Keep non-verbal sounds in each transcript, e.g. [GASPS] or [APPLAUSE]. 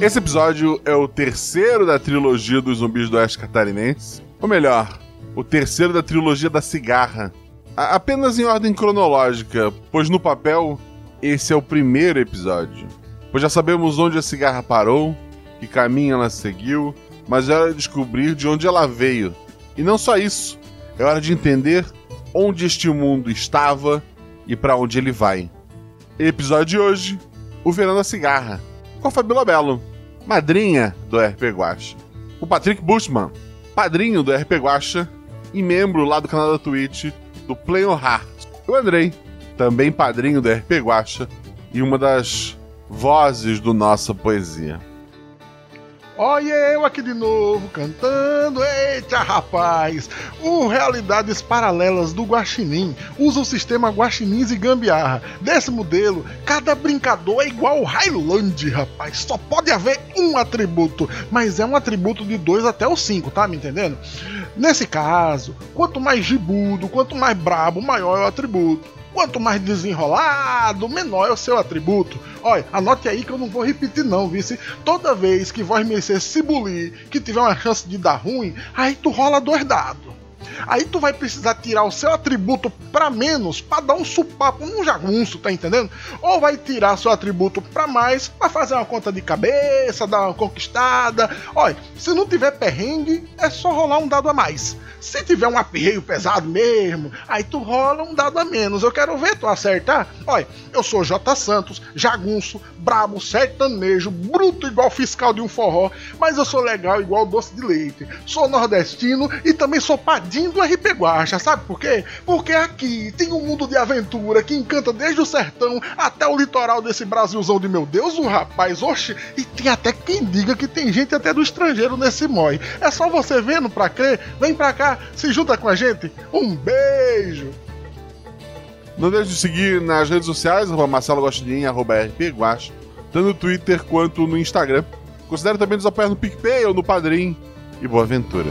Esse episódio é o terceiro da trilogia dos zumbis do Oeste Catarinense. Ou melhor, o terceiro da trilogia da cigarra. A apenas em ordem cronológica, pois no papel, esse é o primeiro episódio. Pois já sabemos onde a cigarra parou, que caminho ela seguiu, mas é hora de descobrir de onde ela veio. E não só isso, é hora de entender onde este mundo estava e para onde ele vai. Episódio de hoje: O Verão da Cigarra, com a Fabiola Belo, madrinha do RP Guacha. O Patrick Bushman, padrinho do RP Guacha e membro lá do canal da Twitch do Play on Heart. O Andrei, também padrinho do RP Guacha e uma das vozes do nossa poesia. Olha eu aqui de novo cantando. Eita, rapaz! O Realidades Paralelas do Guaxinim usa o sistema Guaxinins e Gambiarra. Desse modelo, cada brincador é igual ao Highland, rapaz. Só pode haver um atributo, mas é um atributo de 2 até o 5, tá me entendendo? Nesse caso, quanto mais gibudo, quanto mais brabo, maior é o atributo. Quanto mais desenrolado, menor é o seu atributo. Olha, anote aí que eu não vou repetir não, vice. Toda vez que Voz Mercê se bulir, que tiver uma chance de dar ruim, aí tu rola dois dados. Aí tu vai precisar tirar o seu atributo para menos para dar um supapo, um jagunço, tá entendendo? Ou vai tirar seu atributo para mais para fazer uma conta de cabeça, dar uma conquistada. Olha, se não tiver perrengue, é só rolar um dado a mais. Se tiver um aperreio pesado mesmo, aí tu rola um dado a menos. Eu quero ver tu acertar. Olha, eu sou J Santos, jagunço, brabo, sertanejo, bruto igual fiscal de um forró, mas eu sou legal igual doce de leite. Sou nordestino e também sou padinho do RP Guacha, sabe por quê? Porque aqui tem um mundo de aventura que encanta desde o sertão até o litoral desse Brasilzão de meu Deus, um rapaz, oxe, e tem até quem diga que tem gente até do estrangeiro nesse mói. É só você vendo pra crer, vem pra cá se junta com a gente. Um beijo! Não deixe de seguir nas redes sociais, arroba Marcelo arroba RPGuache, tanto no Twitter quanto no Instagram. Considere também nos apoiar no PicPay ou no Padrim. E boa aventura!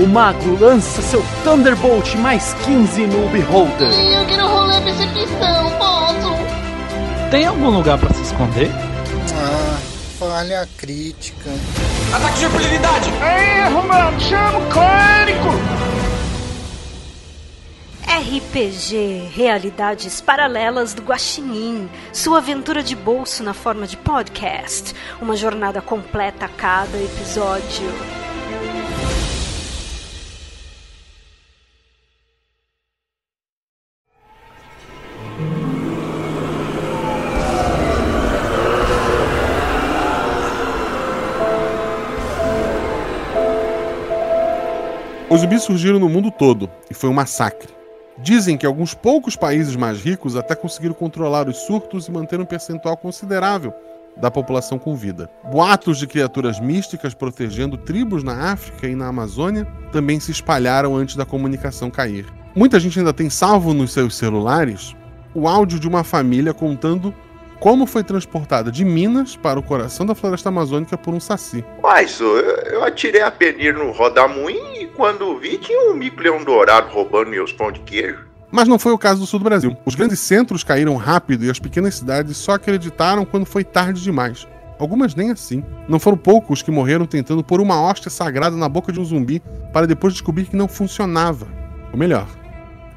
O mago lança seu Thunderbolt mais 15 no Beholder. Eu quero rolar percepção, posso? Tem algum lugar para se esconder? Ah, falha crítica. Ataque de oportunidade! Erro, mano! Chama o clérigo! RPG Realidades Paralelas do Guaxinim, sua aventura de bolso na forma de podcast, uma jornada completa a cada episódio. Os zumbis surgiram no mundo todo e foi um massacre. Dizem que alguns poucos países mais ricos até conseguiram controlar os surtos e manter um percentual considerável da população com vida. Boatos de criaturas místicas protegendo tribos na África e na Amazônia também se espalharam antes da comunicação cair. Muita gente ainda tem salvo nos seus celulares o áudio de uma família contando como foi transportada de Minas para o coração da floresta amazônica por um saci. Mas eu, eu atirei a penir no rodamuim e quando vi tinha um mico-leão dourado roubando meus pão de queijo. Mas não foi o caso do sul do Brasil. Os grandes centros caíram rápido e as pequenas cidades só acreditaram quando foi tarde demais. Algumas nem assim. Não foram poucos que morreram tentando pôr uma hóstia sagrada na boca de um zumbi para depois descobrir que não funcionava. Ou melhor,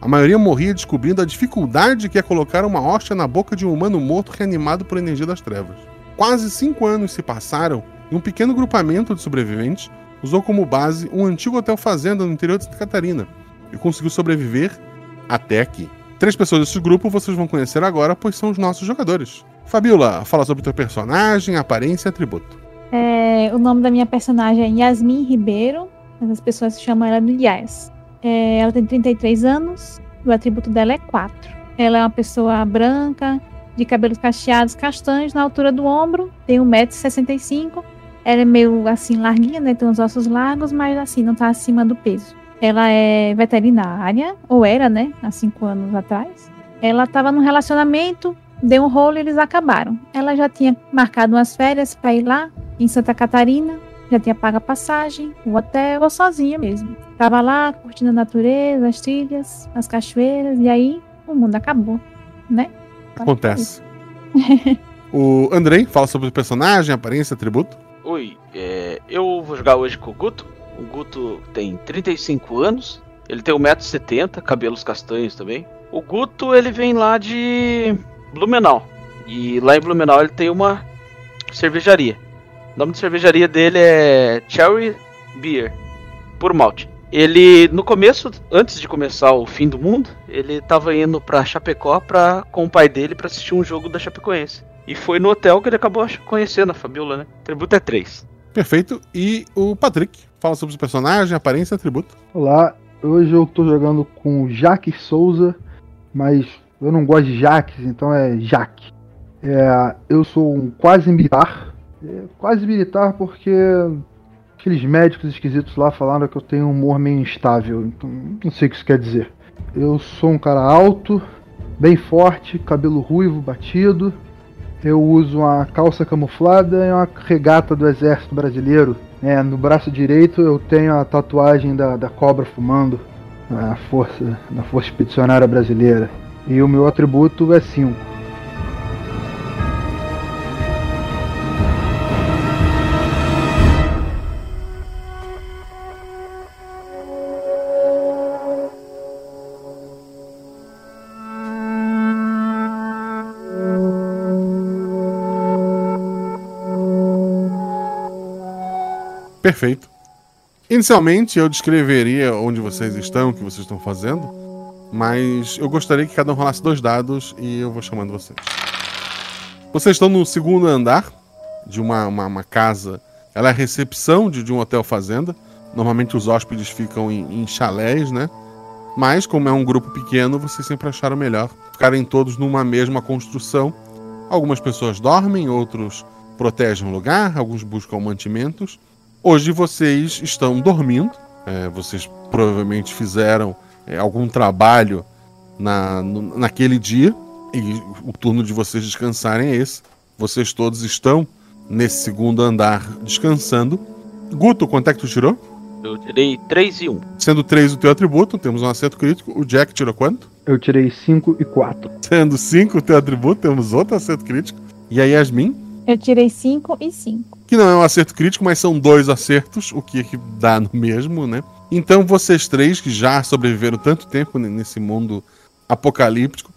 a maioria morria descobrindo a dificuldade que é colocar uma hóstia na boca de um humano morto reanimado por energia das trevas. Quase cinco anos se passaram e um pequeno grupamento de sobreviventes usou como base um antigo hotel fazenda no interior de Santa Catarina e conseguiu sobreviver até aqui. Três pessoas desse grupo vocês vão conhecer agora, pois são os nossos jogadores. Fabiola, fala sobre o teu personagem, aparência e atributo. É, o nome da minha personagem é Yasmin Ribeiro, mas as pessoas chamam ela de Yas. É, ela tem 33 anos, o atributo dela é 4. Ela é uma pessoa branca, de cabelos cacheados castanhos na altura do ombro, tem 1,65m. Ela é meio assim larguinha, né? Tem os ossos largos, mas assim, não tá acima do peso. Ela é veterinária, ou era, né? Há cinco anos atrás. Ela estava num relacionamento, deu um rolo e eles acabaram. Ela já tinha marcado umas férias para ir lá, em Santa Catarina, já tinha pago a passagem, o hotel, ou sozinha mesmo. Tava lá curtindo a natureza, as trilhas, as cachoeiras, e aí o mundo acabou, né? Acontece. [LAUGHS] o Andrei fala sobre o personagem, aparência, atributo. Oi, é, eu vou jogar hoje com o Guto. O Guto tem 35 anos, ele tem 1,70m, cabelos castanhos também. O Guto, ele vem lá de Blumenau. E lá em Blumenau ele tem uma cervejaria. O nome da cervejaria dele é Cherry Beer, por malte. Ele, no começo, antes de começar o fim do mundo, ele tava indo pra Chapecó pra, com o pai dele para assistir um jogo da Chapecoense. E foi no hotel que ele acabou conhecendo a Fabiola, né? Tributo é 3. Perfeito. E o Patrick fala sobre os personagens, aparência e atributo. Olá, hoje eu tô jogando com o Jaque Souza, mas eu não gosto de Jaques, então é Jaque. É, eu sou um quase militar. Quase militar porque aqueles médicos esquisitos lá falaram que eu tenho um humor meio instável, então não sei o que isso quer dizer. Eu sou um cara alto, bem forte, cabelo ruivo, batido. Eu uso uma calça camuflada e uma regata do exército brasileiro. É, no braço direito eu tenho a tatuagem da, da cobra fumando, a força, da Força Expedicionária Brasileira. E o meu atributo é 5. Perfeito. Inicialmente eu descreveria onde vocês estão, o que vocês estão fazendo, mas eu gostaria que cada um rolasse dois dados e eu vou chamando vocês. Vocês estão no segundo andar de uma, uma, uma casa. Ela é a recepção de, de um hotel fazenda. Normalmente os hóspedes ficam em, em chalés, né? Mas, como é um grupo pequeno, vocês sempre acharam melhor ficarem todos numa mesma construção. Algumas pessoas dormem, outros protegem o lugar, alguns buscam mantimentos. Hoje vocês estão dormindo, é, vocês provavelmente fizeram é, algum trabalho na, no, naquele dia e o turno de vocês descansarem é esse. Vocês todos estão nesse segundo andar descansando. Guto, quanto é que tu tirou? Eu tirei 3 e 1. Sendo 3 o teu atributo, temos um acerto crítico. O Jack tirou quanto? Eu tirei 5 e 4. Sendo 5 o teu atributo, temos outro acerto crítico. E a Yasmin? Eu tirei 5 e 5 que não é um acerto crítico, mas são dois acertos, o que dá no mesmo, né? Então vocês três, que já sobreviveram tanto tempo nesse mundo apocalíptico,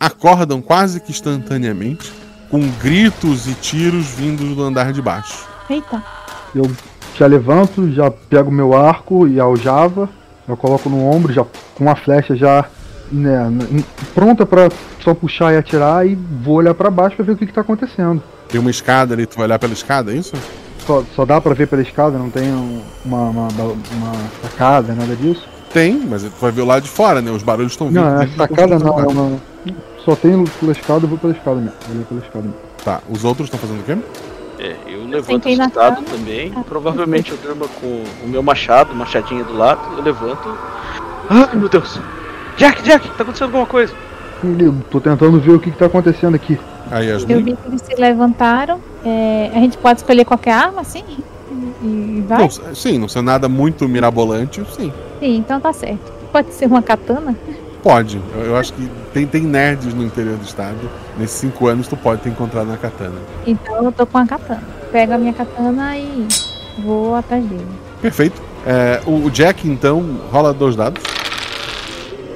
acordam quase que instantaneamente, com gritos e tiros vindos do andar de baixo. Eita. Eu já levanto, já pego meu arco e aljava, eu coloco no ombro, já com a flecha já né, pronta para só puxar e atirar e vou olhar para baixo para ver o que, que tá acontecendo. Tem uma escada ali, tu vai olhar pela escada, é isso? Só, só dá pra ver pela escada, não tem uma, uma, uma sacada, nada disso? Tem, mas tu vai ver o lado de fora, né? Os barulhos estão vindo. Não, a sacada não, não, não, Só tem pela escada, eu vou pela escada mesmo. Vou pela escada mesmo. Tá, os outros estão fazendo o quê? É, eu levanto assustado também. Ah. Provavelmente eu durmo com o meu machado, machadinho do lado. Eu levanto. Ai meu Deus! Jack, Jack, tá acontecendo alguma coisa? Eu tô tentando ver o que, que tá acontecendo aqui. Aí, Eu vi que eles se levantaram. É, a gente pode escolher qualquer arma, sim? E vai? Não, sim, não ser nada muito mirabolante, sim. Sim, então tá certo. Pode ser uma katana? Pode. Eu, eu acho que tem, tem nerds no interior do estado. Nesses cinco anos tu pode ter encontrado uma katana. Então eu tô com a katana. Pego a minha katana e vou atrás dele. Perfeito. É, o Jack, então, rola dois dados.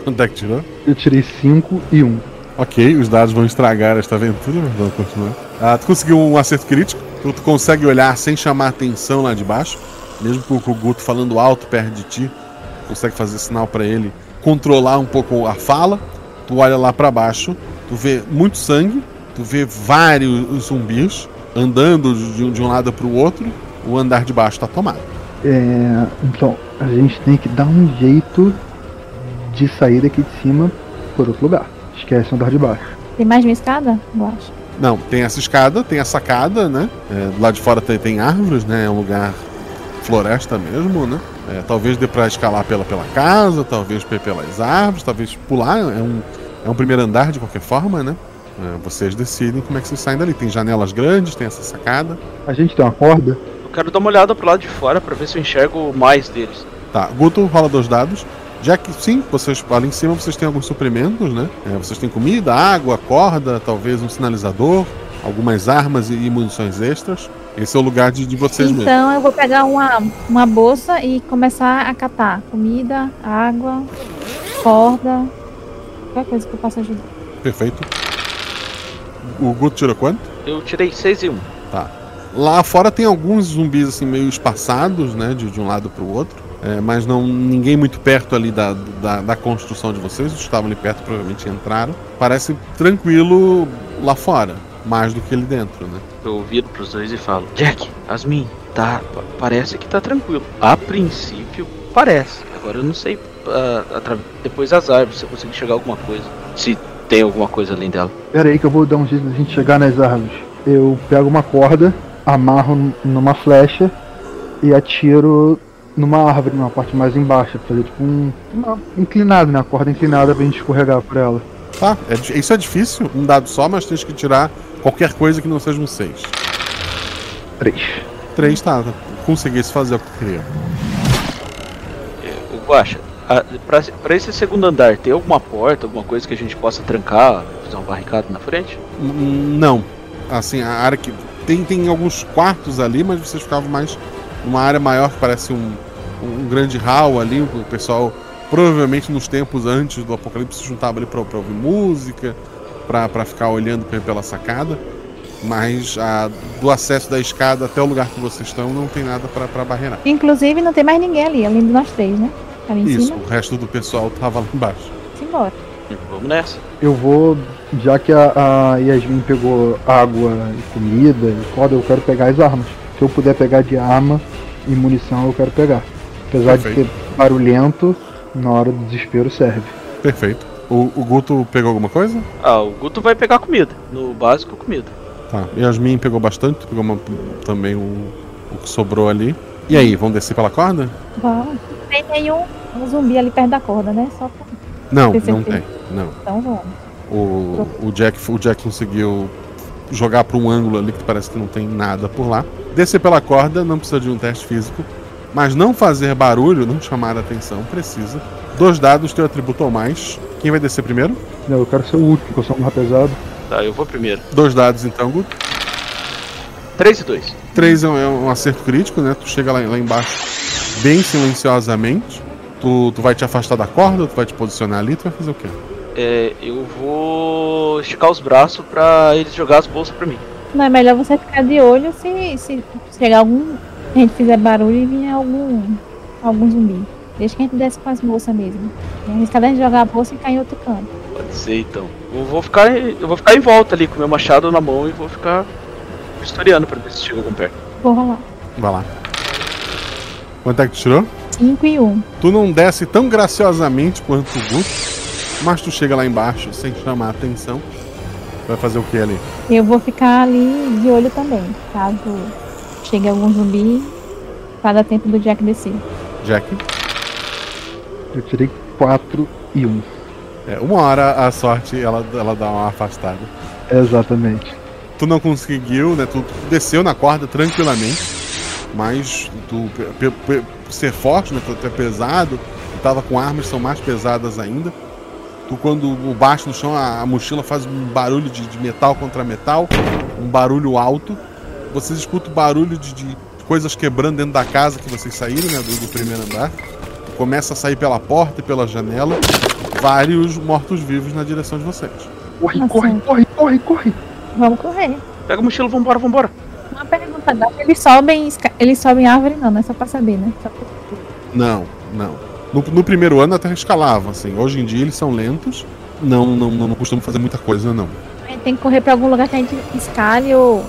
Quanto é que tirou? Eu tirei 5 e 1. Um. Ok, os dados vão estragar esta aventura, mas vamos continuar. Ah, tu conseguiu um acerto crítico, tu, tu consegue olhar sem chamar atenção lá de baixo, mesmo com o Guto falando alto perto de ti, consegue fazer sinal para ele controlar um pouco a fala. Tu olha lá para baixo, tu vê muito sangue, tu vê vários zumbis andando de, de um lado para o outro, o andar de baixo tá tomado. É, então, a gente tem que dar um jeito de sair daqui de cima por outro lugar. Esquece o andar de baixo. Tem mais uma escada? Eu acho. Não, tem essa escada, tem a sacada, né? É, do lado de fora tem, tem árvores, né? É um lugar floresta mesmo, né? É, talvez dê pra escalar pela, pela casa, talvez pe- pelas árvores, talvez pular. É um, é um primeiro andar de qualquer forma, né? É, vocês decidem como é que vocês saem dali. Tem janelas grandes, tem essa sacada. A gente tem uma corda? Eu quero dar uma olhada pro lado de fora pra ver se eu enxergo mais deles. Tá, Guto rola dois dados. Já que sim, vocês ali em cima vocês têm alguns suprimentos, né? É, vocês têm comida, água, corda, talvez um sinalizador, algumas armas e, e munições extras. Esse é o lugar de, de vocês mesmos. Então eu vou pegar uma, uma bolsa e começar a catar comida, água, corda, qualquer coisa que eu possa ajudar. Perfeito. O Guto tirou quanto? Eu tirei 6 e 1. Tá. Lá fora tem alguns zumbis assim meio espaçados, né, de, de um lado para o outro. É, mas não ninguém muito perto ali da, da, da construção de vocês. Os que estavam ali perto provavelmente entraram. Parece tranquilo lá fora, mais do que ali dentro, né? Eu viro pros dois e falo: Jack, Asmin, tá, pa- parece que tá tranquilo. A princípio, parece. Agora eu não sei, ah, depois das árvores, se eu conseguir chegar a alguma coisa. Se tem alguma coisa além dela. Pera aí que eu vou dar um jeito da gente chegar nas árvores. Eu pego uma corda, amarro numa flecha e atiro numa árvore, numa parte mais embaixo. Fazer tipo um. Uma, inclinado, né? A corda inclinada pra gente escorregar por ela. Tá, é isso é difícil, um dado só, mas tens que tirar qualquer coisa que não seja um 6. Três. 3 tá, conseguisse fazer o que queria. O Guacha, a- pra, pra esse segundo andar, tem alguma porta, alguma coisa que a gente possa trancar, fazer uma barricada na frente? Não. Assim, a área que. Tem, tem alguns quartos ali, mas vocês ficavam mais numa área maior que parece um, um grande hall ali. O pessoal, provavelmente nos tempos antes do apocalipse, se juntava ali pra, pra ouvir música, pra, pra ficar olhando pe- pela sacada. Mas a, do acesso da escada até o lugar que vocês estão não tem nada pra, pra barreirar. Inclusive não tem mais ninguém ali, além de nós três, né? Ali em Isso, cima. o resto do pessoal tava lá embaixo. Simbora. Vamos nessa. Eu vou. Já que a, a Yasmin pegou água e comida e corda, eu quero pegar as armas. Se eu puder pegar de arma e munição, eu quero pegar. Apesar de Perfeito. ser barulhento, na hora do desespero serve. Perfeito. O, o Guto pegou alguma coisa? Ah, o Guto vai pegar comida. No básico, comida. Tá. Yasmin pegou bastante, pegou uma- também o, o que sobrou ali. E aí, vão descer pela corda? Vamos. Tem nenhum um zumbi ali perto da corda, né? Só pra... Não, não tem. Não. Então vamos. O, o, Jack, o Jack conseguiu jogar para um ângulo ali que parece que não tem nada por lá. Descer pela corda, não precisa de um teste físico. Mas não fazer barulho, não chamar a atenção, precisa. Dois dados, teu atributo ou mais. Quem vai descer primeiro? Não, eu quero ser o último, porque eu sou mais pesado. Tá, eu vou primeiro. Dois dados então, Guto. 3 e 2. Três é um, é um acerto crítico, né? Tu chega lá, lá embaixo bem silenciosamente. Tu, tu vai te afastar da corda, tu vai te posicionar ali, tu vai fazer o quê? É, eu vou esticar os braços pra eles jogar as bolsas pra mim. Não, é melhor você ficar de olho se, se chegar algum. A gente fizer barulho e vier algum. algum zumbi. Deixa que a gente desce com as bolsas mesmo. E arriscar a gente jogar a bolsa e cair em outro canto. Pode ser então. Eu vou ficar, eu vou ficar em volta ali com meu machado na mão e vou ficar historiando pra ver se chega algum perto. Vou rolar. Vai lá. Quanto é que tu tirou? 5 e 1. Um. Tu não desce tão graciosamente quanto o Guto, mas tu chega lá embaixo sem chamar a atenção. Vai fazer o que ali? Eu vou ficar ali de olho também. Caso chegue algum zumbi, para dar tempo do Jack descer. Jack? Eu tirei 4 e 1. É, uma hora a sorte ela, ela dá uma afastada. Exatamente. Tu não conseguiu, né? Tu, desceu na corda tranquilamente, mas tu, ser forte, né? Tu, tu é pesado, tu tava com armas que são mais pesadas ainda. Quando o baixo no chão, a, a mochila faz um barulho de, de metal contra metal, um barulho alto. Vocês escutam barulho de, de coisas quebrando dentro da casa que vocês saíram, né? Do, do primeiro andar. Começa a sair pela porta e pela janela vários mortos-vivos na direção de vocês. Corre, Nossa. corre, corre, corre, corre. Vamos correr. Pega a mochila, vambora, vambora. Uma pergunta, eles sobem, eles sobem árvore não, não é só pra saber, né? Só pra... Não, não. No, no primeiro ano até escalavam, assim. Hoje em dia eles são lentos. Não, não, não, não costumam fazer muita coisa, não. Gente tem que correr pra algum lugar que a gente escale ou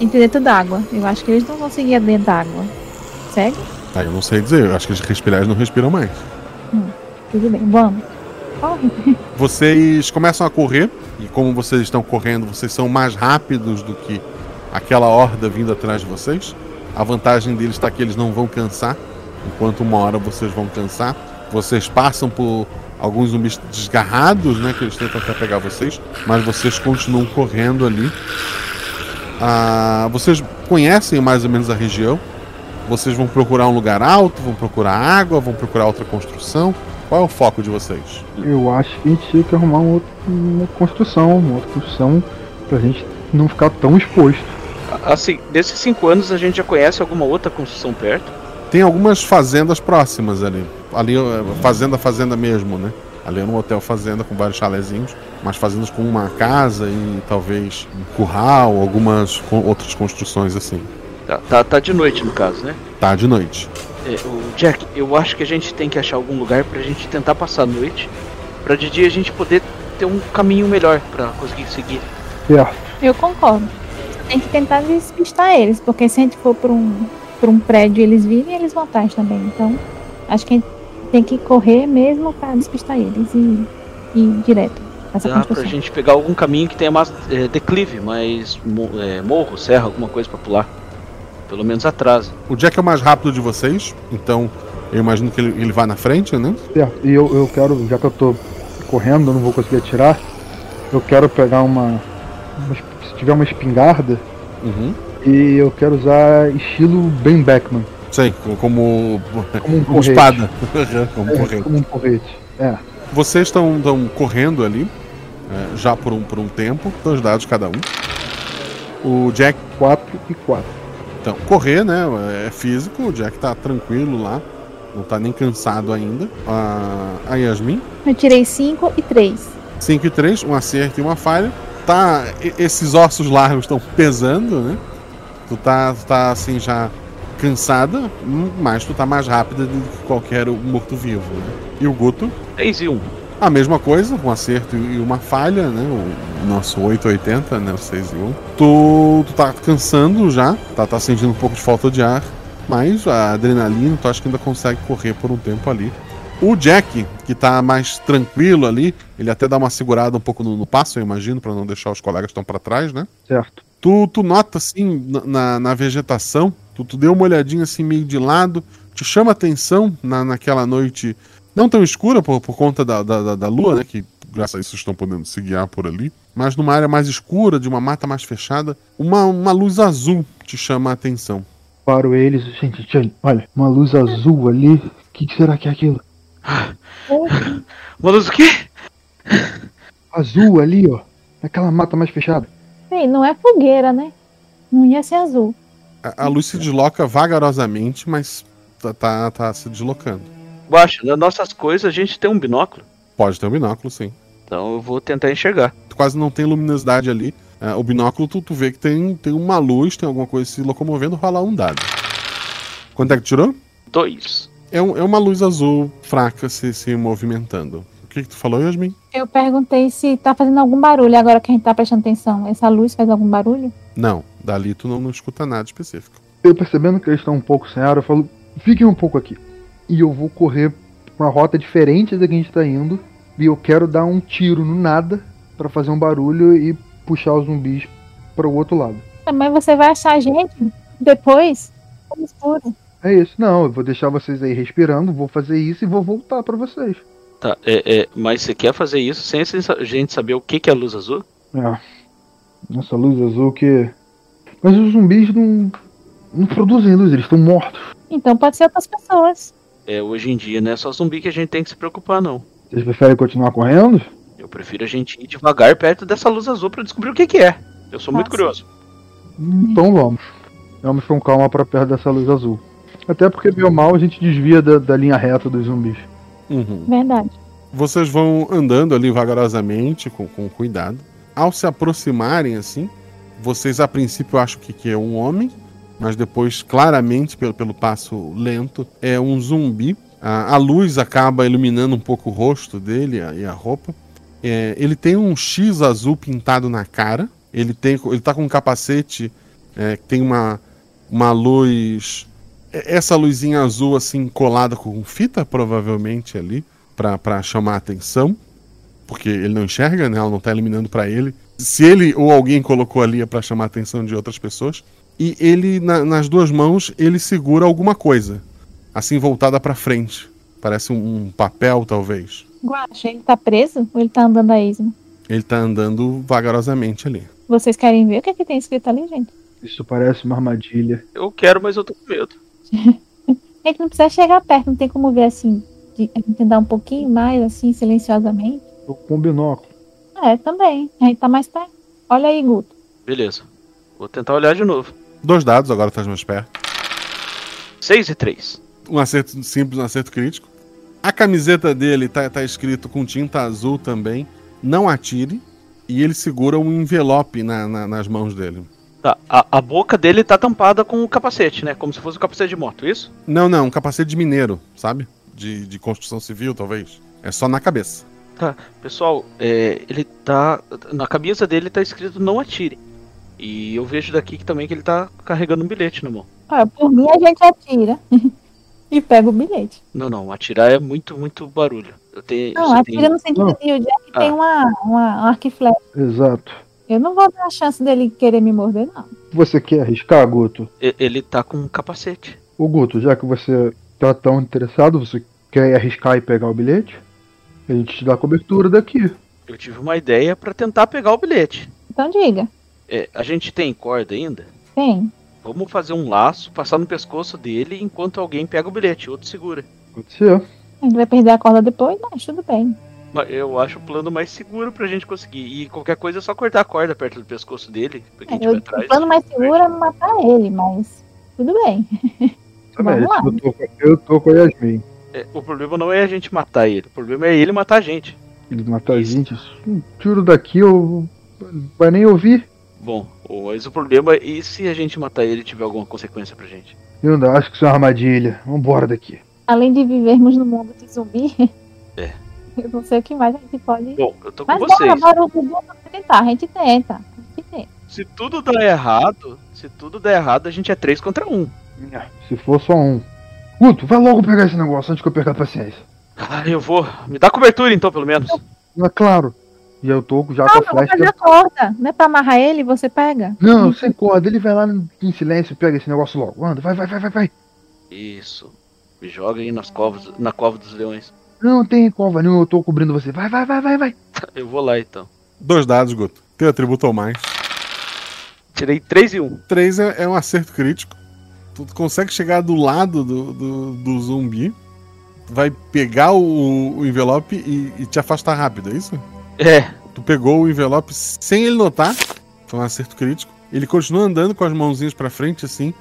entre dentro d'água. Eu acho que eles não conseguiam dentro d'água. Segue? Ah, eu não sei dizer. Eu acho que os respirar eles não respiram mais. Hum, tudo bem, vamos. corre? [LAUGHS] Vocês começam a correr, e como vocês estão correndo, vocês são mais rápidos do que aquela horda vindo atrás de vocês. A vantagem deles está que eles não vão cansar, enquanto uma hora vocês vão cansar. Vocês passam por alguns zumbis desgarrados, né? Que eles tentam até pegar vocês, mas vocês continuam correndo ali. Ah, vocês conhecem mais ou menos a região. Vocês vão procurar um lugar alto, vão procurar água, vão procurar outra construção. Qual é o foco de vocês? Eu acho que a gente tinha que arrumar uma, outra, uma construção, uma outra construção pra gente não ficar tão exposto. Assim, desses cinco anos a gente já conhece alguma outra construção perto? Tem algumas fazendas próximas ali. Ali, é, fazenda, fazenda mesmo, né? Ali é um hotel fazenda com vários chalezinhos, mas fazendas com uma casa e talvez um curral, algumas outras construções assim. Tá, tá, tá de noite no caso, né? Tá de noite. É, o Jack, eu acho que a gente tem que achar algum lugar pra gente tentar passar a noite, pra de dia a gente poder ter um caminho melhor pra conseguir seguir. Certo. Eu concordo. Tem que tentar despistar eles, porque se a gente for pra um, pra um prédio eles virem, eles vão atrás também. Então, acho que a gente tem que correr mesmo pra despistar eles e e ir direto. Dá pra gente pegar algum caminho que tenha mais é, declive, mais mo- é, morro, serra, alguma coisa pra pular. Pelo menos atrasa. O Jack é o mais rápido de vocês, então eu imagino que ele, ele vai na frente, né? Certo. E eu, eu quero, já que eu tô correndo, eu não vou conseguir atirar, eu quero pegar uma. uma se tiver uma espingarda, Uhum. E eu quero usar estilo Ben Beckman. Sei, co- como, Como um [LAUGHS] [LAUGHS] como porrete. espada. como É, porrete. como um porrete. É. Vocês estão estão correndo ali, é, já por um, por um tempo, dois dados cada um. O Jack. 4 e 4. Então, correr, né? É físico, o Jack tá tranquilo lá, não tá nem cansado ainda. A, a Yasmin, Eu tirei 5 e 3. 5 e 3, um acerto e uma falha. Tá, esses ossos largos estão pesando, né? Tu tá, tu tá assim já cansada, mas tu tá mais rápida do que qualquer morto-vivo. Né? E o Guto? 3 e 1. A mesma coisa, um acerto e uma falha, né? O nosso 880, né? O 6 e 1. Tu, tu tá cansando já, tá, tá sentindo um pouco de falta de ar, mas a adrenalina, tu acha que ainda consegue correr por um tempo ali. O Jack, que tá mais tranquilo ali, ele até dá uma segurada um pouco no, no passo, eu imagino, pra não deixar os colegas que estão pra trás, né? Certo. Tu, tu nota assim na, na, vegetação, tu, tu deu uma olhadinha assim meio de lado, te chama atenção na, naquela noite não tão escura por, por conta da, da, da- da lua, né? Que graças a isso estão podendo se guiar por ali. Mas numa área mais escura, de uma mata mais fechada, uma, uma luz azul te chama a atenção. Paro eles, gente, gente, olha, uma luz azul ali. O que, que será que é aquilo? Uma luz o quê? Azul ali, ó. Naquela mata mais fechada. Ei, não é fogueira, né? Não ia ser azul. A, a luz se desloca vagarosamente, mas tá, tá, tá se deslocando. Guaxa, nas nossas coisas a gente tem um binóculo. Pode ter um binóculo, sim. Então eu vou tentar enxergar. Tu quase não tem luminosidade ali. É, o binóculo, tu, tu vê que tem, tem uma luz, tem alguma coisa se locomovendo, rolar um dado. Quanto é que tirou? Dois. É, um- é uma luz azul fraca se, se movimentando. O que, que tu falou, Yasmin? Eu perguntei se tá fazendo algum barulho agora que a gente tá prestando atenção. Essa luz faz algum barulho? Não, dali tu não, não escuta nada específico. Eu percebendo que eles estão um pouco sem ar, eu falo, fiquem um pouco aqui. E eu vou correr pra uma rota diferente da que a gente tá indo. E eu quero dar um tiro no nada pra fazer um barulho e puxar os zumbis para o outro lado. Ah, Mas você vai achar a gente depois? Escuro. É isso, não, eu vou deixar vocês aí respirando, vou fazer isso e vou voltar pra vocês. Tá, é, é, mas você quer fazer isso sem a gente saber o que, que é luz azul? É. Essa luz azul que. Mas os zumbis não. não produzem luz, eles estão mortos. Então pode ser outras pessoas. É, hoje em dia não é só zumbi que a gente tem que se preocupar, não. Vocês preferem continuar correndo? Eu prefiro a gente ir devagar perto dessa luz azul pra descobrir o que, que é. Eu sou muito Nossa. curioso. Então vamos. Vamos com calma pra perto dessa luz azul. Até porque, bem ou mal, a gente desvia da, da linha reta dos zumbis. Uhum. Verdade. Vocês vão andando ali vagarosamente, com, com cuidado. Ao se aproximarem assim, vocês a princípio acham que, que é um homem, mas depois, claramente, pelo, pelo passo lento, é um zumbi. A, a luz acaba iluminando um pouco o rosto dele a- e a roupa. É, ele tem um X azul pintado na cara. Ele, tem, ele tá com um capacete é, que tem uma, uma luz. É- Essa luzinha azul, assim, colada com fita, provavelmente ali, pra- pra chamar a atenção. porque ele não enxerga, né? Ela não tá eliminando pra ele. Se ele ou alguém colocou ali é pra chamar a atenção de outras pessoas. E ele, na- nas duas mãos, ele segura alguma coisa. Assim, voltada pra frente. Parece um, um papel, talvez. Guaxa, ele tá preso ou ele tá andando a esmo? Ele tá andando vagarosamente ali. Vocês querem ver o que, é que tem escrito ali, gente? Isso parece uma armadilha. Eu quero, mas eu tô com medo. [LAUGHS] A gente não precisa chegar perto, não tem como ver assim. De, a gente andar um pouquinho mais, assim, silenciosamente. Tô com um binóculo. É, também. A gente tá mais perto. Olha aí, Guto. Beleza. Vou tentar olhar de novo. Dois dados, agora tá mais perto. 6 e 3. Um acerto simples, um acerto crítico. A camiseta dele tá, tá escrito com tinta azul também. Não atire. E ele segura um envelope na- na- nas mãos dele. Tá, a, a boca dele tá tampada com o capacete, né? Como se fosse um capacete de moto, isso? Não, não, um capacete de mineiro, sabe? De, de construção civil, talvez. É só na cabeça. Tá, pessoal, é, ele tá. Na camisa dele tá escrito não atire. E eu vejo daqui que também que ele tá carregando um bilhete na mão. Olha, por mim a gente atira. [LAUGHS] e pega o bilhete. Não, não, atirar é muito, muito barulho. Eu tenho. Não, atira tem- no sentido de o Jack Ah. tem uma, uma um arco e flecha. Exato. Eu não vou dar a chance dele querer me morder, não. Você quer arriscar, Guto? E- Ele tá com um capacete. Ô Guto, já que você tá tão interessado, você quer arriscar e pegar o bilhete? A gente te dá cobertura daqui. Eu tive uma ideia pra tentar pegar o bilhete. Então diga. É, a gente tem corda ainda? Tem. Vamos fazer um laço, passar no pescoço dele enquanto alguém pega o bilhete, outro segura. Pode ser. A gente vai perder a corda depois, mas tudo bem. Mas eu acho o plano mais seguro pra gente conseguir. E qualquer coisa é só cortar a corda perto do pescoço dele, porque a gente Eu, vai o atrás. plano mais seguro é matar ele, mas tudo bem. [LAUGHS] Vamos lá. eu tô, eu tô com a Yasmin. É, o problema não é a gente matar ele, o problema é ele matar a gente. Ele matar a gente. Um tiro daqui eu. Vai nem ouvir. Bom, mas o problema é e se a gente matar ele tiver alguma consequência pra gente? Eu ainda acho que isso é uma armadilha. Vambora daqui. Além de vivermos no mundo de zumbi, É. [LAUGHS] eu não sei o que mais a gente pode. Bom, eu tô com mas vocês. bora, bora, o Gugu tentar, a gente tenta. A gente tenta. Se tudo der errado, se tudo der errado, a gente é 3 contra 1. Se for só um. Guto, vai logo pegar esse negócio antes que eu perca a paciência. Ah, eu vou. Me dá cobertura então, pelo menos. Não é claro. E eu tô já Não, com a não flecha. fazer a corda. Não é pra amarrar ele, você pega. Não, sem corda. Ele vai lá em silêncio e pega esse negócio logo. Anda, vai, vai, vai, vai, vai. Isso. Me joga aí nas covas, na cova dos leões. Não tem cova nenhuma, eu tô cobrindo você. Vai, vai, vai, vai, vai. [LAUGHS] Eu vou lá então. Dois dados, Guto. Teu atributo ou mais. Tirei 3 e 1. Três é, é um acerto crítico. Tu consegue chegar do lado do, do, do zumbi, vai pegar o, o envelope e, e te afastar rápido, é isso? É. Tu pegou o envelope sem ele notar, foi um acerto crítico. Ele continua andando com as mãozinhas pra frente, assim,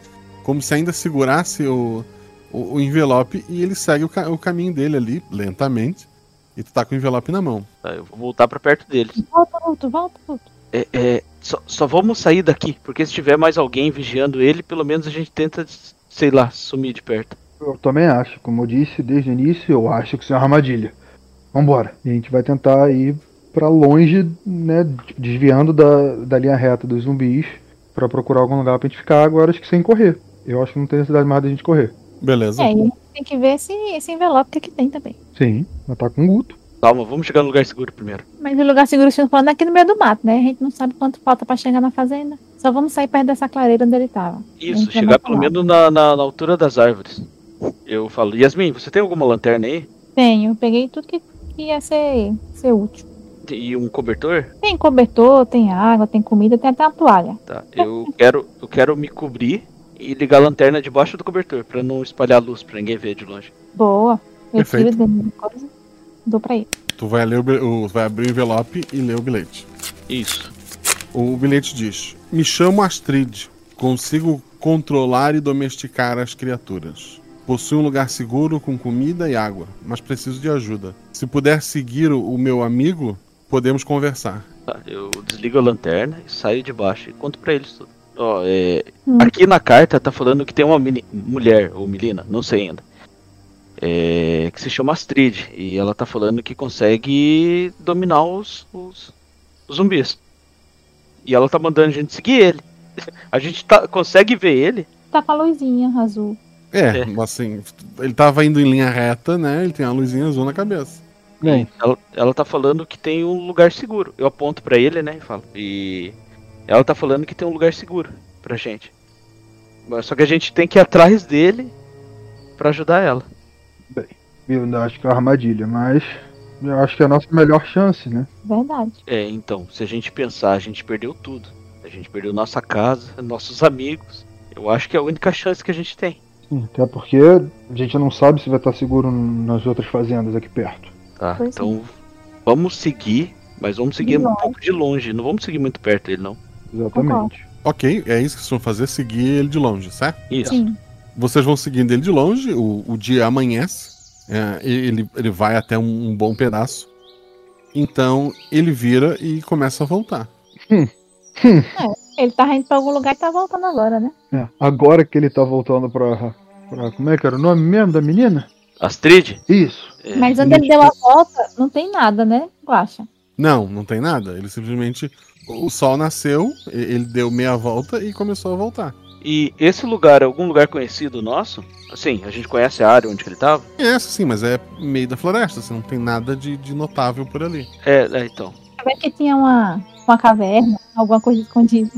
como se ainda segurasse o, o, o envelope, e ele segue o, ca- o caminho dele ali, lentamente. E tu tá com o envelope na mão. Tá, eu vou voltar pra perto deles. Volta, Guto, volta, Guto. É, é, só, só vamos sair daqui, porque se tiver mais alguém vigiando ele, pelo menos a gente tenta, sei lá, sumir de perto. Eu também acho. Como eu disse desde o início, eu acho que isso é uma armadilha. Vambora. E a gente vai tentar ir pra longe, né? Desviando da, da linha reta dos zumbis. Pra procurar algum lugar pra gente ficar agora, acho que sem correr. Eu acho que não tem necessidade mais da gente correr. Beleza. É, e a gente tem que ver esse, esse envelope que aqui tem também. Sim, mas tá com Guto. Calma, vamos chegar no lugar seguro primeiro. Mas o lugar seguro estão falando é aqui no meio do mato, né? A gente não sabe quanto falta pra chegar na fazenda. Só vamos sair perto dessa clareira onde ele tava. Isso, vai chegar pelo menos na, na, na altura das árvores. Eu falo, Yasmin, você tem alguma lanterna aí? Tenho, peguei tudo que, que ia ser, ser útil. E um cobertor? Tem cobertor, tem água, tem comida, tem até uma toalha. Tá, eu quero, eu quero me cobrir e ligar a lanterna debaixo do cobertor, pra não espalhar luz pra ninguém ver de longe. Boa. Eu tiro Perfeito. dentro da coisa, dou pra ele. Tu vai, ler o, vai abrir o envelope e ler o bilhete. Isso. O bilhete diz: Me chamo Astrid. Consigo controlar e domesticar as criaturas. Possuo um lugar seguro com comida e água, mas preciso de ajuda. Se puder seguir o, o meu amigo, podemos conversar. Tá, eu desligo a lanterna e saio de baixo e conto pra eles tudo. Ó, é, Hum. aqui na carta tá falando que tem uma mulher, ou menina, não sei ainda. é, que se chama Astrid. E ela tá falando que consegue dominar os, os, os zumbis. E ela tá mandando a gente seguir ele. [LAUGHS] A gente tá, consegue ver ele. Tá com a luzinha azul. É, assim, ele tava indo em linha reta, né? Ele tem a luzinha azul na cabeça. Bem. Ela, ela tá falando que tem um lugar seguro. Eu aponto pra ele, né, e falo. E ela tá falando que tem um lugar seguro pra gente. Mas Só que a gente tem que ir atrás dele pra ajudar ela. Bem, eu ainda acho que é uma armadilha, mas eu acho que é a nossa melhor chance, né? Verdade. É, então, se a gente pensar, a gente perdeu tudo. A gente perdeu nossa casa, nossos amigos. Eu acho que é a única chance que a gente tem. Sim, Até porque a gente não sabe se vai estar seguro nas outras fazendas aqui perto. Tá, Pois então vamos seguir, mas vamos seguir um pouco de longe. Não vamos seguir muito perto dele, não. Exatamente. Ok, é isso que vocês vão fazer, seguir ele de longe, certo? Isso. Sim. Vocês vão seguindo ele de longe, o, o dia amanhece, é, e ele, ele vai até um, um bom pedaço. Então ele vira e começa a voltar. Ele tá indo pra algum lugar e tá voltando agora, né? É, agora que ele tá voltando pra, pra. Como é que era o nome mesmo da menina? Astrid? Isso. É, Mas onde ele deu a volta, não tem nada, né, Guaxa? Não, não tem nada. Ele simplesmente. O sol nasceu, ele deu meia volta e começou a voltar. E esse lugar é algum lugar conhecido nosso? Assim, a gente conhece a área onde que ele tava? É, sim, mas é meio da floresta, assim, não tem nada de, de notável por ali. É, é, então. Vai que tinha uma, uma caverna, alguma coisa escondida.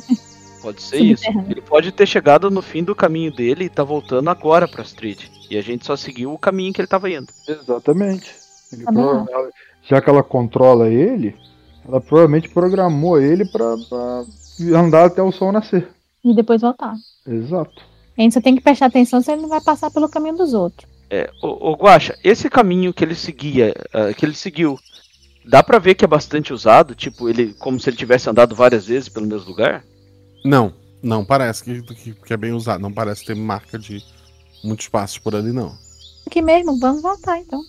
Pode ser isso. Ele pode ter chegado no fim do caminho dele e tá voltando agora pra Astrid. E a gente só seguiu o caminho que ele tava indo. Exatamente. Ele ela- já que ela controla ele, ela provavelmente programou ele pra, pra andar até o sol nascer. E depois voltar. Exato. A gente só tem que prestar atenção se ele não vai passar pelo caminho dos outros. É, ô, ô Guaxa, esse caminho que ele seguia, ah, que ele seguiu, dá pra ver que é bastante usado? Tipo, ele como se ele tivesse andado várias vezes pelo mesmo lugar? Não, não parece que, que, que é bem usado. Não parece ter marca de muitos passos por ali, não. Aqui mesmo, vamos voltar então.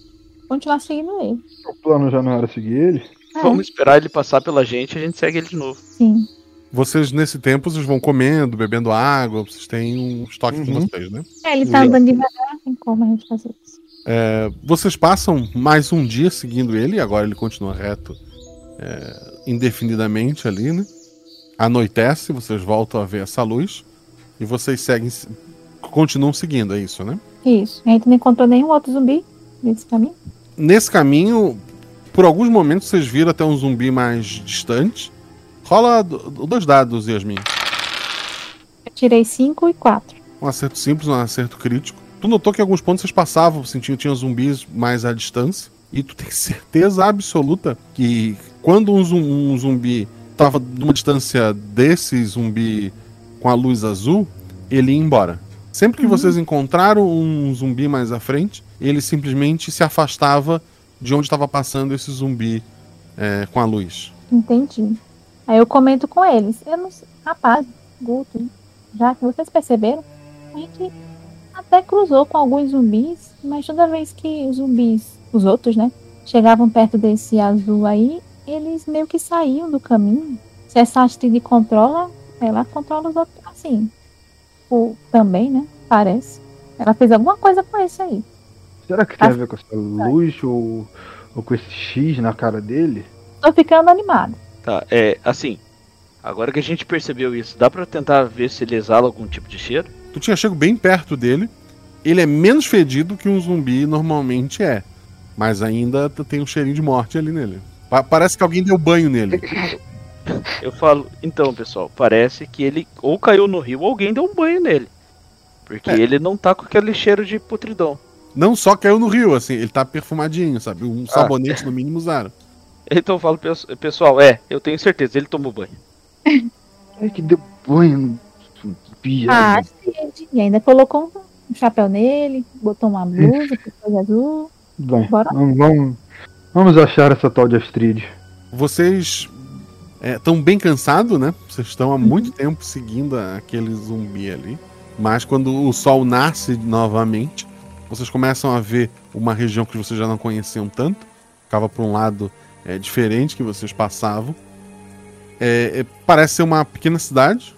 Continuar seguindo ele. O plano já não era seguir ele. É, Vamos esperar ele passar pela gente e a gente segue ele de novo. sim. Vocês, nesse tempo, vocês vão comendo, bebendo água, vocês têm um estoque com Uhum. vocês, né? É, ele tá andando devagar, tem como a gente fazer isso. É, vocês passam mais um dia seguindo ele, e agora ele continua reto é, indefinidamente ali, né? Anoitece, vocês voltam a ver essa luz, e vocês seguem, continuam seguindo, é isso, né? Isso. A gente não encontrou nenhum outro zumbi nesse caminho. Nesse caminho, por alguns momentos vocês viram até um zumbi mais distante. Rola do- dois dados, Yasmin. Eu tirei 5 e 4. Um acerto simples, um acerto crítico. Tu notou que em alguns pontos vocês passavam, sentiam tinha zumbis mais à distância. E tu tem [LAUGHS] certeza absoluta que quando um, zum- um zumbi tava numa distância desse zumbi com a luz azul, ele ia embora. Sempre que vocês encontraram um zumbi mais à frente, ele simplesmente se afastava de onde estava passando esse zumbi é, com a luz. Entendi. Aí eu comento com eles. Eu não sei. Rapaz, Guto, já que vocês perceberam, a gente até cruzou com alguns zumbis, mas toda vez que os zumbis, os outros, né, chegavam perto desse azul aí, eles meio que saíam do caminho. Se essa Astrid controla, ela controla os outros assim. O, também, né? Parece. Ela fez alguma coisa com esse aí. Será que tem a ver com essa luz ou, ou com esse X na cara dele? Tô ficando animada. Tá, é, assim, agora que a gente percebeu isso, dá pra tentar ver se ele exala algum tipo de cheiro? Tu tinha chego bem perto dele. Ele é menos fedido que um zumbi normalmente é. Mas ainda tem um cheirinho de morte ali nele. Pa- parece que alguém deu banho nele. Eu falo, então, pessoal, parece que ele ou caiu no rio ou alguém deu um banho nele. Porque É. ele não tá com aquele cheiro de putridão. Não só caiu no rio, assim, ele tá perfumadinho, sabe? Um Ah. sabonete no mínimo usaram. [LAUGHS] Então eu falo, "Pes- pessoal, é, eu tenho certeza, ele tomou banho. [LAUGHS] É que deu banho. Ah? Astrid. E ainda colocou um, chapéu nele, botou uma blusa, coisa azul. Bem, Bora. vamos, vamos, vamos achar essa tal de Astrid. Vocês estão bem cansados, né? Vocês estão há muito tempo seguindo aquele zumbi ali. Mas quando o sol nasce novamente, vocês começam a ver uma região que vocês já não conheciam tanto. Ficava para um lado é, diferente que vocês passavam. É, é, parece ser uma pequena cidade.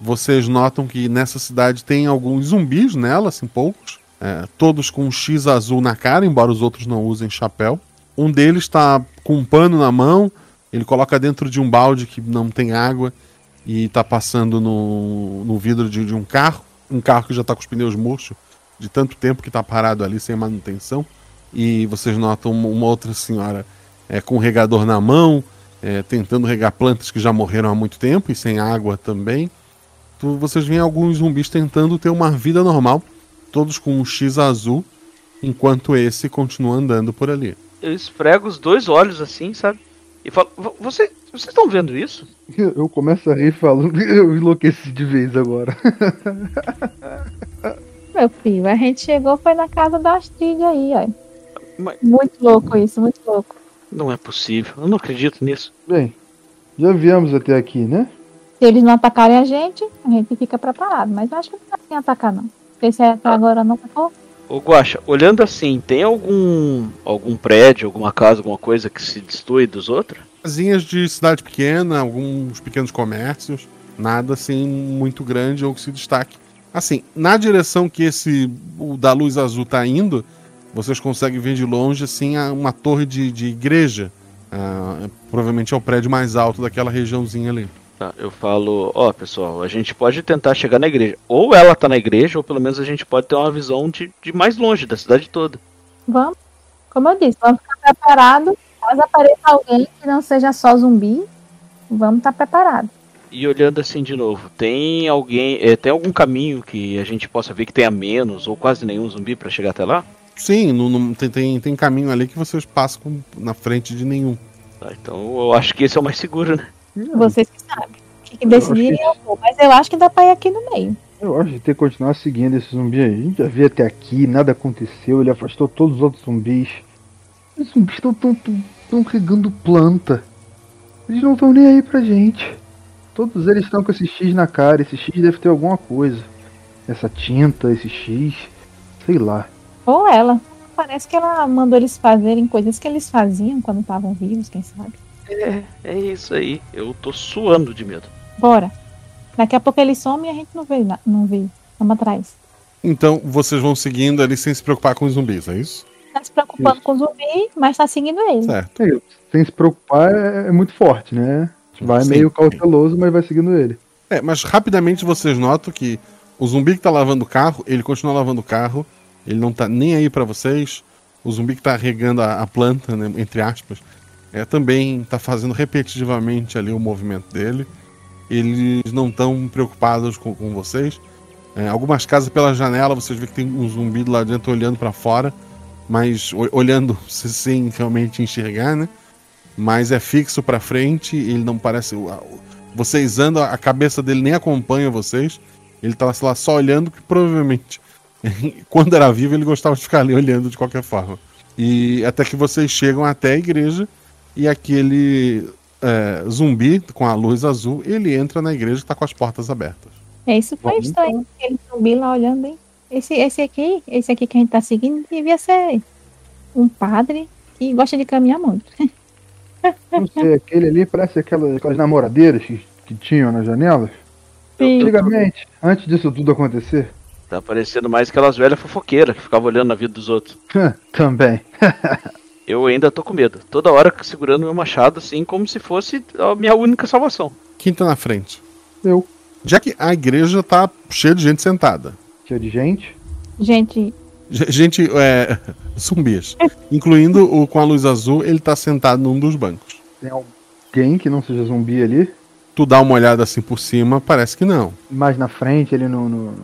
Vocês notam que nessa cidade tem alguns zumbis nela, assim, poucos. É, todos com um X azul na cara, embora os outros não usem chapéu. Um deles está com um pano na mão, ele coloca dentro de um balde que não tem água e está passando no, no vidro de, de um carro. Um carro que já está com os pneus murchos de tanto tempo que está parado ali sem manutenção. e vocês notam uma, outra senhora é, com um regador na mão, é, tentando regar plantas que já morreram há muito tempo e sem água também. Tu, vocês veem alguns zumbis tentando ter uma vida normal, todos com um X azul, enquanto esse continua andando por ali. Eu esfrego os dois olhos assim, sabe? E falo, "Vo- você, vocês estão vendo isso? Eu começo a rir falando [LAUGHS] que eu enlouqueci de vez agora. [LAUGHS] Meu filho, a gente chegou foi na casa da Astrid aí, ó. Mas- Muito louco isso, muito louco. Não é possível, eu não acredito nisso. Bem, já viemos até aqui, né? Se eles não atacarem a gente, a gente fica preparado. Mas eu acho que não vai atacar, não. Porque se até agora não atacou, Ô Guaxa, olhando assim, tem algum algum prédio, alguma casa, alguma coisa que se destui dos outros? Casinhas de cidade pequena, alguns pequenos comércios, nada assim muito grande ou que se destaque. Assim, na direção que esse o da luz azul tá indo, vocês conseguem ver de longe assim a- uma torre de, de igreja. Ah, provavelmente é o prédio mais alto daquela regiãozinha ali. Tá, eu falo, ó pessoal, a gente pode tentar chegar na igreja. Ou ela tá na igreja, ou pelo menos a gente pode ter uma visão de, de mais longe da cidade toda. vamos. Como eu disse, vamos ficar preparados. Caso apareça alguém que não seja só zumbi, vamos estar preparados. E olhando assim de novo, tem alguém, eh, tem algum caminho que a gente possa ver que tenha menos ou quase nenhum zumbi pra chegar até lá? Sim, não, não- tem, tem, tem caminho ali que vocês passam com- na frente de nenhum. Tá, então eu acho que esse é o mais seguro, né? Vocês que sabem. O que, decidirem eu vou. Mas eu acho que dá pra ir aqui no meio. Eu acho que tem que continuar seguindo esse zumbi aí. A gente já veio até aqui, nada aconteceu, ele afastou todos os outros zumbis. Os zumbis estão tão, tão, tão regando planta. Eles não estão nem aí pra gente. Todos eles estão com esse X na cara, esse X deve ter alguma coisa. Essa tinta, esse X, sei lá. Ou ela. Parece que ela mandou eles fazerem coisas que eles faziam quando estavam vivos, quem sabe. É, é isso aí. Eu tô suando de medo. Bora. Daqui a pouco ele some e a gente não vê, não vê. Vamos atrás. Então vocês vão seguindo ali sem se preocupar com os zumbis, é isso? Tá se preocupando com o zumbi, mas tá seguindo ele. Certo. É, sem se preocupar é, é muito forte, né? Vai Sim. meio cauteloso, mas vai seguindo ele. É, mas rapidamente vocês notam que o zumbi que tá lavando o carro, ele continua lavando o carro, ele não tá nem aí pra vocês. O zumbi que tá regando a, a planta, né, entre aspas, é, também tá fazendo repetitivamente ali o movimento dele. Eles não estão preocupados com, com vocês. É, algumas casas pela janela vocês veem que tem um zumbi lá dentro olhando pra fora, mas olhando [LAUGHS] se- sem realmente enxergar, né? Mas é fixo pra frente, ele não parece. Vocês andam, a cabeça dele nem acompanha vocês. Ele tá sei lá só olhando, que provavelmente, [LAUGHS] quando era vivo, ele gostava de ficar ali olhando de qualquer forma. E até que vocês chegam até a igreja e aquele é, zumbi com a luz azul, ele entra na igreja que tá com as portas abertas. É isso foi Vamos estranho. Aquele zumbi lá olhando, hein? Esse, esse aqui, esse aqui que a gente tá seguindo, devia ser um padre que gosta de caminhar muito. [LAUGHS] Não sei, aquele ali parece aquelas, aquelas namoradeiras que, que tinham nas janelas. Sim. Antigamente, antes disso tudo acontecer. Tá parecendo mais aquelas velhas fofoqueiras que ficavam olhando na vida dos outros. Também. [LAUGHS] Eu ainda tô com medo. Toda hora segurando meu machado, assim, como se fosse a minha única salvação. Quem tá na frente? Eu. Já que a igreja tá cheia de gente sentada. Cheia de gente. Gente, G- Gente, é, zumbis. Incluindo o com a luz azul, ele tá sentado num dos bancos. Tem alguém que não seja zumbi ali. Tu dá uma olhada assim por cima, parece que não. Mais na frente, ali no. no-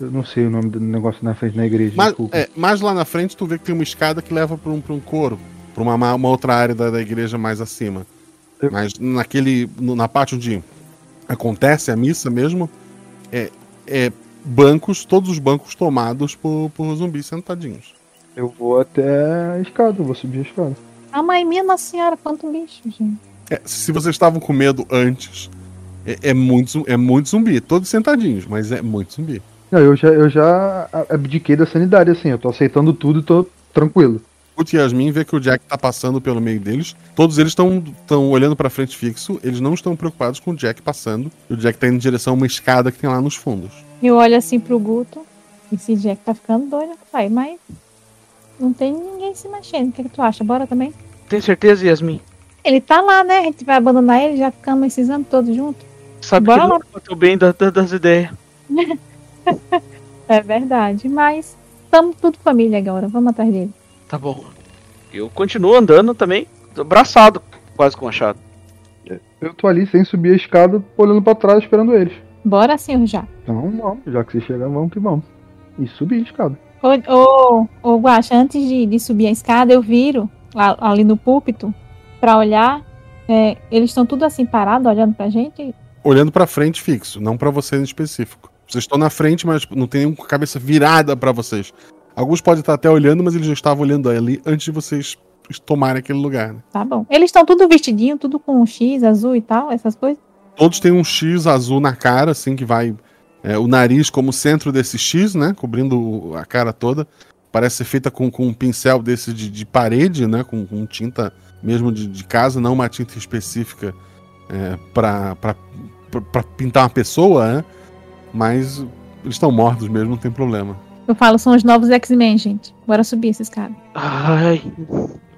eu não sei o nome do negócio na frente da igreja. Mas, é, mais lá na frente, tu vê que tem uma escada que leva pra um, pra um coro, pra uma, uma outra área da, da igreja mais acima. Mas naquele. no- na parte onde acontece a missa mesmo, é, é bancos, todos os bancos tomados por, por zumbis sentadinhos. Eu vou até a escada, eu vou subir a escada. a mãe minha Nossa Senhora, quanto bicho, gente. É, se vocês estavam com medo antes, é, é muito, é muito zumbi, todos sentadinhos, mas é muito zumbi. Não, eu já, eu já abdiquei da sanidade, assim, eu tô aceitando tudo e tô tranquilo. O Yasmin vê que o Jack tá passando pelo meio deles. Todos eles estão olhando pra frente fixo. Eles não estão preocupados com o Jack passando. E o Jack tá indo em direção a uma escada que tem lá nos fundos. Eu olho assim pro Guto. Esse Jack tá ficando doido, pai, mas não tem ninguém se mexendo. O que, que tu acha? Bora também? Tem certeza, Yasmin? Ele tá lá, né? A gente vai abandonar ele, já ficamos esses anos todos juntos. Sabe Bora que lá. não bateu bem da- da- das ideias. [LAUGHS] É verdade, mas estamos tudo família agora. Vamos atrás dele. Tá bom. Eu continuo andando também, abraçado, quase com o machado. Eu tô ali sem subir a escada, olhando pra trás, esperando eles. Bora, senhor já. Então vamos, já que vocês chegaram, vamos que vamos. E subir a escada. Ô, ô, ô Guaxa, antes de, de subir a escada, eu viro lá, ali no púlpito pra olhar. É, eles estão tudo assim parados, olhando pra gente. Olhando pra frente fixo, não pra você em específico. Vocês estão na frente, mas não tem nenhum com a cabeça virada pra vocês. Alguns podem estar até olhando, mas eles já estavam olhando ali antes de vocês tomarem aquele lugar. Né? Tá bom. Eles estão tudo vestidinho, tudo com um X azul e tal, essas coisas. Todos têm um X azul na cara, assim, que vai. É, o nariz como centro desse X, né? Cobrindo a cara toda. Parece ser feita com, com um pincel desse de, de parede, né? Com, com tinta mesmo de, de, casa, não uma tinta específica é, para pintar uma pessoa, né? Mas eles estão mortos mesmo, não tem problema. Eu falo, são os novos X-Men, gente. Bora subir esses caras. Ai,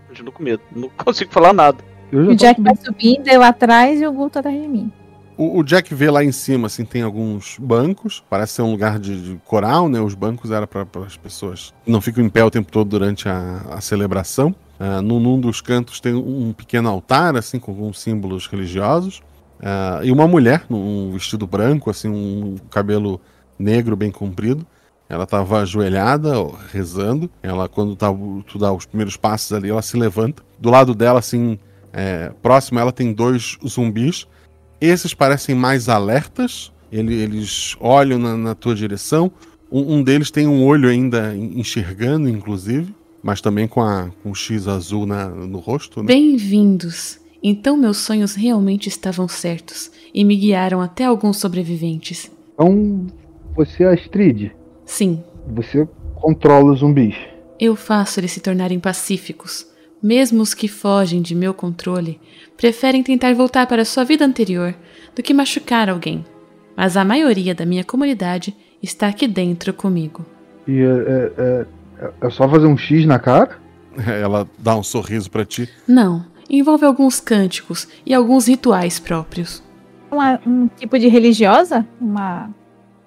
continuo com medo. Não consigo falar nada. O Jack vai subindo, eu atrás e o Guto atrás de mim. O, o, Jack vê lá em cima, assim, tem alguns bancos. Parece ser um lugar de, de coral, né? Os bancos eram para as pessoas não ficam em pé o tempo todo durante a, a celebração. Uh, num, num, dos cantos tem um pequeno altar, assim, com alguns símbolos religiosos. Uh, e uma mulher, num vestido branco, assim, um cabelo negro bem comprido. Ela estava ajoelhada, rezando. Ela, quando tá, tu dá os primeiros passos ali, ela se levanta. Do lado dela, assim, é, próximo ela tem dois zumbis. Esses parecem mais alertas. Ele, eles olham na, na tua direção. Um, um, deles tem um olho ainda enxergando, inclusive, mas também com, a, com o X azul na, no rosto. Né? Bem-vindos. Então meus sonhos realmente estavam certos e me guiaram até alguns sobreviventes. Então, você é a Astrid? Sim. Você controla os zumbis. Eu faço eles se tornarem pacíficos. Mesmo os que fogem de meu controle preferem tentar voltar para sua vida anterior do que machucar alguém. Mas a maioria da minha comunidade está aqui dentro comigo. E é, é, é, é só fazer um X na cara? [LAUGHS] Ela dá um sorriso para ti. Não, envolve alguns cânticos e alguns rituais próprios. Uma, um tipo de religiosa? Uma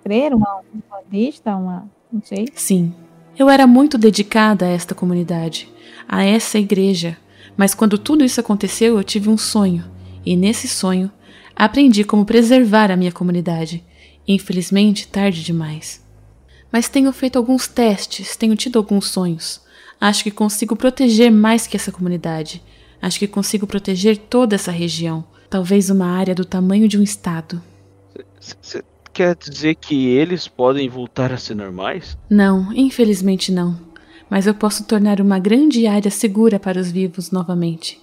freira, uma budista, uma. não sei. Sim. Eu era muito dedicada a esta comunidade, a essa igreja. Mas quando tudo isso aconteceu, eu tive um sonho. E nesse sonho, aprendi como preservar a minha comunidade. Infelizmente, tarde demais. Mas tenho feito alguns testes, tenho tido alguns sonhos. Acho que consigo proteger mais que essa comunidade. Acho que consigo proteger toda essa região. Talvez uma área do tamanho de um estado. Você quer dizer que eles podem voltar a ser normais? Não, infelizmente não. Mas eu posso tornar uma grande área segura para os vivos novamente.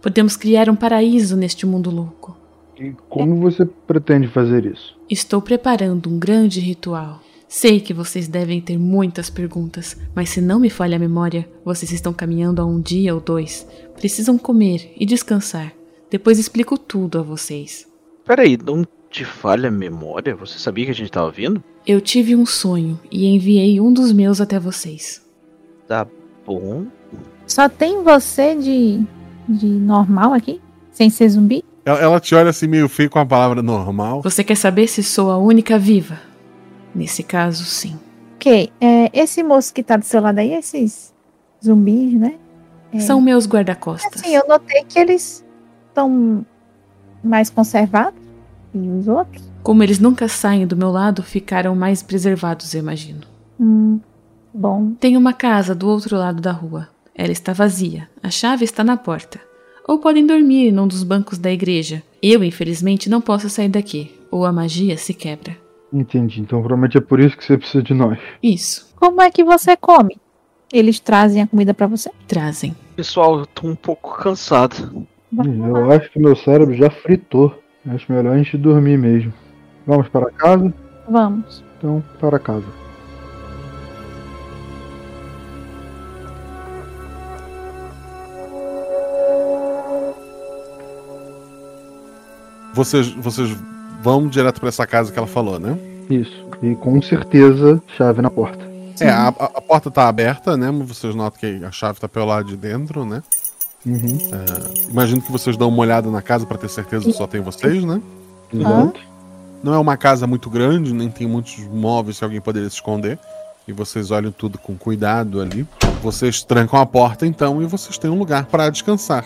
Podemos criar um paraíso neste mundo louco. E como você pretende fazer isso? Estou preparando um grande ritual. Sei que vocês devem ter muitas perguntas, mas se não me falha a memória, vocês estão caminhando a um dia ou dois. Precisam comer e descansar. Depois explico tudo a vocês. Peraí, não te falha a memória? Você sabia que a gente estava vindo? Eu tive um sonho e enviei um dos meus até vocês. Tá bom. Só tem você de, de normal aqui? Sem ser zumbi? Ela, ela te olha assim meio feio com a palavra normal. Você quer saber se sou a única viva? Nesse caso, sim. Ok. É, esse moço que tá do seu lado aí, esses zumbis, né? É... São meus guarda-costas. Sim, eu notei que eles estão mais conservados. E os outros? Como eles nunca saem do meu lado, ficaram mais preservados, eu imagino. Hum, bom. Tem uma casa do outro lado da rua. Ela está vazia. A chave está na porta. Ou podem dormir num dos bancos da igreja. Eu, infelizmente, não posso sair daqui. Ou a magia se quebra. Entendi. Então provavelmente é por isso que você precisa de nós. Isso. Como é que você come? Eles trazem a comida para você? Trazem. Pessoal, eu tô um pouco cansado. Eu acho que meu cérebro já fritou. Acho melhor a gente dormir mesmo. Vamos para casa? Vamos. Então, para casa. Vocês, vocês vão direto para essa casa que ela falou, né? Isso. E com certeza, chave na porta. É, a, a, porta tá aberta, né? Vocês notam que a chave tá pelo lado de dentro, né? Uhum. É, imagino que vocês dão uma olhada na casa para ter certeza que só tem vocês, né? Exato. Não é uma casa muito grande, nem tem muitos móveis que alguém poderia se esconder. e vocês olham tudo com cuidado ali. Vocês trancam a porta então e vocês têm um lugar para descansar.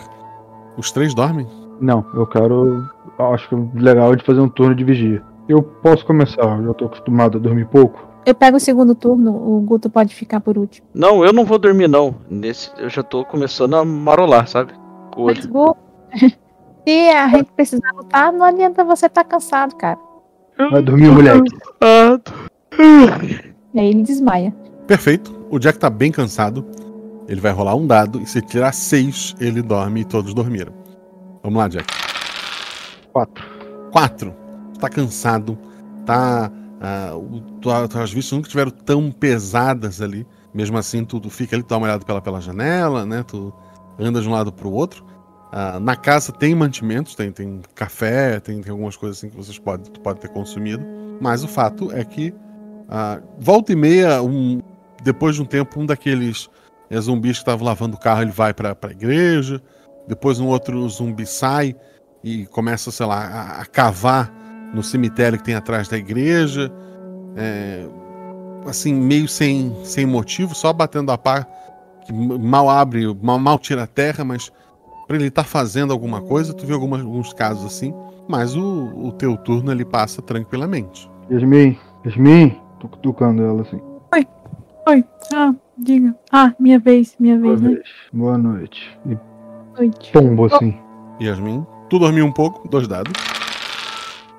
Os três dormem? Não, eu quero. Acho que é legal de fazer um turno de vigia. Eu posso começar, eu já tô acostumado a dormir pouco. Eu pego o segundo turno, o Guto pode ficar por último. Não, eu não vou dormir não. Nesse, eu já tô começando a marolar, sabe? Mas, [LAUGHS] se a gente precisar lutar, não adianta você estar cansado, cara. Vai dormir, moleque. E aí ele desmaia. Perfeito. O Jack tá bem cansado. Ele vai rolar um dado e se tirar seis, ele dorme e todos dormiram. Vamos lá, Jack. Quatro. Quatro. Tu tá cansado. Tá. ah, o- tua- tuas vistas nunca tiveram tão pesadas ali. Mesmo assim, tu, tu fica ali, tu dá uma olhada pela, pela janela, né? Tu anda de um lado pro outro. Ah, na casa tem mantimentos, tem, tem café, tem, tem algumas coisas assim que vocês podem tu pode ter consumido. Mas o fato é que ah, volta e meia, um, depois de um tempo, um daqueles eh, zumbis que estavam lavando o carro, ele vai pra, pra igreja. Depois um outro zumbi sai e começa, sei lá, a, a cavar no cemitério que tem atrás da igreja. É, assim, meio sem, sem motivo, só batendo a pá, que mal abre, mal, mal tira a terra, mas pra ele estar fazendo alguma coisa, tu vê algumas, alguns casos assim. Mas o, o teu turno ele passa tranquilamente. Yasmin, Yasmin, tô cutucando ela assim. Oi, ah, diga. Ah, minha vez, minha vez, né? Boa noite. E Noite. pombo assim. Yasmin, tu dormiu um pouco, dois dados.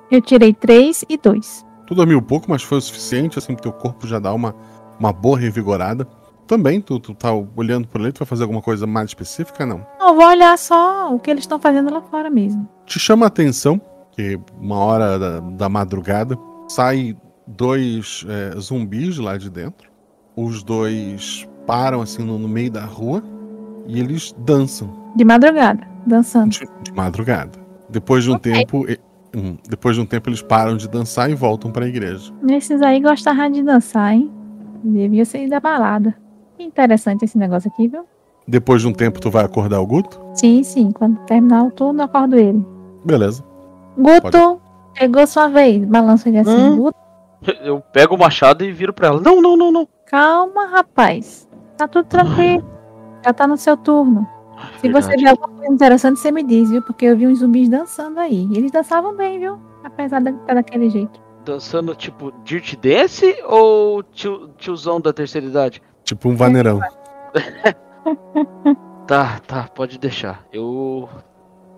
Eu tirei três e dois. Tu dormiu um pouco, mas foi o suficiente, assim, pro teu corpo já dar uma, uma boa revigorada. Também, tu, tu tá olhando por ali, tu vai fazer alguma coisa mais específica? Não. Não, eu vou olhar só o que eles estão fazendo lá fora mesmo. Te chama a atenção que uma hora da, da madrugada sai dois é, zumbis lá de dentro. Os dois param assim no, no meio da rua e eles dançam De madrugada, dançando. de, de madrugada. Depois de um tempo, e- hum, depois de um tempo eles param de dançar e voltam para a igreja. Esses aí gostavam de dançar, hein? Devia ser da balada. Que interessante esse negócio aqui, viu? Depois de um tempo tu vai acordar o Guto? Sim, sim. Quando terminar o turno, eu acordo ele. Beleza. Guto, chegou sua vez. Balança ele assim. Hum. Guto, Eu pego o machado e viro pra ela. Não, não, não, não. calma, rapaz. Tá tudo tranquilo. Já tá no seu turno. Se você Verdade. ver alguma coisa interessante, você me diz, viu? Porque eu vi uns zumbis dançando aí. E eles dançavam bem, viu? Apesar de estar daquele jeito. Dançando tipo Dirt Dance ou tio, tiozão da terceira idade? Tipo um vaneirão. [LAUGHS] Tá, tá, pode deixar. Eu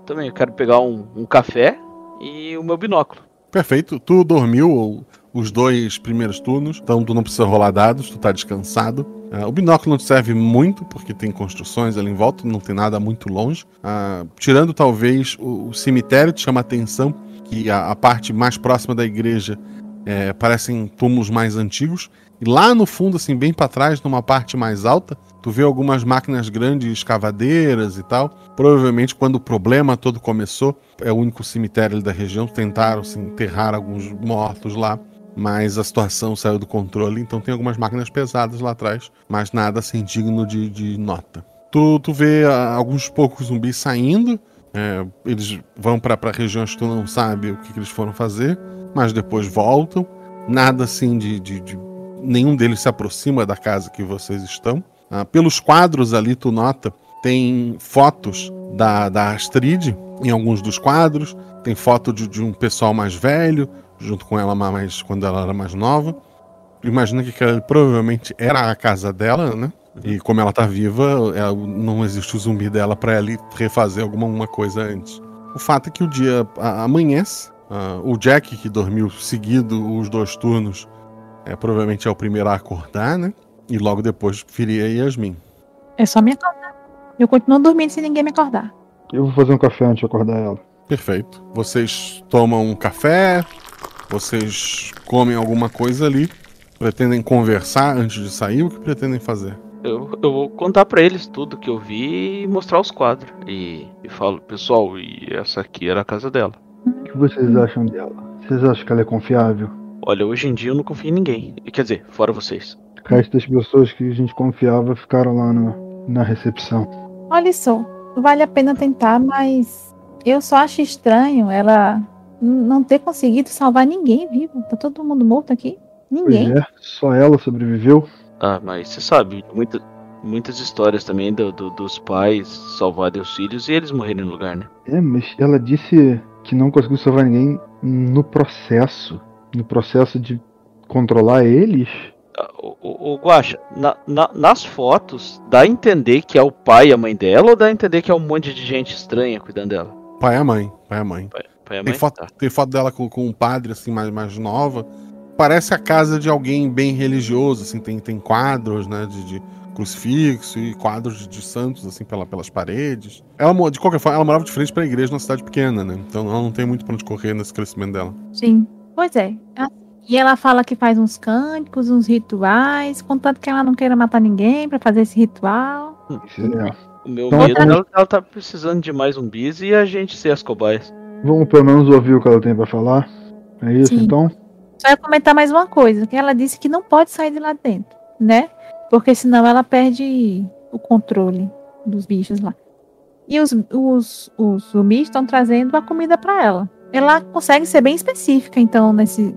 também quero pegar um, um café e o meu binóculo. Perfeito. Tu dormiu os dois primeiros turnos, então tu não precisa rolar dados, tu tá descansado. Ah, o binóculo não serve muito, porque tem construções ali em volta, não tem nada muito longe. Ah, tirando talvez o, o cemitério, te chama a atenção que a, a parte mais próxima da igreja é, parecem túmulos mais antigos. E lá no fundo, assim, bem para trás, numa parte mais alta, tu vê algumas máquinas grandes, escavadeiras e tal. Provavelmente, quando o problema todo começou, é o único cemitério da região, tentaram assim, enterrar alguns mortos lá. Mas a situação saiu do controle, então tem algumas máquinas pesadas lá atrás, mas nada assim digno de, de nota. Tu, tu vê ah, alguns poucos zumbis saindo, é, eles vão para regiões que tu não sabe o que, que eles foram fazer, mas depois voltam. Nada assim de, de, de- Nenhum deles se aproxima da casa que vocês estão. Ah, pelos quadros ali, tu nota, tem fotos da, da Astrid em alguns dos quadros. Tem foto de, de um pessoal mais velho, junto com ela mais quando ela era mais nova. Imagina que aquela provavelmente era a casa dela, né? E como ela tá viva, ela- não existe o zumbi dela pra ela refazer alguma uma coisa antes. O fato é que o dia a- amanhece. ah, o Jack, que dormiu seguido os dois turnos, é, provavelmente é o primeiro a acordar, né? E logo depois viria a Yasmin. É só me acordar. Eu continuo dormindo se ninguém me acordar. Eu vou fazer um café antes de acordar ela. Perfeito. Vocês tomam um café, vocês comem alguma coisa ali, pretendem conversar antes de sair, o que pretendem fazer? Eu, eu vou contar pra eles tudo que eu vi e mostrar os quadros. E, e falo, pessoal, e essa aqui era a casa dela. O que vocês acham dela? Vocês acham que ela é confiável? Olha, hoje em dia eu não confio em ninguém. Quer dizer, fora vocês. O resto das pessoas que a gente confiava ficaram lá no- na recepção. Olha só, vale a pena tentar, mas eu só acho estranho ela não ter conseguido salvar ninguém vivo. Tá todo mundo morto aqui. Ninguém. Pois é, só ela sobreviveu. Ah, mas você sabe, muita, muitas histórias também do, do- dos pais salvarem os filhos e eles morrerem no lugar, né? É, mas ela disse que não conseguiu salvar ninguém no processo. No processo de controlar eles. O, o, o Guaxa, na- na- nas fotos, dá a entender que é o pai e a mãe dela ou dá a entender que é um monte de gente estranha cuidando dela? Pai e a mãe. Pai e a mãe. Pai e a Tem mãe? foto, Tá. tem foto dela com, com um padre, assim, mais, mais nova. Parece a casa de alguém bem religioso, assim, tem, tem quadros, né, de, de crucifixo e quadros de, de santos, assim, pela, pelas paredes. Ela, de qualquer forma, ela morava de frente pra igreja numa cidade pequena, né, então ela não tem muito pra onde correr nesse crescimento dela. Sim. Pois é. E ela fala que faz uns cânticos, uns rituais, contanto que ela não queira matar ninguém pra fazer esse ritual. O meu Então, medo é ela, ela tá precisando de mais zumbis e a gente ser as cobaias. Vamos pelo menos ouvir o que ela tem pra falar. É isso, Sim. então? Só ia comentar mais uma coisa, que ela disse que não pode sair de lá dentro, né? Porque senão ela perde o controle dos bichos lá. E os, os, os zumbis estão trazendo a comida pra ela. Ela consegue ser bem específica, então, nesse,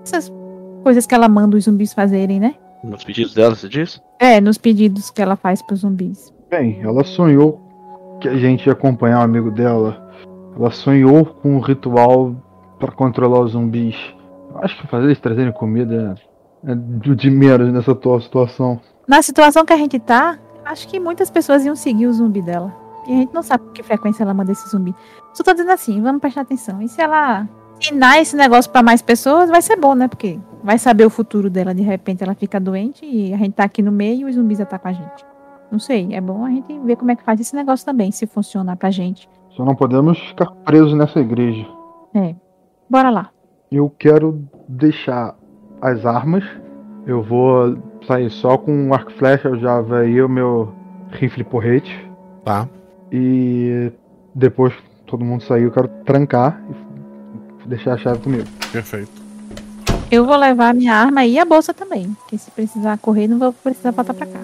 nessas coisas que ela manda os zumbis fazerem, né? Nos pedidos dela, você diz? É, nos pedidos que ela faz pros zumbis. Bem, ela sonhou que a gente ia acompanhar um amigo dela. Ela sonhou com um ritual pra controlar os zumbis. Acho que fazer eles trazerem comida é de menos nessa atual situação. Na situação que a gente tá, acho que muitas pessoas iam seguir o zumbi dela. E a gente não sabe com que frequência ela manda esse zumbi. Só tô dizendo assim, vamos prestar atenção. E se ela ensinar esse negócio pra mais pessoas, vai ser bom, né? Porque vai saber o futuro dela. De repente ela fica doente e a gente tá aqui no meio e os zumbis com a gente. Não sei, é bom a gente ver como é que faz esse negócio também, se funcionar pra gente. Só não podemos ficar presos nessa igreja. É. Bora lá. Eu quero deixar as armas. Eu vou sair só com um arco e flecha. Eu já aí o meu rifle porrete. Tá. E depois que todo mundo sair, eu quero trancar e deixar a chave comigo. Perfeito. Eu vou levar a minha arma e a bolsa também. Porque se precisar correr, não vou precisar voltar pra cá.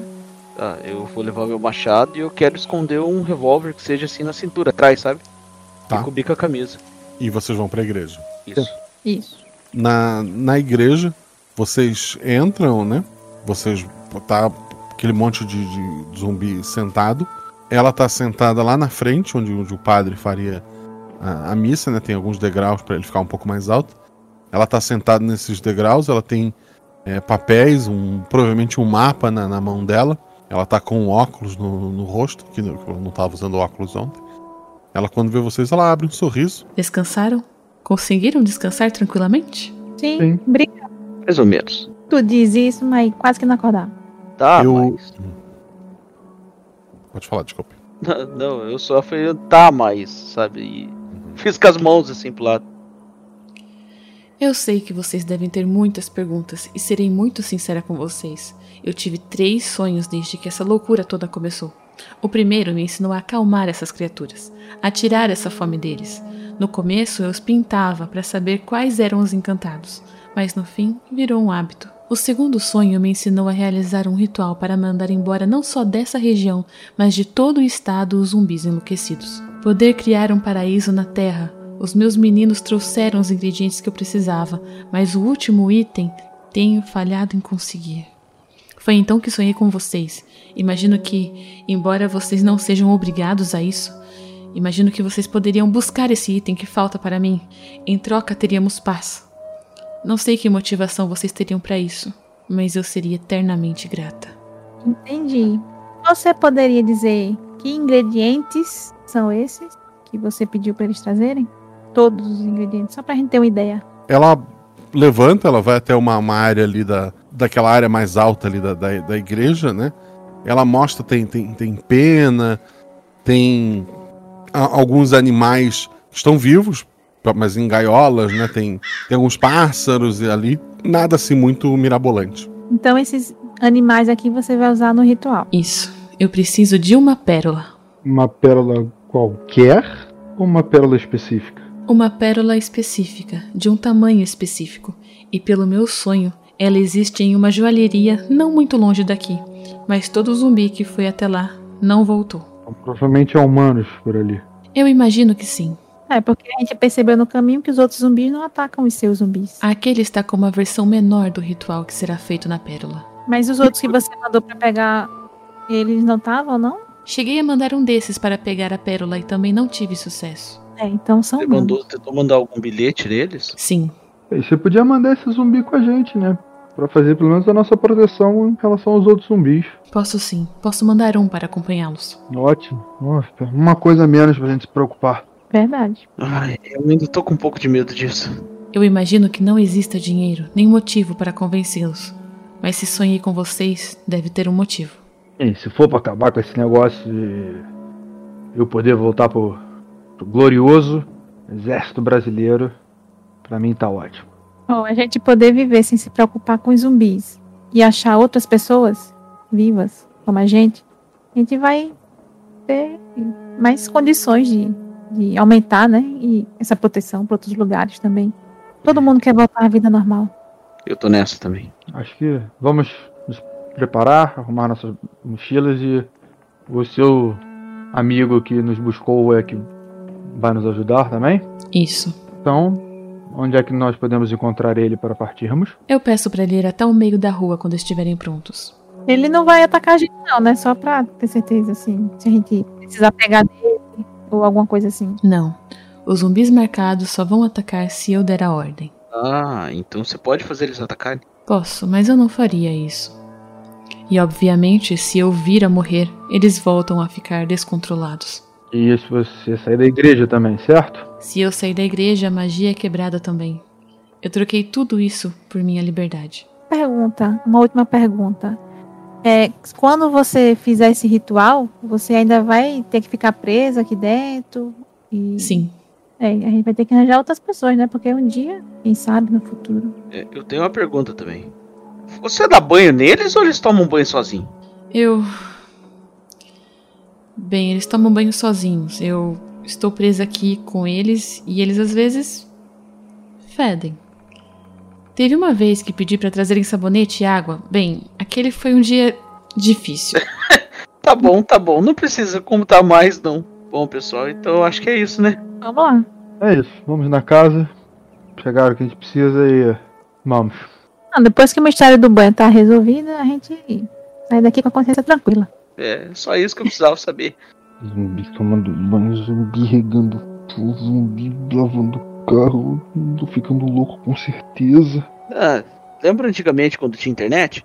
Tá, eu vou levar meu machado e eu quero esconder um revólver que seja assim na cintura, atrás, sabe? Tá. E cobrir com a camisa. E vocês vão pra igreja. Isso. Isso. Na, na igreja, vocês entram, né? Vocês tá aquele monte de, de zumbi sentado. Ela tá sentada lá na frente, onde, onde o padre faria a, a missa, né? Tem alguns degraus para ele ficar um pouco mais alto. Ela tá sentada nesses degraus, ela tem é, papéis, um, provavelmente um mapa na, na mão dela. Ela tá com um óculos no, no rosto, que não, que ela não tava usando óculos ontem. Ela, quando vê vocês, ela abre um sorriso. Descansaram? Conseguiram descansar tranquilamente? Sim, Sim. obrigada. Mais ou menos. Tu diz isso, mas quase que não acordar. Tá, Eu- mas. Pode falar, desculpe. Não, não, eu só falei, tá, mas, sabe? E fiz com as mãos assim pro lado. Eu sei que vocês devem ter muitas perguntas e serei muito sincera com vocês. Eu tive três sonhos desde que essa loucura toda começou. O primeiro me ensinou a acalmar essas criaturas, a tirar essa fome deles. No começo eu os pintava para saber quais eram os encantados, mas no fim virou um hábito. O segundo sonho me ensinou a realizar um ritual para mandar embora não só dessa região, mas de todo o estado os zumbis enlouquecidos. Poder criar um paraíso na Terra. Os meus meninos trouxeram os ingredientes que eu precisava, mas o último item tenho falhado em conseguir. Foi então que sonhei com vocês. Imagino que, embora vocês não sejam obrigados a isso, imagino que vocês poderiam buscar esse item que falta para mim. Em troca, teríamos paz. Não sei que motivação vocês teriam para isso, mas eu seria eternamente grata. Entendi. Você poderia dizer que ingredientes são esses que você pediu para eles trazerem? Todos os ingredientes, só pra gente ter uma ideia. ela levanta, ela vai até uma, uma área ali da, daquela área mais alta ali da, da, da igreja, né? Ela mostra, tem, tem, tem pena, tem a- alguns animais que estão vivos, mas em gaiolas, né? Tem, tem alguns pássaros ali. Nada assim muito mirabolante. Então esses animais aqui você vai usar no ritual. Isso. Eu preciso de uma pérola. Uma pérola qualquer ou uma pérola específica? Uma pérola específica, de um tamanho específico. E pelo meu sonho, ela existe em uma joalheria não muito longe daqui. Mas todo zumbi que foi até lá não voltou. Então, provavelmente há humanos por ali. Eu imagino que sim. É, porque a gente percebeu no caminho que os outros zumbis não atacam os seus zumbis. Aquele está com uma versão menor do ritual que será feito na pérola. Mas os outros que você mandou pra pegar, eles não estavam, não? Cheguei a mandar um desses para pegar a pérola e também não tive sucesso. É, então são Você mandou, tentou mandar algum bilhete neles? Sim. E você podia mandar esse zumbi com a gente, né? Pra fazer pelo menos a nossa proteção em relação aos outros zumbis. Posso sim. Posso mandar um para acompanhá-los. Ótimo. Nossa, uma coisa a menos pra gente se preocupar. Verdade. Ai, eu ainda tô com um pouco de medo disso. Eu imagino que não exista dinheiro, nem motivo para convencê-los. Mas se sonhei com vocês, deve ter um motivo. E se for pra acabar com esse negócio de eu poder voltar pro, pro glorioso exército brasileiro, pra mim tá ótimo. Bom, a gente poder viver sem se preocupar com os zumbis e achar outras pessoas vivas, como a gente, a gente vai ter mais condições de, de aumentar, né? E essa proteção para outros lugares também. Todo mundo quer voltar à vida normal. Eu tô nessa também. Acho que vamos nos preparar, arrumar nossas mochilas e o seu amigo que nos buscou é que vai nos ajudar também. Isso. Então, onde é que nós podemos encontrar ele para partirmos? Eu peço para ele ir até o meio da rua quando estiverem prontos. Ele não vai atacar a gente, não, né? Só pra ter certeza, assim. Se a gente precisar pegar dele ou alguma coisa assim. Não. Os zumbis marcados só vão atacar se eu der a ordem. Ah, então você pode fazer eles atacarem? Posso, mas eu não faria isso. E obviamente, se eu vir a morrer, eles voltam a ficar descontrolados. E se você sair da igreja também, certo? Se eu sair da igreja, a magia é quebrada também. Eu troquei tudo isso por minha liberdade. Pergunta, uma última pergunta. É, quando você fizer esse ritual, você ainda vai ter que ficar preso aqui dentro? E... Sim. É, a gente vai ter que arranjar outras pessoas, né? Porque um dia, quem sabe no futuro. É, eu tenho uma pergunta também. Você dá banho neles ou eles tomam banho sozinhos? Eu. Bem, eles tomam banho sozinhos. Eu estou presa aqui com eles e eles às vezes fedem. Teve uma vez que pedi para trazerem sabonete e água. Bem, aquele foi um dia difícil. [LAUGHS] tá bom, tá bom. Não precisa contar mais, não. Bom, pessoal, então eu acho que é isso, né? Vamos lá. É isso. Vamos na casa, pegar o que a gente precisa e vamos. Ah, depois que o mistério do banho tá resolvido, a gente sai daqui com a consciência tranquila. É, só isso que eu precisava saber. Zumbi tomando banho, zumbi regando tudo, zumbi lavando carro, tô ficando louco com certeza. Ah, lembra antigamente quando tinha internet?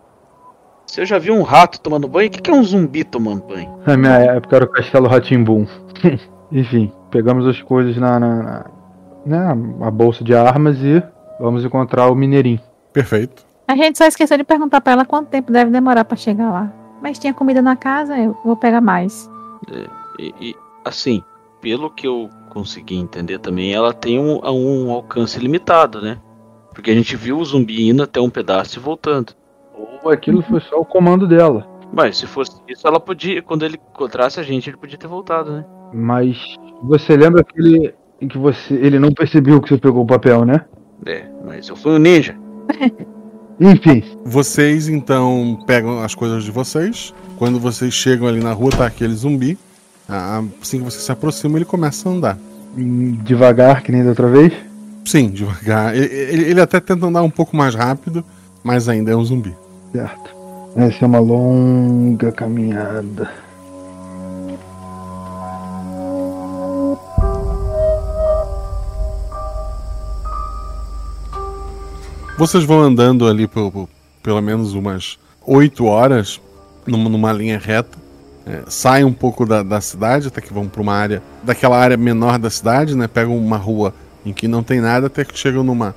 Se eu já vi um rato tomando banho, o que, que é um zumbi tomando banho? [LAUGHS] Na minha época era o Castelo Ratimbum. [LAUGHS] Enfim, pegamos as coisas na, na, na, na a bolsa de armas e vamos encontrar o Mineirinho. Perfeito. A gente só esqueceu de perguntar pra ela quanto tempo deve demorar pra chegar lá. Mas tinha comida na casa, eu vou pegar mais. É, e, e, assim, pelo que eu consegui entender também, ela tem um, um alcance limitado, né? Porque a gente viu o zumbi indo até um pedaço e voltando. Ou aquilo foi só o comando dela. Mas se fosse isso, ela podia, quando ele encontrasse a gente, ele podia ter voltado, né? Mas você lembra aquele em que você ele não percebeu que você pegou o papel, né? É, mas eu fui um ninja. [LAUGHS] Enfim. Vocês então pegam as coisas de vocês. Quando vocês chegam ali na rua, tá aquele zumbi. Assim que você se aproxima, ele começa a andar. Devagar, que nem da outra vez? Sim, devagar. Ele, ele- ele até tenta andar um pouco mais rápido, mas ainda é um zumbi. Certo. Essa é uma longa caminhada. Vocês vão andando ali por, por pelo menos umas 8 horas numa, numa linha reta. É, saem um pouco da, da cidade, até que vão para uma área, daquela área menor da cidade, né? Pegam uma rua em que não tem nada, até que chegam numa,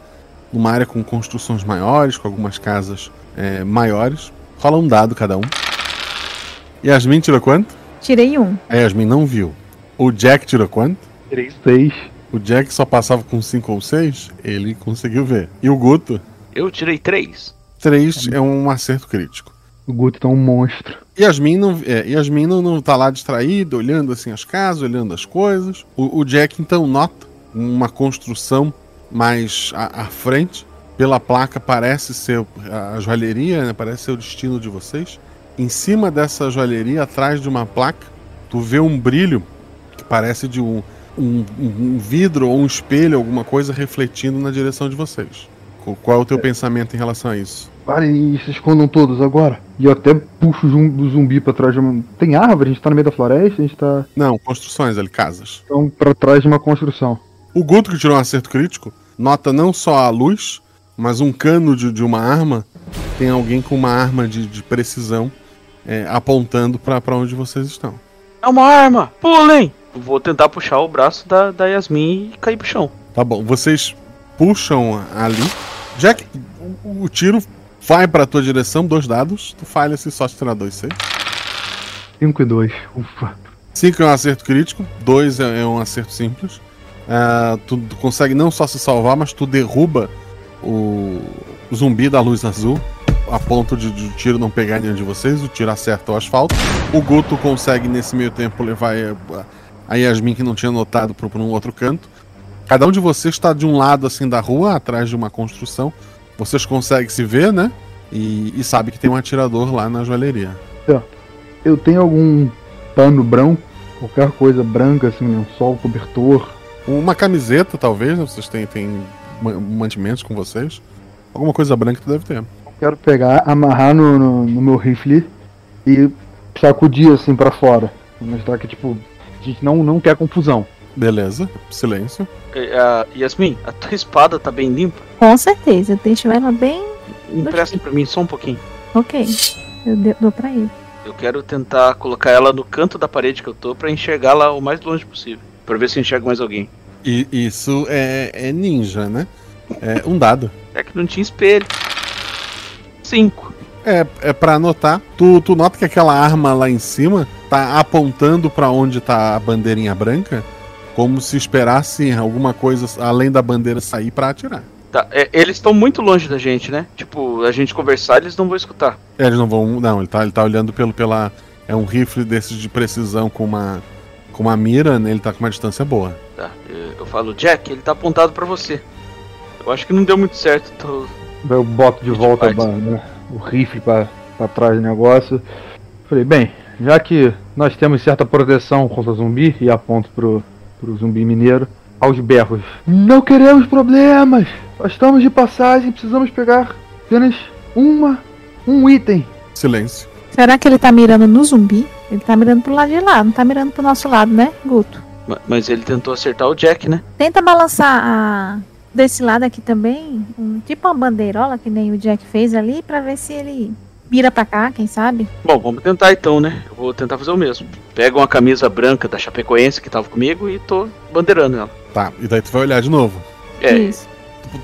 numa área com construções maiores, com algumas casas é, maiores. Rola um dado cada um. Yasmin tirou quanto? Tirei um. A Yasmin não viu. O Jack tirou quanto? Tirei seis. O Jack só passava com 5 ou 6, ele conseguiu ver. E o Guto? Eu tirei três. 3 é um acerto crítico. O Guto tá um monstro. Yasmin não, é, Yasmin não, não tá lá distraído, olhando assim as casas, olhando as coisas. O, o Jack então nota uma construção mais à, à frente. Pela placa parece ser a joalheria, né? parece ser o destino de vocês. Em cima dessa joalheria, atrás de uma placa, tu vê um brilho que parece de um um, um vidro ou um espelho, alguma coisa refletindo na direção de vocês. Qu- Qual é o teu pensamento em relação a isso? Parem e se escondam todos agora. E eu até puxo do zumbi pra trás de uma. Tem árvore? A gente tá no meio da floresta? A gente tá. Não, construções ali, casas. Então, pra trás de uma construção. O Guto, que tirou um acerto crítico, nota não só a luz, mas um cano de, de uma arma. Tem alguém com uma arma de, de precisão é, apontando pra pra onde vocês estão. É uma arma! Pulem! Vou tentar puxar o braço da, da Yasmin e cair pro chão. Tá bom, vocês puxam ali. Jack, o, o tiro vai pra tua direção, dois dados. Tu falha se só tirar dois, sei. 5 e 2. Ufa. 5 é um acerto crítico, 2 é, é um acerto simples. Ah, tu, tu consegue não só se salvar, mas tu derruba o, zumbi da luz azul a ponto de, de o tiro não pegar nenhum de vocês. O tiro acerta o asfalto. O Guto consegue, nesse meio tempo, levar a, a Yasmin, que não tinha notado, para um outro canto. Cada um de vocês está de um lado assim da rua, atrás de uma construção. Vocês conseguem se ver, né? E, e sabe que tem um atirador lá na joalheria. Eu tenho algum pano branco? Qualquer coisa branca, assim, um sol, cobertor. Uma camiseta, talvez, né? Vocês têm, têm ma- mantimentos com vocês. Alguma coisa branca tu deve ter. Quero pegar, amarrar no, no, no meu rifle e sacudir assim pra fora. Pra Mostrar que, tipo, a gente não, não quer confusão. Beleza, silêncio. Eh, ah, Yasmin, a tua espada tá bem limpa? Com certeza, eu deixo ela bem. Empresta pra mim só um pouquinho. Ok. Eu dou pra ele. Eu quero tentar colocar ela no canto da parede que eu tô pra enxergar lá o mais longe possível. Pra ver se eu enxergo mais alguém. E isso é, é ninja, né? É um dado. É que não tinha espelho. Cinco. É, é para anotar. Tu, tu nota que aquela arma lá em cima tá apontando pra onde tá a bandeirinha branca, como se esperasse alguma coisa além da bandeira sair pra atirar. Tá, é, eles estão muito longe da gente, né? Tipo, a gente conversar, eles não vão escutar. É, Eles não vão. Não, ele tá, ele tá olhando pelo, pela. É um rifle desses de precisão com uma. Com uma mira, né? Ele tá com uma distância boa. Tá, eu, eu falo, Jack, ele tá apontado pra você. Eu acho que não deu muito certo. Tô... Eu boto de volta ba- né, o rifle pra, pra trás do negócio. Falei, bem, já que nós temos certa proteção contra zumbi, e aponto pro, pro zumbi mineiro, aos berros. Não queremos problemas! Nós estamos de passagem, precisamos pegar apenas uma, um item. Silêncio. Será que ele tá mirando no zumbi? Ele tá mirando pro lado de lá, não tá mirando pro nosso lado, né, Guto? Ma- Mas ele tentou acertar o Jack, né? Tenta balançar a... desse lado aqui também, um, tipo uma bandeirola que nem o Jack fez ali, pra ver se ele mira pra cá, quem sabe? Bom, vamos tentar então, né? Eu vou tentar fazer o mesmo. Pego uma camisa branca da Chapecoense que tava comigo e tô bandeirando ela. Tá, e daí tu vai olhar de novo. É, Isso.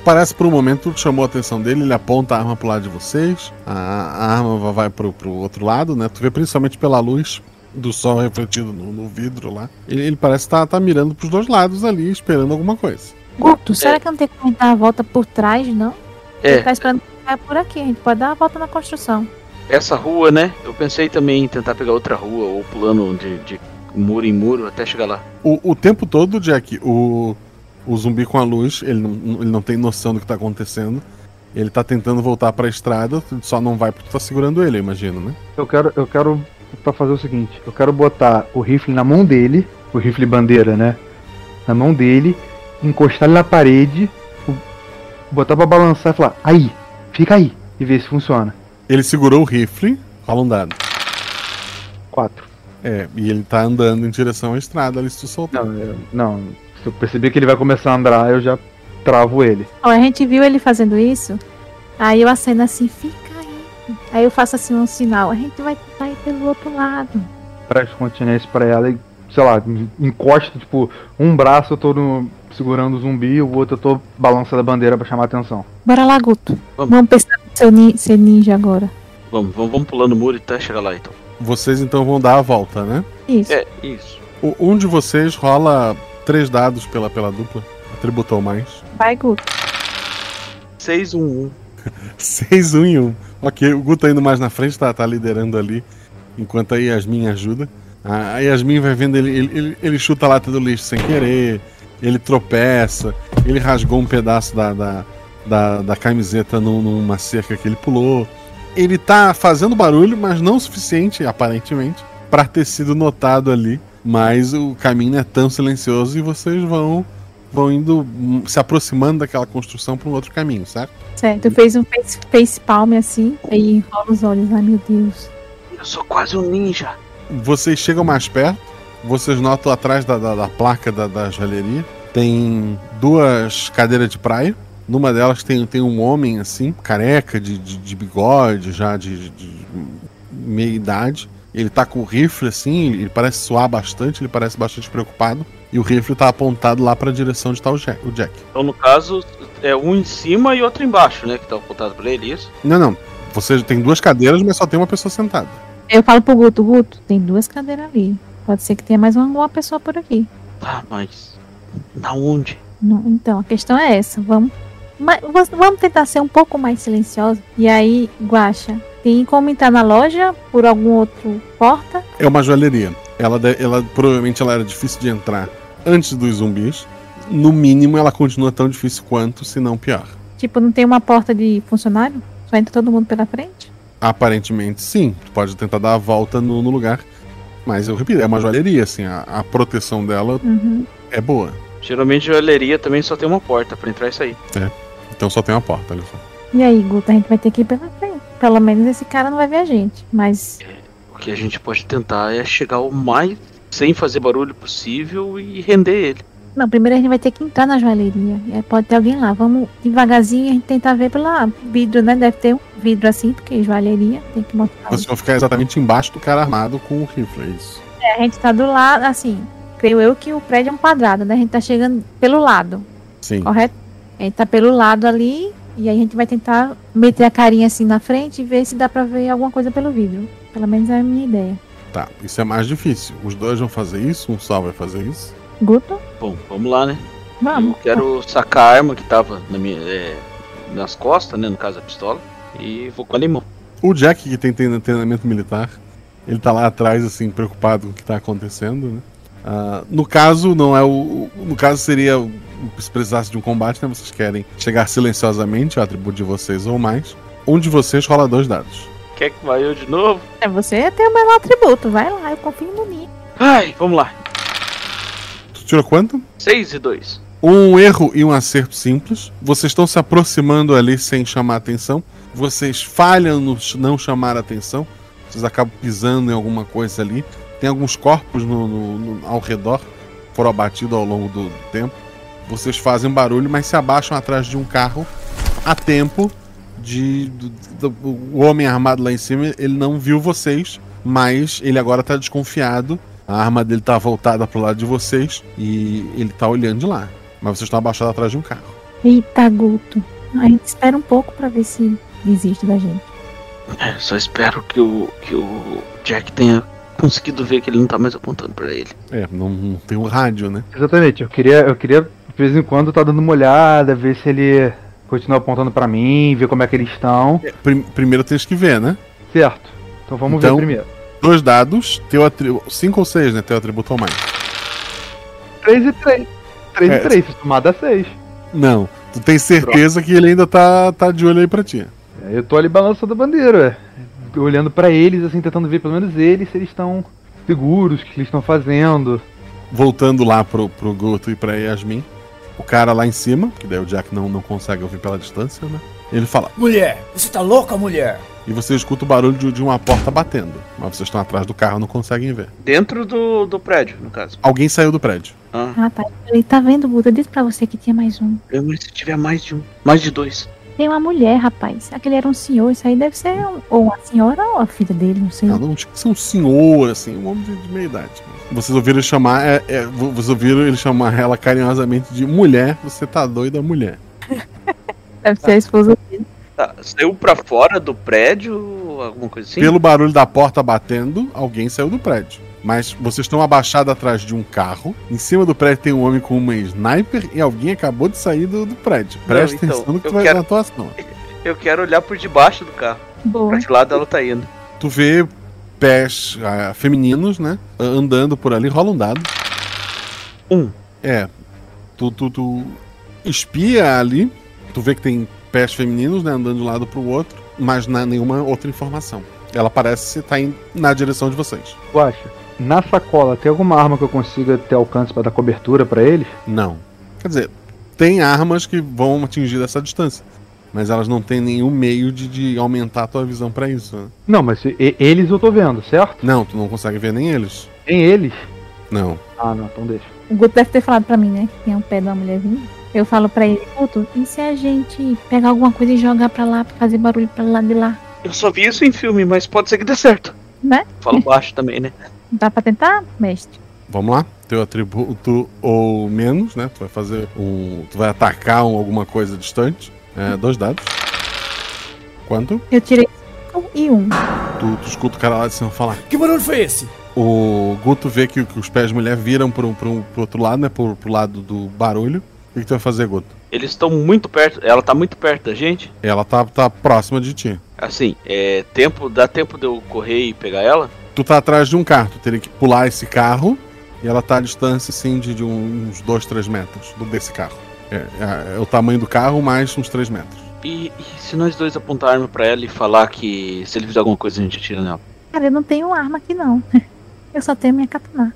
Parece por um momento chamou a atenção dele, ele aponta a arma pro lado de vocês, a, a arma va- vai pro, pro outro lado, né? Tu vê principalmente pela luz do sol refletido no, no vidro lá. Ele, ele parece estar tá, tá mirando pros dois lados ali, esperando alguma coisa. Guto, será que não tem como dar a volta por trás, não? É. Ele tá esperando caia por aqui, a gente pode dar a volta na construção. essa rua, né? Eu pensei também em tentar pegar outra rua ou pulando de, de muro em muro até chegar lá. O, o tempo todo, Jack, o, o zumbi com a luz, ele não, ele não tem noção do que tá acontecendo. Ele tá tentando voltar pra estrada, só não vai porque tu tá segurando ele, eu imagino, né? Eu quero, eu quero pra fazer o seguinte, eu quero botar o rifle na mão dele, o rifle bandeira, né? Na mão dele, encostar ele na parede, o- botar pra balançar e falar, aí, fica aí, e ver se funciona. Ele segurou o rifle, rola um dado. Quatro. É, e ele tá andando em direção à estrada ali se tu soltar. Não, eu, não, se eu perceber que ele vai começar a andar, eu já travo ele. Ó, a gente viu ele fazendo isso, aí eu aceno assim, fica aí. Aí eu faço assim um sinal, a gente vai tentar ir pelo outro lado. Presto continência pra ela e, sei lá, encosta, tipo, um braço eu tô no- segurando o zumbi e o outro eu tô balançando a bandeira pra chamar a atenção. Bora lá, Guto. Vamos. Vamos pensar no seu ni- ser ninja agora. Vamos, vamos, vamos pulando o muro até chegar lá então. Vocês então vão dar a volta, né? Isso. É, isso. O- um de vocês rola três dados pela, pela dupla. Atributou mais. Vai, Guto. 6, 1, 1. 6, 1 e 1. Ok, o Gu tá indo mais na frente, tá, tá liderando ali. Enquanto a Yasmin ajuda. A Yasmin vai vendo ele, ele, ele, ele chuta a lata do lixo sem querer. Ele tropeça. Ele rasgou um pedaço da, da, da, da camiseta num- numa cerca que ele pulou. Ele tá fazendo barulho, mas não o suficiente, aparentemente, para ter sido notado ali Mas o caminho não é tão silencioso e vocês vão vão indo hum, se aproximando daquela construção para um outro caminho, certo? Certo, fez um face, face palm assim, aí rola os olhos, ai meu Deus. Eu sou quase um ninja. Vocês chegam mais perto, vocês notam atrás da, da, da placa da, da joalheria tem duas cadeiras de praia. Numa delas tem, tem um homem assim, careca, de, de, de bigode, já de, de meia idade. Ele tá com o rifle assim, ele parece suar bastante, ele parece bastante preocupado. E o rifle tá apontado lá para a direção de tal Jack, o Jack. Então, no caso, é um em cima e outro embaixo, né? Que tá apontado pra ele, isso? Não, não. Você tem duas cadeiras, mas só tem uma pessoa sentada. Eu falo pro Guto, Guto, tem duas cadeiras ali. Pode ser que tenha mais uma, uma pessoa por aqui. Ah, mas. Na onde? Não, então, a questão é essa. Vamos, mas, vamos tentar ser um pouco mais silenciosos. E aí, Guacha, tem como entrar na loja por algum outro porta? É uma joalheria. Ela, ela provavelmente ela era difícil de entrar antes dos zumbis. No mínimo, ela continua tão difícil quanto, se não pior. Tipo, não tem uma porta de funcionário? Só entra todo mundo pela frente? Aparentemente, sim. Tu pode tentar dar a volta no, no lugar. Mas eu repito, é uma joalheria, assim. A, a proteção dela uhum. é boa. Geralmente, joalheria também só tem uma porta para entrar e sair. É. Então só tem uma porta, olha só. E aí, Guta, a gente vai ter que ir pela frente. Pelo menos esse cara não vai ver a gente. Mas. O que a gente pode tentar é chegar o mais sem fazer barulho possível e render ele. Não, primeiro a gente vai ter que entrar na joalheria. É, pode ter alguém lá. Vamos devagarzinho a gente tentar ver pela vidro, né? Deve ter um vidro assim, porque joalheria tem que mostrar. Vocês vão ficar exatamente embaixo do cara armado com o rifle, é isso. É, a gente tá do lado, assim. Creio eu que o prédio é um quadrado, né? A gente tá chegando pelo lado. Sim. Correto? A gente tá pelo lado ali. E aí a gente vai tentar meter a carinha assim na frente e ver se dá pra ver alguma coisa pelo vidro. Pelo menos é a minha ideia. Tá, isso é mais difícil. Os dois vão fazer isso, um só vai fazer isso. Guto? Bom, vamos lá, né? Vamos. Eu quero sacar a arma que tava na minha, é, nas costas, né? No caso a pistola. E vou com a limão. O Jack, que tem treinamento militar, ele tá lá atrás, assim, preocupado com o que tá acontecendo, né? Uh, no caso, não é o. No caso, seria. Se precisasse de um combate, né? Vocês querem chegar silenciosamente, o atributo de vocês ou mais. Um de vocês rola dois dados. Quer que vai eu de novo? É, você tem o melhor atributo. Vai lá, eu confio no Ninho. Ai, vamos lá. Tirou quanto? 6 e 2. Um erro e um acerto simples. Vocês estão se aproximando ali sem chamar atenção. Vocês falham no não chamar atenção. Vocês acabam pisando em alguma coisa ali. Tem alguns corpos no, no, no, ao redor. Foram abatidos ao longo do, do tempo. Vocês fazem barulho, mas se abaixam atrás de um carro a tempo de. O homem armado lá em cima, ele não viu vocês, mas ele agora tá desconfiado. A arma dele tá voltada pro lado de vocês e ele tá olhando de lá. Mas vocês estão abaixados atrás de um carro. Eita, Guto. A gente espera um pouco para ver se desiste da gente. É, só espero que o, que o Jack tenha conseguido ver que ele não tá mais apontando para ele. É, não, não tem um rádio, né? Exatamente. Eu queria, eu queria de vez em quando tá dando uma olhada, ver se ele continua apontando para mim, ver como é que eles estão. É, prim primeiro tens que ver, né? Certo. Então vamos então, ver primeiro. Dois dados, teu atributo. Cinco ou seis, né? Teu atributo ou mais. 3 e 3. 3 é. e 3, se somar dá 6. Não. Tu tem certeza Pronto. que ele ainda tá, tá de olho aí pra ti. É, eu tô ali balançando a bandeira, ué. Olhando para eles, assim, tentando ver pelo menos eles, se eles estão seguros, o que eles estão fazendo. Voltando lá pro, pro Goto e pra Yasmin o cara lá em cima, que daí o Jack não, não consegue ouvir pela distância, né? Ele fala: Mulher, você tá louca, mulher? E você escuta o barulho de, de uma porta batendo. Mas vocês estão atrás do carro não conseguem ver. Dentro do, do prédio, no caso. Alguém saiu do prédio. Ah, tá. Ele tá vendo, Buda. Eu disse pra você que tinha mais um. Eu, se tiver mais de um. Mais de dois. Tem uma mulher, rapaz. Aquele era um senhor. Isso aí deve ser um, ou uma senhora ou a filha dele, não sei. Não, não tinha que ser um senhor, assim, um homem de, de meia idade. Vocês ouviram ele chamar. É, é, vocês ouviram ele chamar ela carinhosamente de mulher. Você tá doida, mulher. [LAUGHS] Deve ser a esposa dele. Tá, saiu pra fora do prédio, alguma coisa assim? Pelo barulho da porta batendo, alguém saiu do prédio. Mas vocês estão abaixados atrás de um carro. Em cima do prédio tem um homem com uma sniper e alguém acabou de sair do, do prédio. Presta então, atenção no que tu vai quero... na atuação. [LAUGHS] Eu quero olhar por debaixo do carro. Boa. Pra que lado ela tá indo. Tu vê pés uh, femininos, né? Andando por ali. Rola um dado. Um. É. Tu, tu, tu espia ali. Tu vê que tem pés femininos, né? Andando de um lado pro outro. Mas não nenhuma outra informação. Ela parece estar indo na direção de vocês. Guacha, Na sacola, tem alguma arma que eu consiga ter alcance para dar cobertura para eles? Não. Quer dizer, tem armas que vão atingir essa distância. Mas elas não têm nenhum meio de, de aumentar a tua visão para isso. Né? Não, mas e- eles eu tô vendo, certo? Não, tu não consegue ver nem eles. Tem eles? Não. Ah, não, então deixa. O Guto deve ter falado pra mim, né? Que tem um pé de uma mulherzinha. Eu falo pra ele, Guto, e se a gente pegar alguma coisa e jogar pra lá, pra fazer barulho pra lá de lá? Eu só vi isso em filme, mas pode ser que dê certo. Né? Falo baixo também, né? [LAUGHS] Dá pra tentar, mestre? Vamos lá. Teu atributo ou menos, né? Tu vai fazer um. Tu vai atacar um- alguma coisa distante. É, dois dados. Quanto? Eu tirei cinco e um. Tu, tu escuta o cara lá de cima falar. Que barulho foi esse? O Guto vê que, que os pés de mulher viram pro, pro, pro outro lado, né? Pro, pro lado do barulho. O que, que tu vai fazer, Guto? Eles estão muito perto. Ela tá muito perto da gente. Ela tá, tá próxima de ti. Assim, é tempo. Dá tempo de eu correr e pegar ela? Tu tá atrás de um carro, tu teria que pular esse carro e ela tá à distância, assim, de, de uns 2, 3 metros do, desse carro. É, é- é o tamanho do carro mais uns 3 metros. E, e se nós dois apontar a arma pra ela e falar que se ele fizer alguma coisa a gente atira nela? Cara, eu não tenho arma aqui não. [LAUGHS] Eu só tenho minha katana.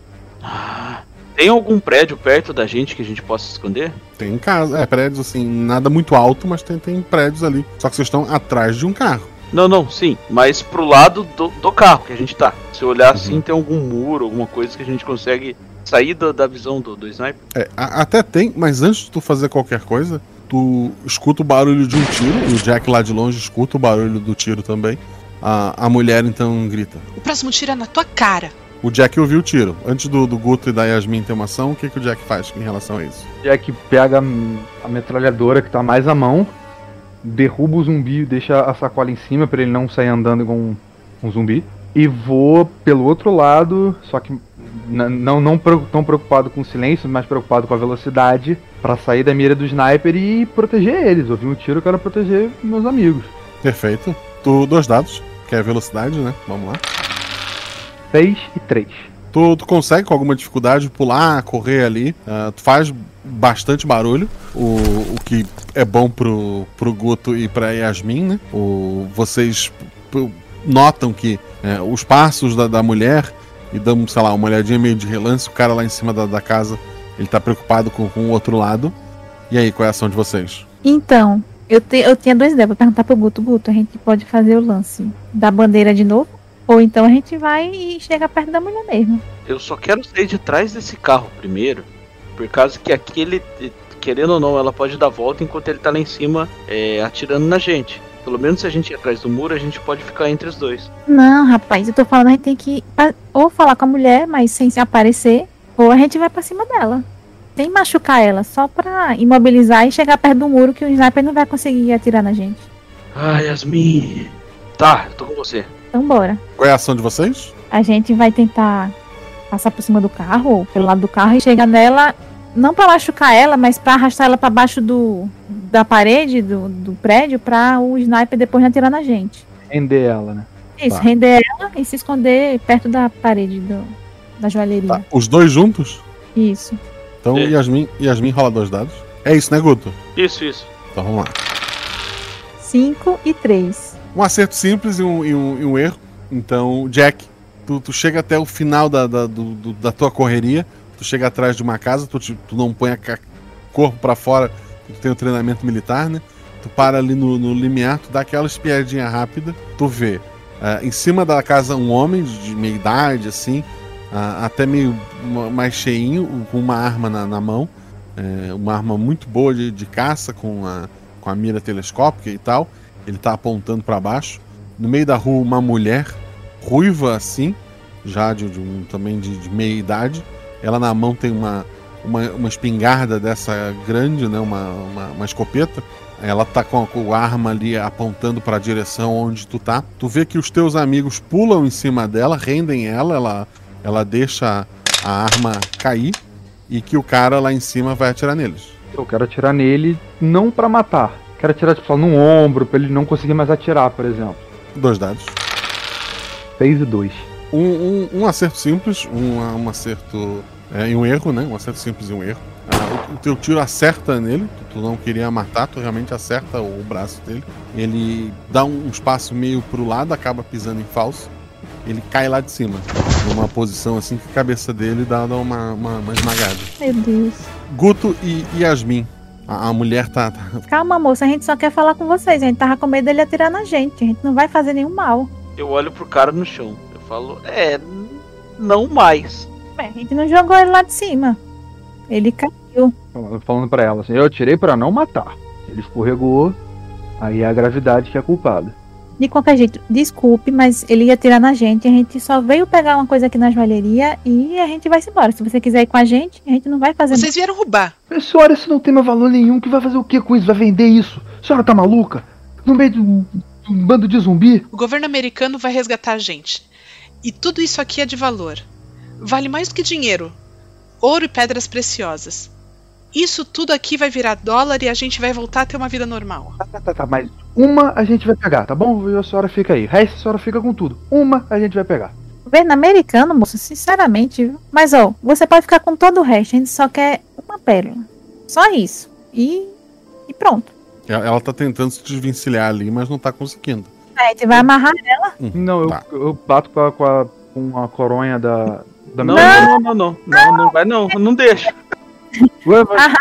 Tem algum prédio perto da gente que a gente possa esconder? Tem casa, é prédios assim, nada muito alto, mas tem, tem prédios ali. Só que vocês estão atrás de um carro. Não, não, sim, mas pro lado do, do carro que a gente tá. Se eu olhar assim, tem algum muro, alguma coisa que a gente consegue sair da, da visão do, do sniper? É, a- até tem, mas antes de tu fazer qualquer coisa, tu escuta o barulho de um tiro, e o Jack lá de longe escuta o barulho do tiro também. A, a mulher então grita. O próximo tiro é na tua cara. O Jack ouviu o tiro. Antes do, do Guto e da Yasmin ter uma ação, o que, que o Jack faz em relação a isso? Jack pega a metralhadora que tá mais à mão, derruba o zumbi, deixa a sacola em cima pra ele não sair andando igual um, um zumbi. E voa pelo outro lado, só que não, não tão preocupado com o silêncio, mas preocupado com a velocidade, pra sair da mira do sniper e proteger eles. Ouvi um tiro, eu quero proteger meus amigos. Perfeito. Tu, dois dados, que é velocidade, né? Vamos lá. 6 e 3. Tu, tu consegue com alguma dificuldade pular, correr ali. ah, tu faz bastante barulho, o, o que é bom pro, pro Guto e pra Yasmin, né? O, vocês notam que é, os passos da, da mulher e dão, sei lá, uma olhadinha meio de relance, o cara lá em cima da, da casa, ele tá preocupado com, com o outro lado. E aí, qual é a ação de vocês? Então, eu, te, eu tinha dois ideias. Vou perguntar pro Guto. Guto, a gente pode fazer o lance da bandeira de novo? Ou então a gente vai e chega perto da mulher mesmo. Eu só quero sair de trás desse carro primeiro, por causa que aquele, querendo ou não, ela pode dar volta enquanto ele tá lá em cima é, atirando na gente. Pelo menos se a gente ir atrás do muro, a gente pode ficar entre os dois. Não, rapaz, eu tô falando, a gente tem que ou falar com a mulher, mas sem se aparecer, ou a gente vai pra cima dela. Sem machucar ela, só pra imobilizar e chegar perto do muro que o sniper não vai conseguir atirar na gente. Ah, Yasmin. Tá, eu tô com você. Então bora. Qual é a ação de vocês? A gente vai tentar passar por cima do carro, ou pelo lado do carro, e chegar nela, não pra machucar ela, mas pra arrastar ela pra baixo do, da parede do, do prédio, pra o sniper depois não atirar na gente. Render ela, né? Isso, Tá. render ela e se esconder perto da parede do, da joalheria. Os dois juntos? Isso. Então, Yasmin, Yasmin rola dois dados. É isso, né, Guto? Isso, isso. Então vamos lá. 5 e 3. Um acerto simples e um, e um- e um erro. Então, Jack, tu, tu chega até o final da, da, do- do- da tua correria, tu chega atrás de uma casa, tu, tu não põe a corpo pra fora, tu tem o treinamento militar, né? Tu para ali no, no limiar, tu dá aquela espiadinha rápida, tu vê ah, em cima da casa um homem de de meia idade, assim, ah, até meio ma- mais cheinho, com uma arma na, na mão, é, uma arma muito boa de, de caça, com a, com a mira telescópica e tal. Ele tá apontando para baixo. No meio da rua, uma mulher, ruiva assim, já de, de um, também de, de meia idade. Ela na mão tem uma, uma, uma espingarda dessa grande, né? Uma, uma, uma escopeta. Ela tá com a, arma ali apontando para a direção onde tu tá. Tu vê que os teus amigos pulam em cima dela, rendem ela, ela, ela deixa a arma cair e que o cara lá em cima vai atirar neles. Eu quero atirar nele não pra matar. Quero atirar tipo, só no ombro, pra ele não conseguir mais atirar, por exemplo. Dois dados. 6 e 2. Um, um, um acerto simples, um, um acerto é, e um erro, né? Um acerto simples e um erro. Ah, o, teu tiro acerta nele, tu, não queria matar, tu realmente acerta o, braço dele. Ele dá um, um espaço meio pro lado, acaba pisando em falso. Ele cai lá de cima. numa posição assim que a cabeça dele dá, dá uma, uma, uma esmagada. Meu Deus. Guto e Yasmin. A, a mulher tá, tá. Calma, moça, a gente só quer falar com vocês. A gente tava com medo dele atirar na gente. A gente não vai fazer nenhum mal. Eu olho pro cara no chão. Eu falo, é, não mais. Ué, a gente não jogou ele lá de cima. Ele caiu. Falando- Falando pra ela assim, eu tirei pra não matar. Ele escorregou, aí é a gravidade que é culpada. De qualquer jeito, desculpe, mas ele ia atirar na gente. A gente só veio pegar uma coisa aqui na joalheria e a gente vai se embora. Se você quiser ir com a gente, a gente não vai fazer Vocês vieram roubar. Mas, senhora, isso não tem mais valor nenhum. Que vai fazer o que com isso? Vai vender isso? A senhora tá maluca? No meio de um, de um bando de zumbi? O governo americano vai resgatar a gente. E tudo isso aqui é de valor. Vale mais do que dinheiro. Ouro e pedras preciosas. Isso tudo aqui vai virar dólar e a gente vai voltar a ter uma vida normal. Tá, tá, tá, mas uma a gente vai pegar, tá bom? E a senhora fica aí. O resto a senhora fica com tudo. Uma a gente vai pegar. Governo americano, moça, sinceramente. viu? Mas, ó, você pode ficar com todo o resto. A gente só quer uma pérola. Só isso. E, e pronto. Ela, ela tá tentando se desvencilhar ali, mas não tá conseguindo. A gente vai amarrar ela. Não, eu, eu bato com a, com a, com a coronha da. da Não, minha- não, não, não, não, não vai não, não deixa. Ué, vai.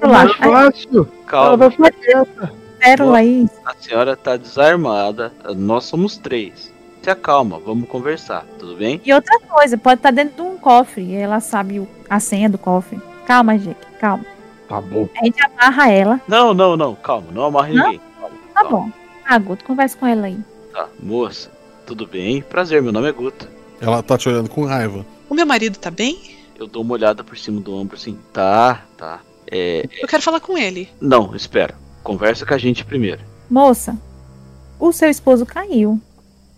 É mais fácil. Calma. Ela vai ficar quieta. Pérola aí. A senhora tá desarmada, nós somos três. Se acalma, vamos conversar, tudo bem? E outra coisa, pode estar dentro de um cofre. Ela sabe o- a senha do cofre. Calma, gente, calma. Tá bom. A gente amarra ela. Não, não, não, calma, não amarre Não? ninguém. Tá bom. Ah, Guto, conversa com ela aí. Tá, moça, tudo bem? Prazer, meu nome é Guto. Ela tá te olhando com raiva. O meu marido tá bem? Eu dou uma olhada por cima do ombro assim, tá, tá. É. Eu quero falar com ele. Não, espera. Conversa com a gente primeiro. Moça, o seu esposo caiu.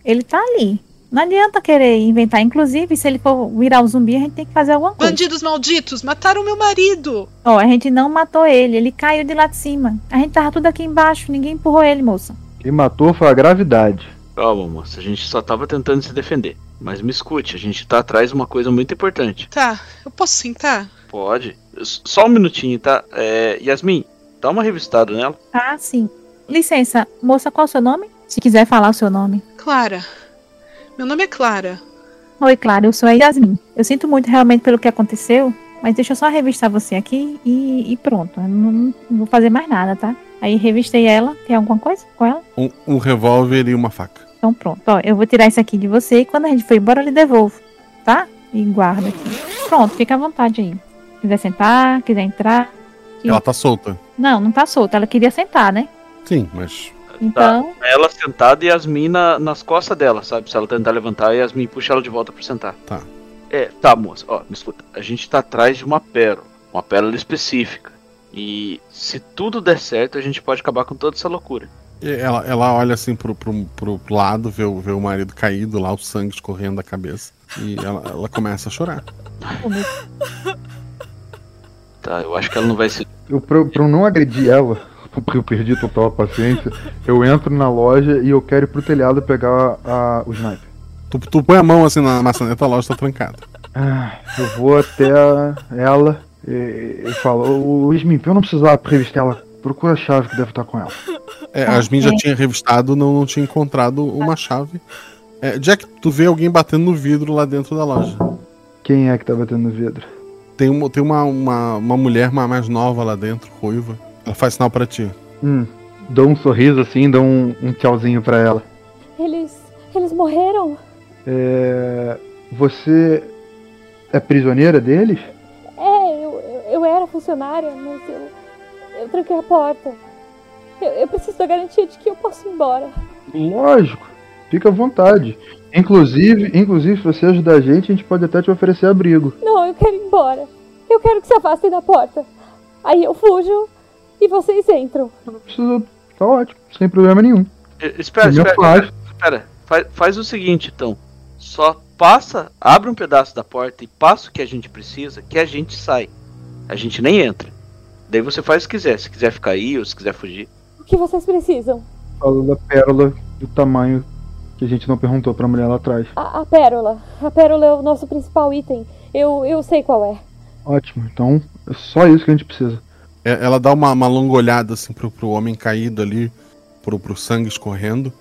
Ele tá ali. Não adianta querer inventar. Inclusive, se ele for virar um zumbi, a gente tem que fazer alguma coisa. Bandidos malditos, mataram meu marido! Ó, a gente não matou ele. Ele caiu de lá de cima. A gente tava tudo aqui embaixo. Ninguém empurrou ele, moça. Quem matou foi a gravidade. Calma, moça, a gente só tava tentando se defender. Mas me escute, a gente tá atrás de uma coisa muito importante. Tá, eu posso sentar? Pode? Só um minutinho, tá? É, Yasmin, dá uma revistada nela. Ah, sim. Licença, moça, qual é o seu nome? Se quiser falar o seu nome. Clara. Meu nome é Clara. Oi, Clara, eu sou a Yasmin. Eu sinto muito realmente pelo que aconteceu, mas deixa eu só revistar você aqui e, e pronto. Eu não, não vou fazer mais nada, tá? Aí revistei ela. Tem alguma coisa com ela? Um, um revólver e uma faca. Então pronto. Ó, eu vou tirar isso aqui de você e quando a gente for embora eu lhe devolvo, tá? E guarda aqui. Pronto, fica à vontade aí. Quiser sentar, quiser entrar. Que- Ela tá solta. Não, não tá solta. Ela queria sentar, né? Sim, mas. Então, Tá ela sentada e Yasmin na, nas costas dela, sabe? Se ela tentar levantar, Yasmin puxa ela de volta pra sentar. Tá. É, tá, moça, ó, me escuta. A gente tá atrás de uma pérola. Uma pérola específica. E se tudo der certo, a gente pode acabar com toda essa loucura. E Ela, ela olha assim pro, pro, pro lado, vê o, vê o marido caído lá, o sangue escorrendo da cabeça. E ela, ela começa a chorar. Tá, eu acho que ela não vai se. Eu, pra, pra eu não agredir ela, [LAUGHS] porque eu perdi total a paciência, eu entro na loja e eu quero ir pro telhado pegar a, o sniper. Tu, tu põe a mão assim na maçaneta, a loja tá trancada. Ah, eu vou até a- ela e, e falo, o Smith, eu não precisava revistar ela. Procura a chave que deve estar com ela. É, a Yasmin já tinha revistado, não, não tinha encontrado uma chave. É, Jack, tu vê alguém batendo no vidro lá dentro da loja. Quem é que tá batendo no vidro? Tem, uma, tem uma, uma, uma mulher ma- mais nova lá dentro, ruiva. Ela faz sinal pra ti. Hum, dou um sorriso assim, dou um, um tchauzinho pra ela. Eles. Eles morreram? É, você é prisioneira deles? É, eu, eu, eu era funcionária, mas eu. Eu tranquei a porta. Eu, eu preciso da garantia de que eu posso ir embora. Lógico, fica à vontade. Inclusive, inclusive, se você ajudar a gente, a gente pode até te oferecer abrigo. Não, eu quero ir embora. Eu quero que se afastem da porta. Aí eu fujo e vocês entram. Precisa, tá ótimo, sem problema nenhum. E- Espera, espera, espera, espera. Faz, faz o seguinte, então. Só passa, abre um pedaço da porta e passa o que a gente precisa, que a gente sai. A gente nem entra. Daí você faz o que quiser. Se quiser ficar aí ou se quiser fugir. O que vocês precisam? Fala da pérola do tamanho que a gente não perguntou pra mulher lá atrás. A, a pérola. A pérola é o nosso principal item. Eu, eu sei qual é. Ótimo, então é só isso que a gente precisa. É, ela dá uma, uma longa olhada assim pro, pro homem caído ali, pro, pro sangue escorrendo.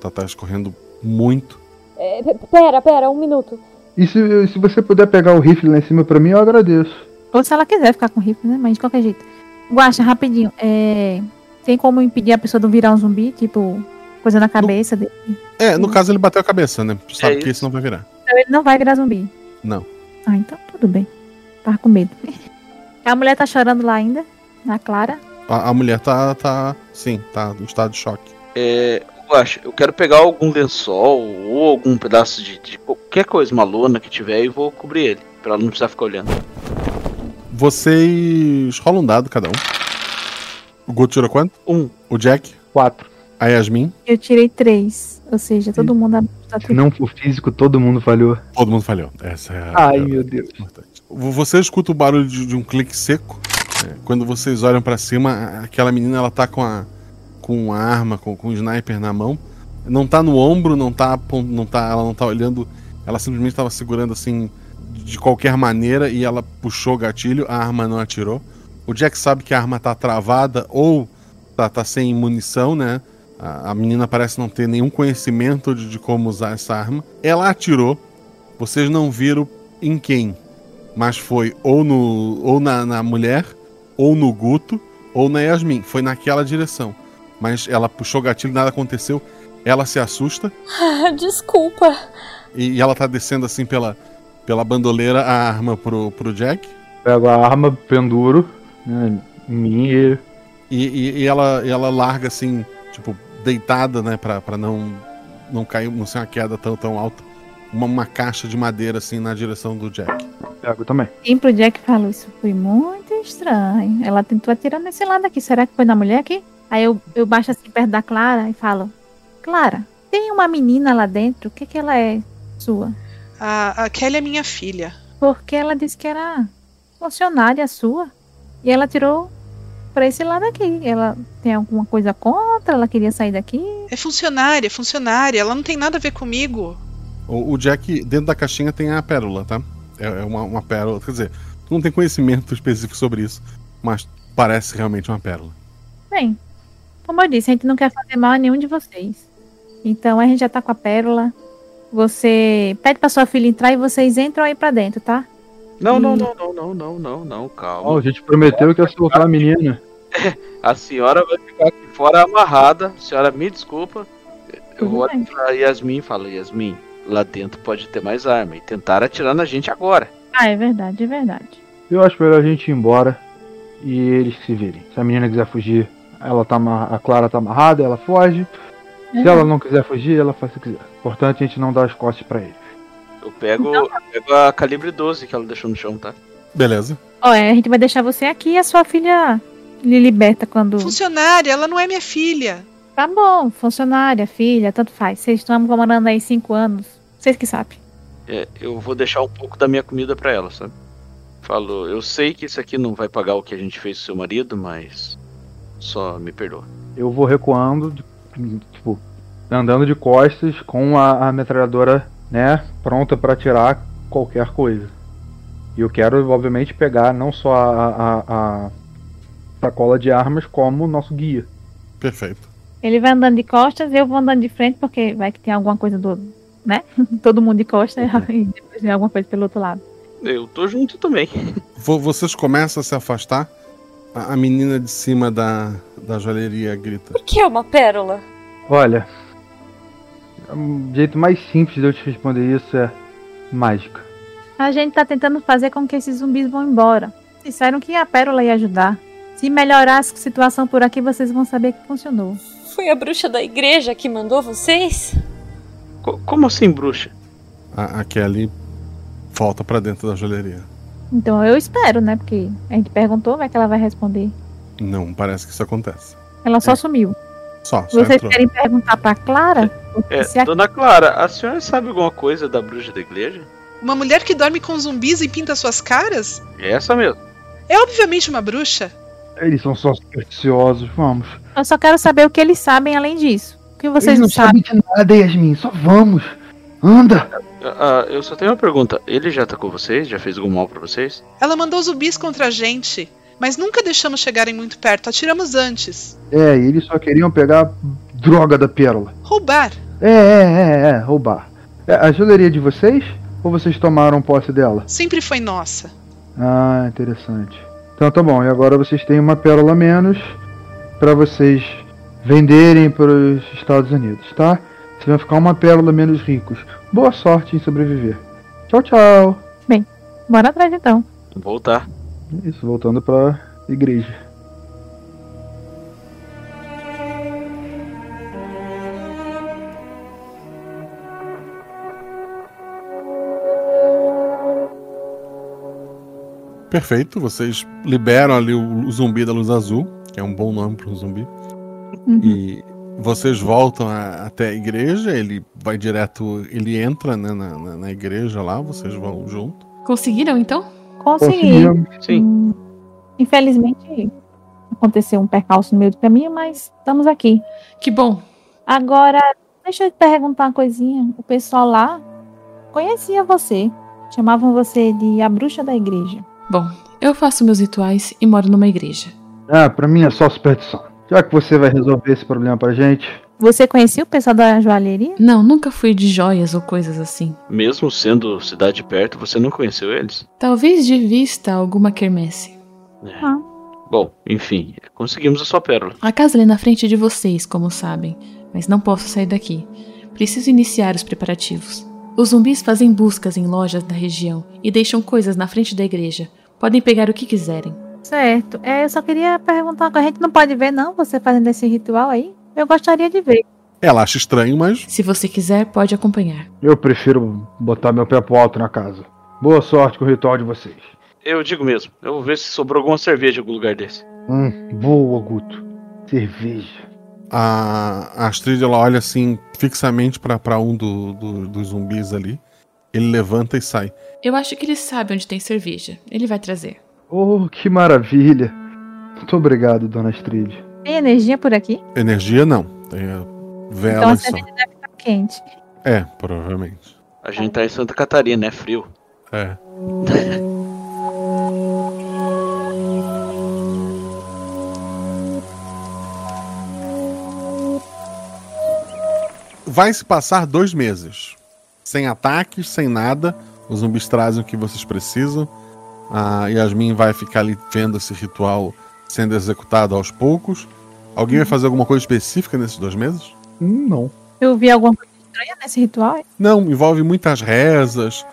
Tá, tá escorrendo muito. É, pera, pera, um minuto. E se, se você puder pegar o rifle lá em cima pra mim, eu agradeço. Ou se ela quiser ficar com o rifle, né? Mas de qualquer jeito. Guacha, rapidinho. É... Tem como impedir a pessoa de virar um zumbi? Tipo, coisa na cabeça dele? É, no caso ele bateu a cabeça, né? Sabe É que isso não vai virar. Então ele não vai virar zumbi. Não. Ah, então tudo bem. Tava com medo. A mulher tá chorando lá ainda, na Clara. A, a mulher tá, tá. Sim, tá em estado de choque. É, eu acho, eu quero pegar algum lençol ou algum pedaço de, de qualquer coisa, uma lona que tiver e vou cobrir ele, pra ela não precisar ficar olhando. Vocês rolam um dado cada um. O Guto tirou quanto? Um. O Jack? Quatro. A Yasmin? Eu tirei três. Ou seja, todo mundo tá Se não for físico, todo mundo falhou. Todo mundo falhou. Essa é a. Ai, é meu Deus. Você escuta o barulho de, de um clique seco. É, quando vocês olham pra cima, aquela menina ela tá com a com a arma, com, com o sniper na mão. Não tá no ombro, não tá, não tá, ela não tá olhando. Ela simplesmente tava segurando assim de qualquer maneira e ela puxou o gatilho, a arma não atirou. O Jack sabe que a arma tá travada ou tá, tá sem munição, né? A, a menina parece não ter nenhum conhecimento de, de como usar essa arma. Ela atirou. Vocês não viram em quem, mas foi ou no ou na, na mulher, ou no Guto, ou na Yasmin. Foi naquela direção. Mas ela puxou o gatilho, nada aconteceu. Ela se assusta Ah, desculpa. e, e ela tá descendo assim pela, pela bandoleira a arma pro, pro Jack. Pego a arma, penduro, né, em mim e. E, e- e ela, e ela larga assim, tipo, deitada, né, pra, pra não, não cair, não ser uma queda tão, tão alta. Uma, uma caixa de madeira assim na direção do Jack. Pego também. Quem pro Jack falou isso foi muito estranho. Ela tentou atirar nesse lado aqui. Será que foi na mulher aqui? Aí eu, eu baixo assim perto da Clara e falo: Clara, tem uma menina lá dentro. O que que ela é sua? A, a Kelly é minha filha. Porque ela disse que era funcionária sua. E ela tirou pra esse lado aqui. Ela tem alguma coisa contra? Ela queria sair daqui? É funcionária, é funcionária. Ela não tem nada a ver comigo. O, o Jack, dentro da caixinha, tem a pérola, tá? É, é uma, uma pérola. Quer dizer, tu não tem conhecimento específico sobre isso, mas parece realmente uma pérola. Bem, como eu disse, a gente não quer fazer mal a nenhum de vocês. Então a gente já tá com a pérola. Você pede pra sua filha entrar e vocês entram aí pra dentro, tá? Não, não, Hum. não, não, não, não, não, não, calma. Ó, a gente prometeu que ia soltar a menina. [LAUGHS] A senhora vai ficar aqui fora amarrada. senhora, me desculpa. Eu vou olhar pra Yasmin e falo, Yasmin, lá dentro pode ter mais arma. E tentar atirar na gente agora. Ah, é verdade, é verdade. Eu acho melhor a gente ir embora e eles se virem. Se a menina quiser fugir, ela tá a Clara tá amarrada, ela foge. Se ela não quiser fugir, ela faz o que quiser. Importante a gente não dar as costas pra ele. Eu pego, eu pego a calibre 12 que ela deixou no chão, tá? Beleza. Ó, é, a gente vai deixar você aqui e a sua filha lhe liberta quando. Funcionária, ela não é minha filha. Tá bom, funcionária, filha, tanto faz. Vocês estão comandando aí cinco anos. Vocês que sabem. É, eu vou deixar um pouco da minha comida pra ela, sabe? Falou, eu sei que isso aqui não vai pagar o que a gente fez com seu marido, mas só me perdoa. Eu vou recuando, tipo, andando de costas com a, a metralhadora, né, pronta pra atirar qualquer coisa. E eu quero, obviamente, pegar não só a, a, a sacola de armas, como o nosso guia. Perfeito. Ele vai andando de costas, eu vou andando de frente, porque vai que tem alguma coisa do. né? [LAUGHS] Todo mundo de costas [LAUGHS] e depois tem alguma coisa pelo outro lado. Eu tô junto também. [LAUGHS] Vo- Vocês começam a se afastar. A, a menina de cima da, da joalheria grita. O que é uma pérola? Olha, o jeito mais simples de eu te responder isso é mágica. A gente tá tentando fazer com que esses zumbis vão embora. Disseram que a pérola ia ajudar. Se melhorar a situação por aqui, vocês vão saber que funcionou. Foi a bruxa da igreja que mandou vocês? Co- como assim, bruxa? A, a Kelly volta pra dentro da joalheria. Então eu espero, né? Porque a gente perguntou, vai que ela vai responder. Não parece que isso acontece. Ela só sumiu. Só, só Vocês entrou. querem perguntar pra Clara? É, a- dona Clara, a senhora sabe alguma coisa da bruxa da igreja? Uma mulher que dorme com zumbis e pinta suas caras? É essa mesmo. É obviamente uma bruxa. Eles são só supersticiosos, vamos. Eu só quero saber o que eles sabem além disso. O que vocês Eles não, não sabem sabem? de nada, Yasmin, só vamos. Anda! Ah, eu só tenho uma pergunta. Ele já atacou vocês? Já fez algum mal pra vocês? Ela mandou zumbis contra a gente. Mas nunca deixamos chegarem muito perto, atiramos antes. É, e eles só queriam pegar droga da pérola. Roubar. É, é, é, é, roubar. É, a joalheria de vocês? Ou vocês tomaram posse dela? Sempre foi nossa. Ah, interessante. Então tá bom, e agora vocês têm uma pérola a menos para vocês venderem para os Estados Unidos, tá? Vocês vão ficar uma pérola menos ricos. Boa sorte em sobreviver. Tchau, tchau. Bem, bora atrás então. Voltar. Isso, voltando pra igreja. Perfeito, vocês liberam ali o, o zumbi da luz azul, que é um bom nome para um zumbi. Uhum. E vocês voltam a- até a igreja, ele vai direto, ele entra né, na, na- na igreja lá, vocês vão junto. Conseguiram então? Consegui. Sim. Hum, Infelizmente aconteceu um percalço no meio do caminho, mas estamos aqui. Que bom. Agora, deixa eu te perguntar uma coisinha. O pessoal lá conhecia você. Chamavam você de a bruxa da igreja. Bom, eu faço meus rituais e moro numa igreja. Ah, pra mim é só superstição. Já que você vai resolver esse problema pra gente, Você conhecia o pessoal da joalheria? Não, nunca fui de joias ou coisas assim. Mesmo sendo cidade perto, você não conheceu eles? Talvez de vista alguma quermesse. Ah. Bom, enfim, conseguimos a sua pérola. A casa ali na frente é de vocês, como sabem, mas não posso sair daqui. Preciso iniciar os preparativos. Os zumbis fazem buscas em lojas da região e deixam coisas na frente da igreja. Podem pegar o que quiserem. Certo. É, eu só queria perguntar, a gente não pode ver não, você fazendo esse ritual aí? Eu gostaria de ver. Ela acha estranho, mas Se você quiser, pode acompanhar. eu prefiro botar meu pé pro alto na casa. Boa sorte com o ritual de vocês. Eu digo mesmo, eu vou ver se sobrou alguma cerveja em algum lugar desse. Hum, boa, Guto. Cerveja. a, a Astrid ela olha assim fixamente pra pra um do- do- dos zumbis ali. Ele levanta e sai. Eu acho que ele sabe onde tem cerveja. Ele vai trazer. Oh, que maravilha. Muito obrigado, dona Astrid. Tem energia por aqui? Energia não, tem a então só. cerveja deve estar quente. É, provavelmente. A gente tá em Santa Catarina, é frio. É. [LAUGHS] Vai se passar dois meses. Sem ataques, sem nada. Os zumbis trazem o que vocês precisam. A Yasmin vai ficar ali vendo esse ritual sendo executado aos poucos. Alguém vai fazer alguma coisa específica nesses dois meses? Hum, não. Eu vi alguma coisa estranha nesse ritual? Não, envolve muitas rezas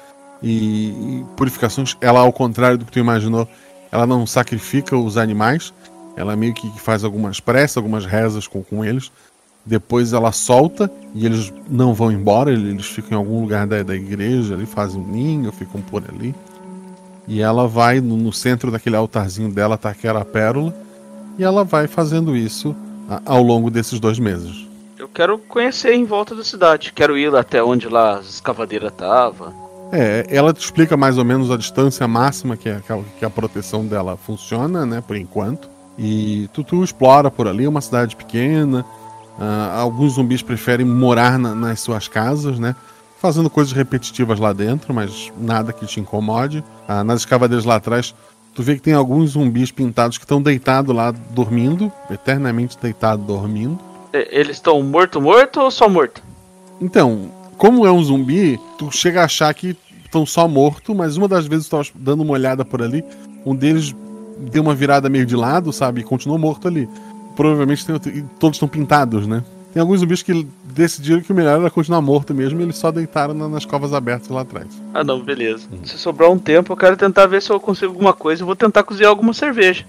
e, e purificações. Ela, ao contrário do que tu imaginou, ela não sacrifica os animais. Ela meio que faz algumas preces, algumas rezas com, com eles. Depois ela solta e eles não vão embora, eles ficam em algum lugar da, da igreja, ali fazem um ninho, ficam por ali. E ela vai no, no centro daquele altarzinho dela, tá aquela pérola, e ela vai fazendo isso a- ao longo desses dois meses. Eu quero conhecer em volta da cidade. Quero ir até onde lá as escavadeiras tava. É, ela te explica mais ou menos a distância máxima que a, que a- que a proteção dela funciona, né, por enquanto. E tu, tu explora por ali, uma cidade pequena. ah, alguns zumbis preferem morar na- nas suas casas, né? Fazendo coisas repetitivas lá dentro, mas nada que te incomode. Ah, nas escavadeiras lá atrás, tu vê que tem alguns zumbis pintados que estão deitados lá, dormindo, eternamente deitados, dormindo. Eles estão morto, morto ou só morto? Então, como é um zumbi, tu chega a achar que estão só mortos, mas uma das vezes tu tava dando uma olhada por ali, um deles deu uma virada meio de lado, sabe? E continuou morto ali. Provavelmente tem todos estão pintados, né? Tem alguns zumbis que decidiram que o melhor era continuar morto mesmo e eles só deitaram na- nas covas abertas lá atrás. Ah não, beleza. Se sobrar um tempo, eu quero tentar ver se eu consigo alguma coisa. Eu vou tentar cozinhar alguma cerveja.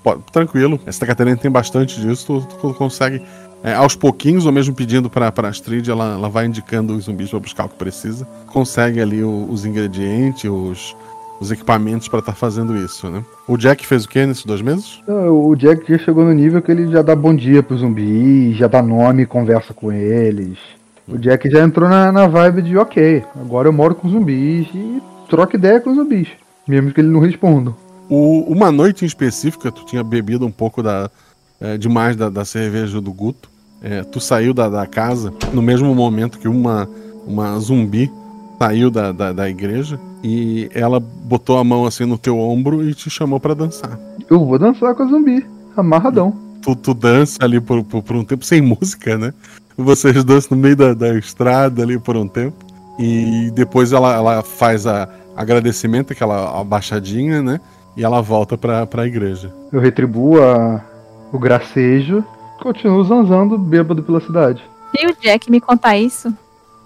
Pô, tranquilo, essa Catarina tem bastante disso, tu, tu consegue. é, aos pouquinhos, ou mesmo pedindo pra, pra Astrid, ela, ela vai indicando os zumbis pra buscar o que precisa. Consegue ali o- os ingredientes, os, os equipamentos pra estar fazendo isso, né? O Jack fez o que nesses dois meses? Ah, O Jack já chegou no nível que ele já dá bom dia pros zumbis, já dá nome e conversa com eles. O Jack já entrou na, na vibe de ok, agora eu moro com zumbis e troca ideia com os zumbis, mesmo que eles não respondam. O- uma noite em específica, tu tinha bebido um pouco da, é, demais da, da cerveja do Guto. É, tu saiu da, da casa no mesmo momento que uma, uma zumbi saiu da, da, da igreja e ela botou a mão assim no teu ombro e te chamou pra dançar. Eu vou dançar com a zumbi, amarradão. Tu, tu dança ali por, por, por um tempo sem música, né? Vocês dançam no meio da, da estrada ali por um tempo. E depois ela, ela faz a agradecimento, aquela abaixadinha, né? E ela volta pra, pra igreja. Eu retribuo a, o gracejo, continuo zanzando bêbado pela cidade. Se o Jack me contar isso,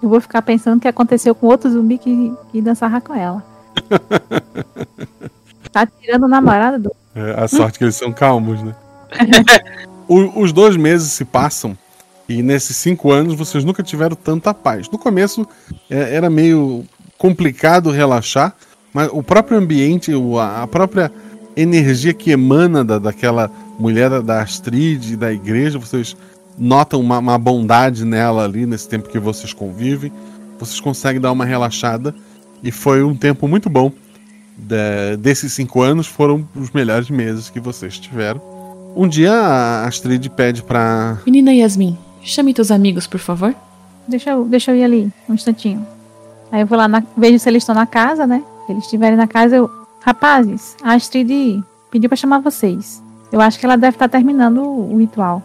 eu vou ficar pensando o que aconteceu com outro zumbi que, que dançava com ela. [LAUGHS] tá tirando o namorado do. É, a sorte que eles são calmos, né? [LAUGHS] O- os dois meses se passam e nesses cinco anos vocês nunca tiveram tanta paz. No começo é, era meio complicado relaxar, mas o próprio ambiente, o- a própria energia que emana da, daquela mulher da- da Astrid, da igreja, vocês notam uma, uma bondade nela ali nesse tempo que vocês convivem. Vocês conseguem dar uma relaxada e foi um tempo muito bom. De- desses cinco anos foram os melhores meses que vocês tiveram. Um dia a Astrid pede pra. Menina Yasmin, chame teus amigos, por favor. Deixa eu, deixa eu ir ali, um instantinho. Aí eu vou lá, na, vejo se eles estão na casa, né? Se eles estiverem na casa, eu. Rapazes, a Astrid pediu pra chamar vocês. Eu acho que ela deve estar terminando o, o ritual.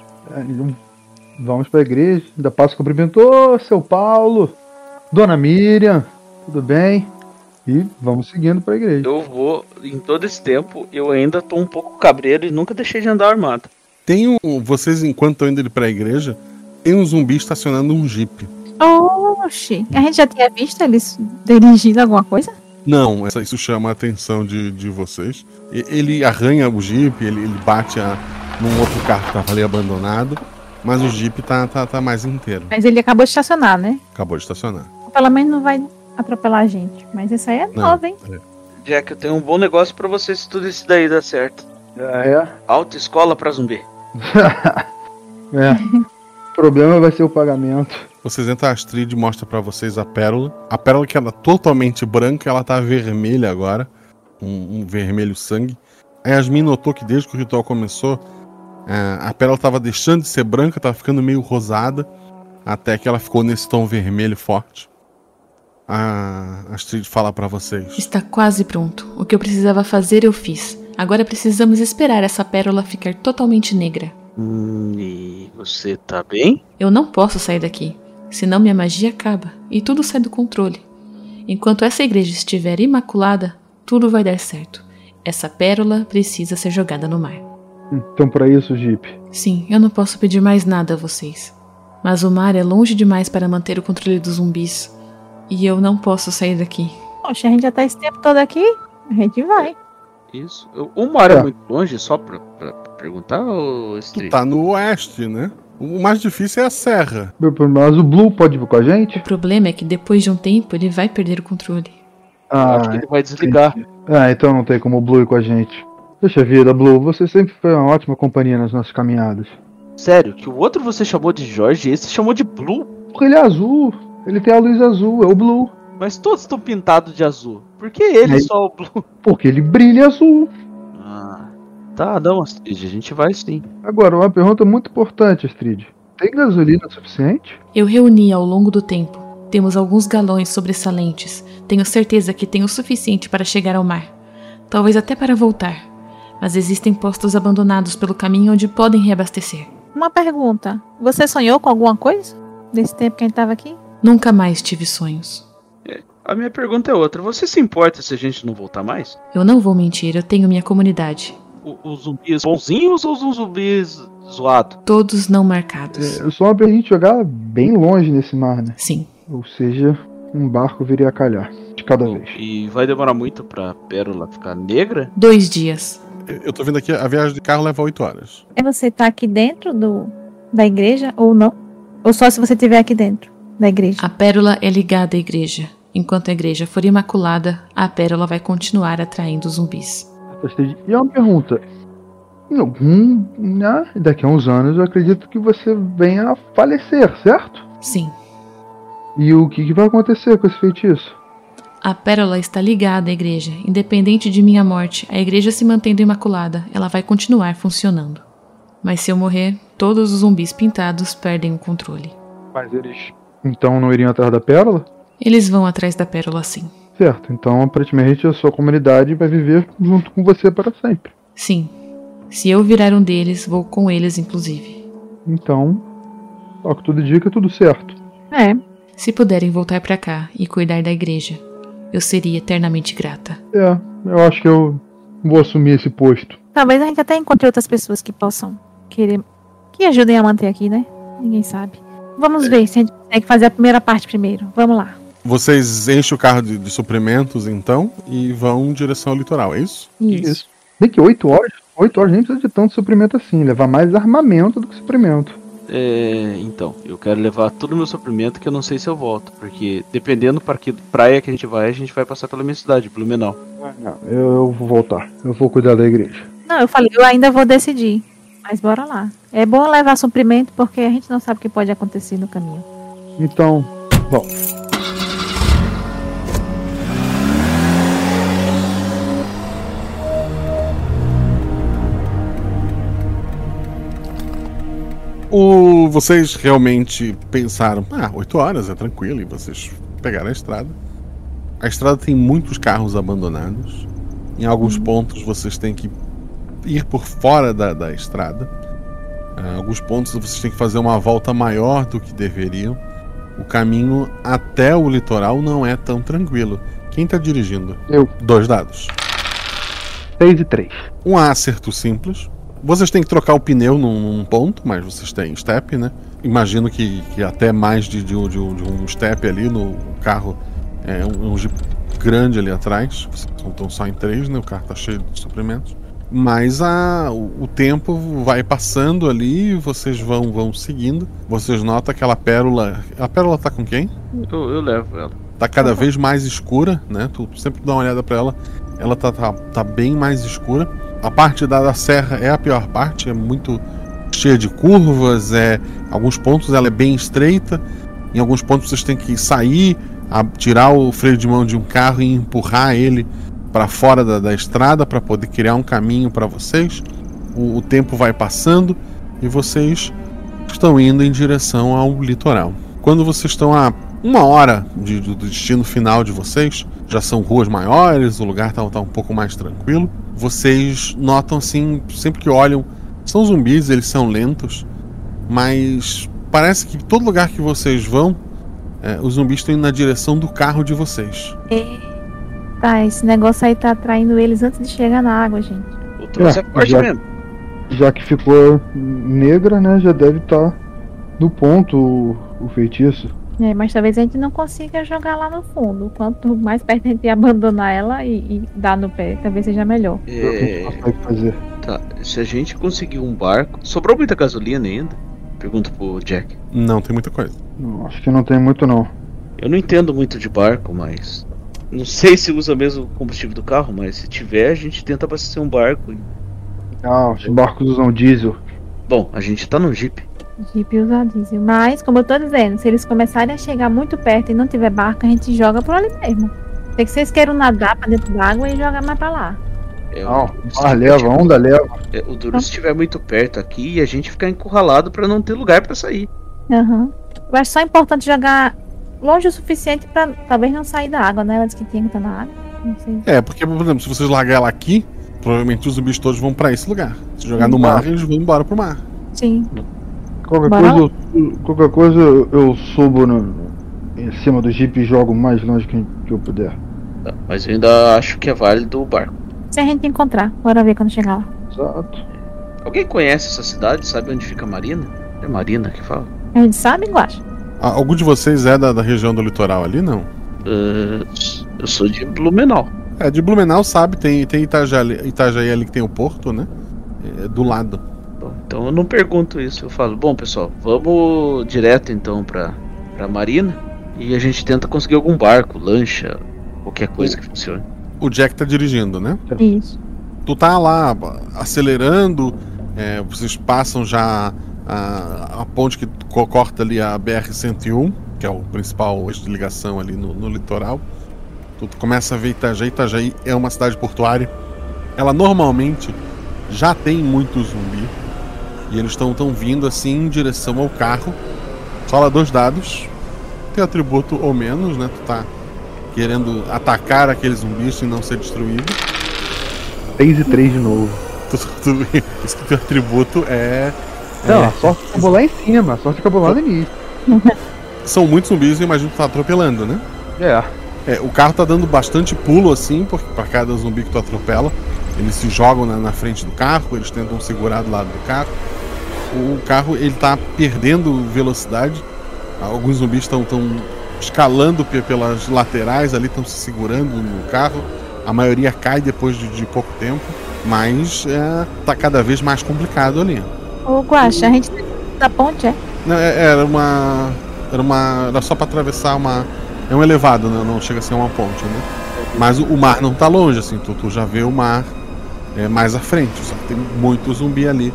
Vamos pra igreja, ainda passo cumprimento, ô seu Paulo, dona Miriam, tudo bem? E vamos seguindo pra igreja. Eu vou, em todo esse tempo, eu ainda tô um pouco cabreiro e nunca deixei de andar armado. Tem um. Vocês, enquanto estão indo pra igreja, tem um zumbi estacionando um jeep. Oxi, a gente já tinha visto eles dirigindo alguma coisa? Não, essa- isso chama a atenção de, de vocês. Ele arranha o jeep, ele, ele bate a, num outro carro que tava ali abandonado, mas o jeep tá, tá, tá mais inteiro. Mas ele acabou de estacionar, né? Acabou de estacionar. Pelo menos não vai atropelar a gente. Mas isso aí é Não, novo, hein? Jack, eu tenho um bom negócio pra você se tudo isso daí dar certo. Ah, é? Autoescola pra zumbi. [LAUGHS] É. o problema vai ser o pagamento. Vocês entram a Astrid e mostra pra vocês a pérola. A pérola que era totalmente branca, ela tá vermelha agora. Um, um vermelho sangue. A Yasmin notou que desde que o ritual começou, é, a pérola tava deixando de ser branca, tava ficando meio rosada. Até que ela ficou nesse tom vermelho forte. A Astrid fala pra vocês. Está quase pronto. O que eu precisava fazer, eu fiz. Agora precisamos esperar essa pérola ficar totalmente negra. Hum, e você tá bem? Eu não posso sair daqui, senão minha magia acaba e tudo sai do controle. Enquanto essa igreja estiver imaculada, tudo vai dar certo. Essa pérola precisa ser jogada no mar. Então, pra isso, Jeep. Sim, eu não posso pedir mais nada a vocês. Mas o mar é longe demais para manter o controle dos zumbis. E eu não posso sair daqui. Poxa, a gente já tá esse tempo todo aqui. A gente vai. Isso. O mar é Tá. muito longe, só pra, pra perguntar, ô Street? Tá no oeste, né? O mais difícil é a serra. Mas o Blue pode vir com a gente? O problema é que depois de um tempo ele vai perder o controle. Ah, acho que ele vai desligar. Ah, então não tem como o Blue ir com a gente. Deixa a vida, Blue. Você sempre foi uma ótima companhia nas nossas caminhadas. Sério, que o outro você chamou de Jorge e esse chamou de Blue? Porque ele é azul. Ele tem a luz azul, é o Blue. Mas todos estão pintados de azul. Por que ele Aí- só o Blue? [LAUGHS] Porque ele brilha azul. Ah, tá, não, Astrid, a gente vai sim. Agora, uma pergunta muito importante, Astrid. Tem gasolina suficiente? Eu reuni ao longo do tempo. Temos alguns galões sobressalentes. Tenho certeza que tenho o suficiente para chegar ao mar. Talvez até para voltar. Mas existem postos abandonados pelo caminho onde podem reabastecer. Uma pergunta. Você sonhou com alguma coisa? Desse tempo que a gente tava aqui? Nunca mais tive sonhos. A minha pergunta é outra. Você se importa se a gente não voltar mais? Eu não vou mentir, eu tenho minha comunidade. O- Os zumbis bonzinhos ou os zumbis zoados? Todos não marcados. É só pra gente jogar bem longe nesse mar, né? Sim. Ou seja, um barco viria a calhar. De cada vez. E vai demorar muito pra pérola ficar negra? Dois dias. Eu tô vendo aqui, a viagem de carro leva 8 horas. É você tá aqui dentro do da igreja ou não? Ou só se você estiver aqui dentro da igreja? A pérola é ligada à igreja. Enquanto a igreja for imaculada, a pérola vai continuar atraindo zumbis. E uma pergunta. Em algum. Né, daqui a uns anos eu acredito que você venha a falecer, certo? Sim. E o que, que vai acontecer com esse feitiço? A pérola está ligada à igreja. Independente de minha morte, a igreja se mantendo imaculada, ela vai continuar funcionando. Mas se eu morrer, todos os zumbis pintados perdem o controle. Mas eles. Então não iriam atrás da pérola? Eles vão atrás da pérola sim. Certo, então aparentemente a sua comunidade vai viver junto com você para sempre. Sim. Se eu virar um deles, vou com eles, inclusive. Então, ao que tudo indica, tudo certo. É. Se puderem voltar para cá e cuidar da igreja, eu seria eternamente grata. É, eu acho que eu vou assumir esse posto. Talvez a gente até encontre outras pessoas que possam querer. que ajudem a manter aqui, né? Ninguém sabe. Vamos ver se a gente consegue fazer a primeira parte primeiro. Vamos lá. Vocês enchem o carro de, de suprimentos, então, e vão em direção ao litoral, é isso? Isso. Bem que 8 horas, 8 horas nem precisa de tanto suprimento assim, levar mais armamento do que suprimento. É, então, eu quero levar todo o meu suprimento que eu não sei se eu volto, porque dependendo para que praia que a gente vai, a gente vai passar pela minha cidade, Blumenau. Não, eu, eu vou voltar. Eu vou cuidar da igreja. Não, eu falei, eu ainda vou decidir. Mas bora lá. É bom levar suprimento porque a gente não sabe o que pode acontecer no caminho. Então, bom. O, vocês realmente pensaram, ah, 8 horas é tranquilo, e vocês pegaram a estrada. A estrada tem muitos carros abandonados. Em alguns pontos vocês têm que ir por fora da, da estrada. Em alguns pontos vocês têm que fazer uma volta maior do que deveriam. O caminho até o litoral não é tão tranquilo. Quem está dirigindo? Eu. Dois dados. 6 e 3. Um acerto simples. Vocês têm que trocar o pneu num, num ponto, mas vocês têm step, né? Imagino que, que até mais de, de, um- de de um step ali no carro. É um, um jeep grande ali atrás. Vocês estão só em três, né? O carro tá cheio de suprimentos. Mas a, o, o tempo vai passando ali, vocês vão, vão seguindo. Vocês notam aquela pérola. A pérola tá com quem? Eu, eu levo ela. Tá cada vez mais escura, né? Tu sempre dá uma olhada pra ela. Ela tá, tá, tá bem mais escura. A parte da, da serra é a pior parte, é muito cheia de curvas, é alguns pontos ela é bem estreita. Em alguns pontos vocês têm que sair, a- tirar o freio de mão de um carro e empurrar ele para fora da, da estrada para poder criar um caminho para vocês. O, o tempo vai passando e vocês estão indo em direção ao litoral. Quando vocês estão a uma hora de- do destino final de vocês, já são ruas maiores, o lugar está um pouco mais tranquilo. Vocês notam assim, sempre que olham, são zumbis, eles são lentos, mas parece que todo lugar que vocês vão, é, os zumbis estão indo na direção do carro de vocês. Tá, esse negócio aí tá atraindo eles antes de chegar na água, gente. O troço é, forte já, mesmo. já que ficou negra, né? Já deve estar no ponto o, o feitiço. É, mas talvez a gente não consiga jogar lá no fundo. Quanto mais perto a gente abandonar ela e, e dar no pé, talvez seja melhor. É, tá, se a gente conseguir um barco. Sobrou muita gasolina ainda? Pergunta pro Jack. Não tem muita coisa. Não, acho que não tem muito não. Eu não entendo muito de barco, mas. Não sei se usa mesmo o combustível do carro, mas se tiver, a gente tenta abastecer um barco. Ah, os barcos usam diesel. Bom, a gente tá no Jeep. Jeep usar diesel. Mas, como eu tô dizendo, se eles começarem a chegar muito perto e não tiver barco, a gente joga por ali mesmo. Tem que vocês queiram nadar pra dentro d'água e jogar mais pra lá. É, Não, mar leva, onda leva. é, o duro se estiver muito perto aqui e a gente ficar encurralado pra não ter lugar pra sair. Aham. Eu acho só importante jogar longe o suficiente pra talvez não sair da água, né? Ela disse que tinha que estar na água. Não sei. É, porque, por exemplo, se vocês largar ela aqui, provavelmente os zumbis todos vão pra esse lugar. Se jogar no Hum, mar, tá. eles vão embora pro mar. Sim. Qualquer Bora coisa, eu, qualquer coisa eu, subo no, em cima do jeep e jogo mais longe que, eu puder. Tá, Mas eu ainda acho que é válido o barco. Se a gente encontrar, bora ver quando chegar lá. Exato. Alguém conhece essa cidade? Sabe onde fica a Marina? É Marina que fala? A gente sabe, Guacha? Ah, Algum de vocês é da, da região do litoral ali, não? Ah, eu sou de Blumenau. É, de Blumenau sabe, tem, tem Itajaí, Itajaí ali que tem o porto, né? É, do lado. Então eu não pergunto isso. Eu falo, bom pessoal, vamos direto então pra, pra Marina e a gente tenta conseguir algum barco, lancha, qualquer coisa que funcione. O Jack tá dirigindo, né? Isso. Tu tá lá acelerando, é, vocês passam já a, a ponte que co- corta ali a BR-101, que é o principal eixo de ligação ali no, no litoral. Tu começa a ver Itajaí. Itajaí é uma cidade portuária. Ela normalmente já tem muito zumbi. E eles estão tão vindo assim em direção ao carro. Fala dois dados. Tem atributo ou menos, né? Tu tá querendo atacar aqueles zumbis e não ser destruído. 6 e 3 de novo. Tu, [LAUGHS] tu, esse que teu atributo é. Não, é- a sorte acabou lá em cima, a sorte acabou lá no início. [LAUGHS] São muitos zumbis, eu imagino que tá atropelando, né? É. É, o carro tá dando bastante pulo assim, porque pra cada zumbi que tu atropela, eles se jogam na, na frente do carro, eles tentam segurar do lado do carro. O carro ele tá perdendo velocidade. Alguns zumbis estão tão escalando pe- pelas laterais ali, estão se segurando no carro. A maioria cai depois de, de pouco tempo, mas é, tá cada vez mais complicado ali. Ô, Guaxa, a gente tá da ponte, é? Não, é- era uma. Era uma. Era só pra atravessar uma. É um elevado, né? não chega a ser uma ponte, né? Mas o, o mar não tá longe, assim, tu, tu já vê o mar é, mais à frente, só que tem muito zumbi ali.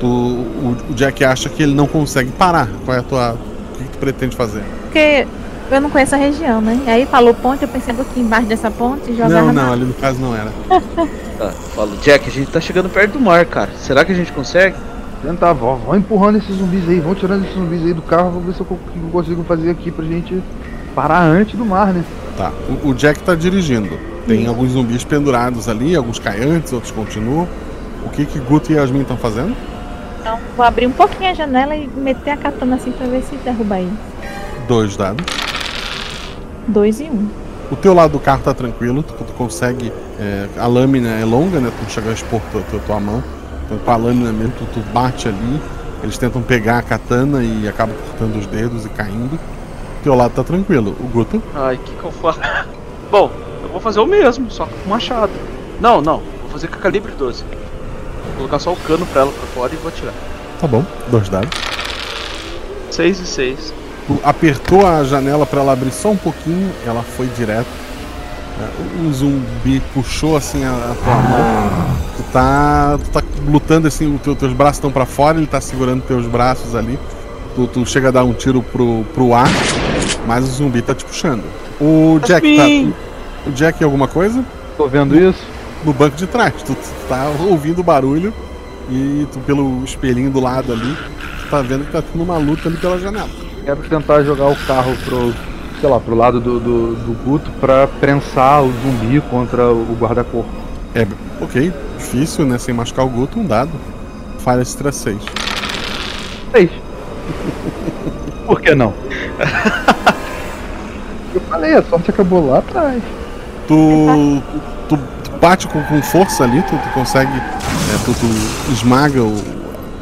Tu, o, o Jack acha que ele não consegue parar. Qual é a tua. O que, que tu pretende fazer? Porque eu não conheço a região, né? Aí falou ponte, eu pensei um pouquinho embaixo dessa ponte e jogava Não, na- não, ali no caso não era. Tá, falo, Jack, a gente tá chegando perto do mar, cara. Será que a gente consegue? Tentar, vó, vão empurrando esses zumbis aí, vão tirando esses zumbis aí do carro, vou ver se eu consigo fazer aqui pra gente parar antes do mar, né? Tá. O, o Jack tá dirigindo. Tem alguns zumbis pendurados ali, alguns caem antes, outros continuam. O que que Guto e Yasmin estão fazendo? Vou abrir um pouquinho a janela e meter a katana assim pra ver se derruba ele. Dois dados. Dois e um. O teu lado do carro tá tranquilo, tu, tu consegue. é, a lâmina é longa, né? Tu não chega a expor tua, tua, tua mão. Então com a lâmina mesmo, tu, tu bate ali. Eles tentam pegar a katana e acabam cortando os dedos e caindo. O teu lado tá tranquilo. O Guto. Ai, que, que eu faço? Bom, eu vou fazer o mesmo, só com machado. Não, não, vou fazer com a calibre 12. Vou colocar só o cano pra ela pra fora e vou atirar. Tá bom, dois dados. 6 e 6. Tu apertou a janela pra ela abrir só um pouquinho, ela foi direto. É, Um zumbi puxou assim a, a tua mão. Tu tá, tu tá lutando assim, os teu, teus braços estão pra fora, ele tá segurando teus braços ali. Tu, tu chega a dar um tiro pro, pro ar, mas o zumbi tá te puxando. O Jack tá. O Jack alguma coisa? Tô vendo isso. No banco de trás. Tu, tu tá ouvindo o barulho e tu, pelo espelhinho do lado ali, tu tá vendo que tá tendo uma luta ali pela janela. Quero tentar jogar o carro pro, sei lá, pro lado do, do, do Guto pra prensar o zumbi contra o guarda-corpo. É, ok, difícil, né? Sem machucar o Guto, um dado. Falha extra 6. Seis. [LAUGHS] Por que não? [LAUGHS] Eu falei, a sorte acabou lá atrás. Tu, tu, tu bate com, com força ali, tu, tu consegue. É, tu, tu esmaga o,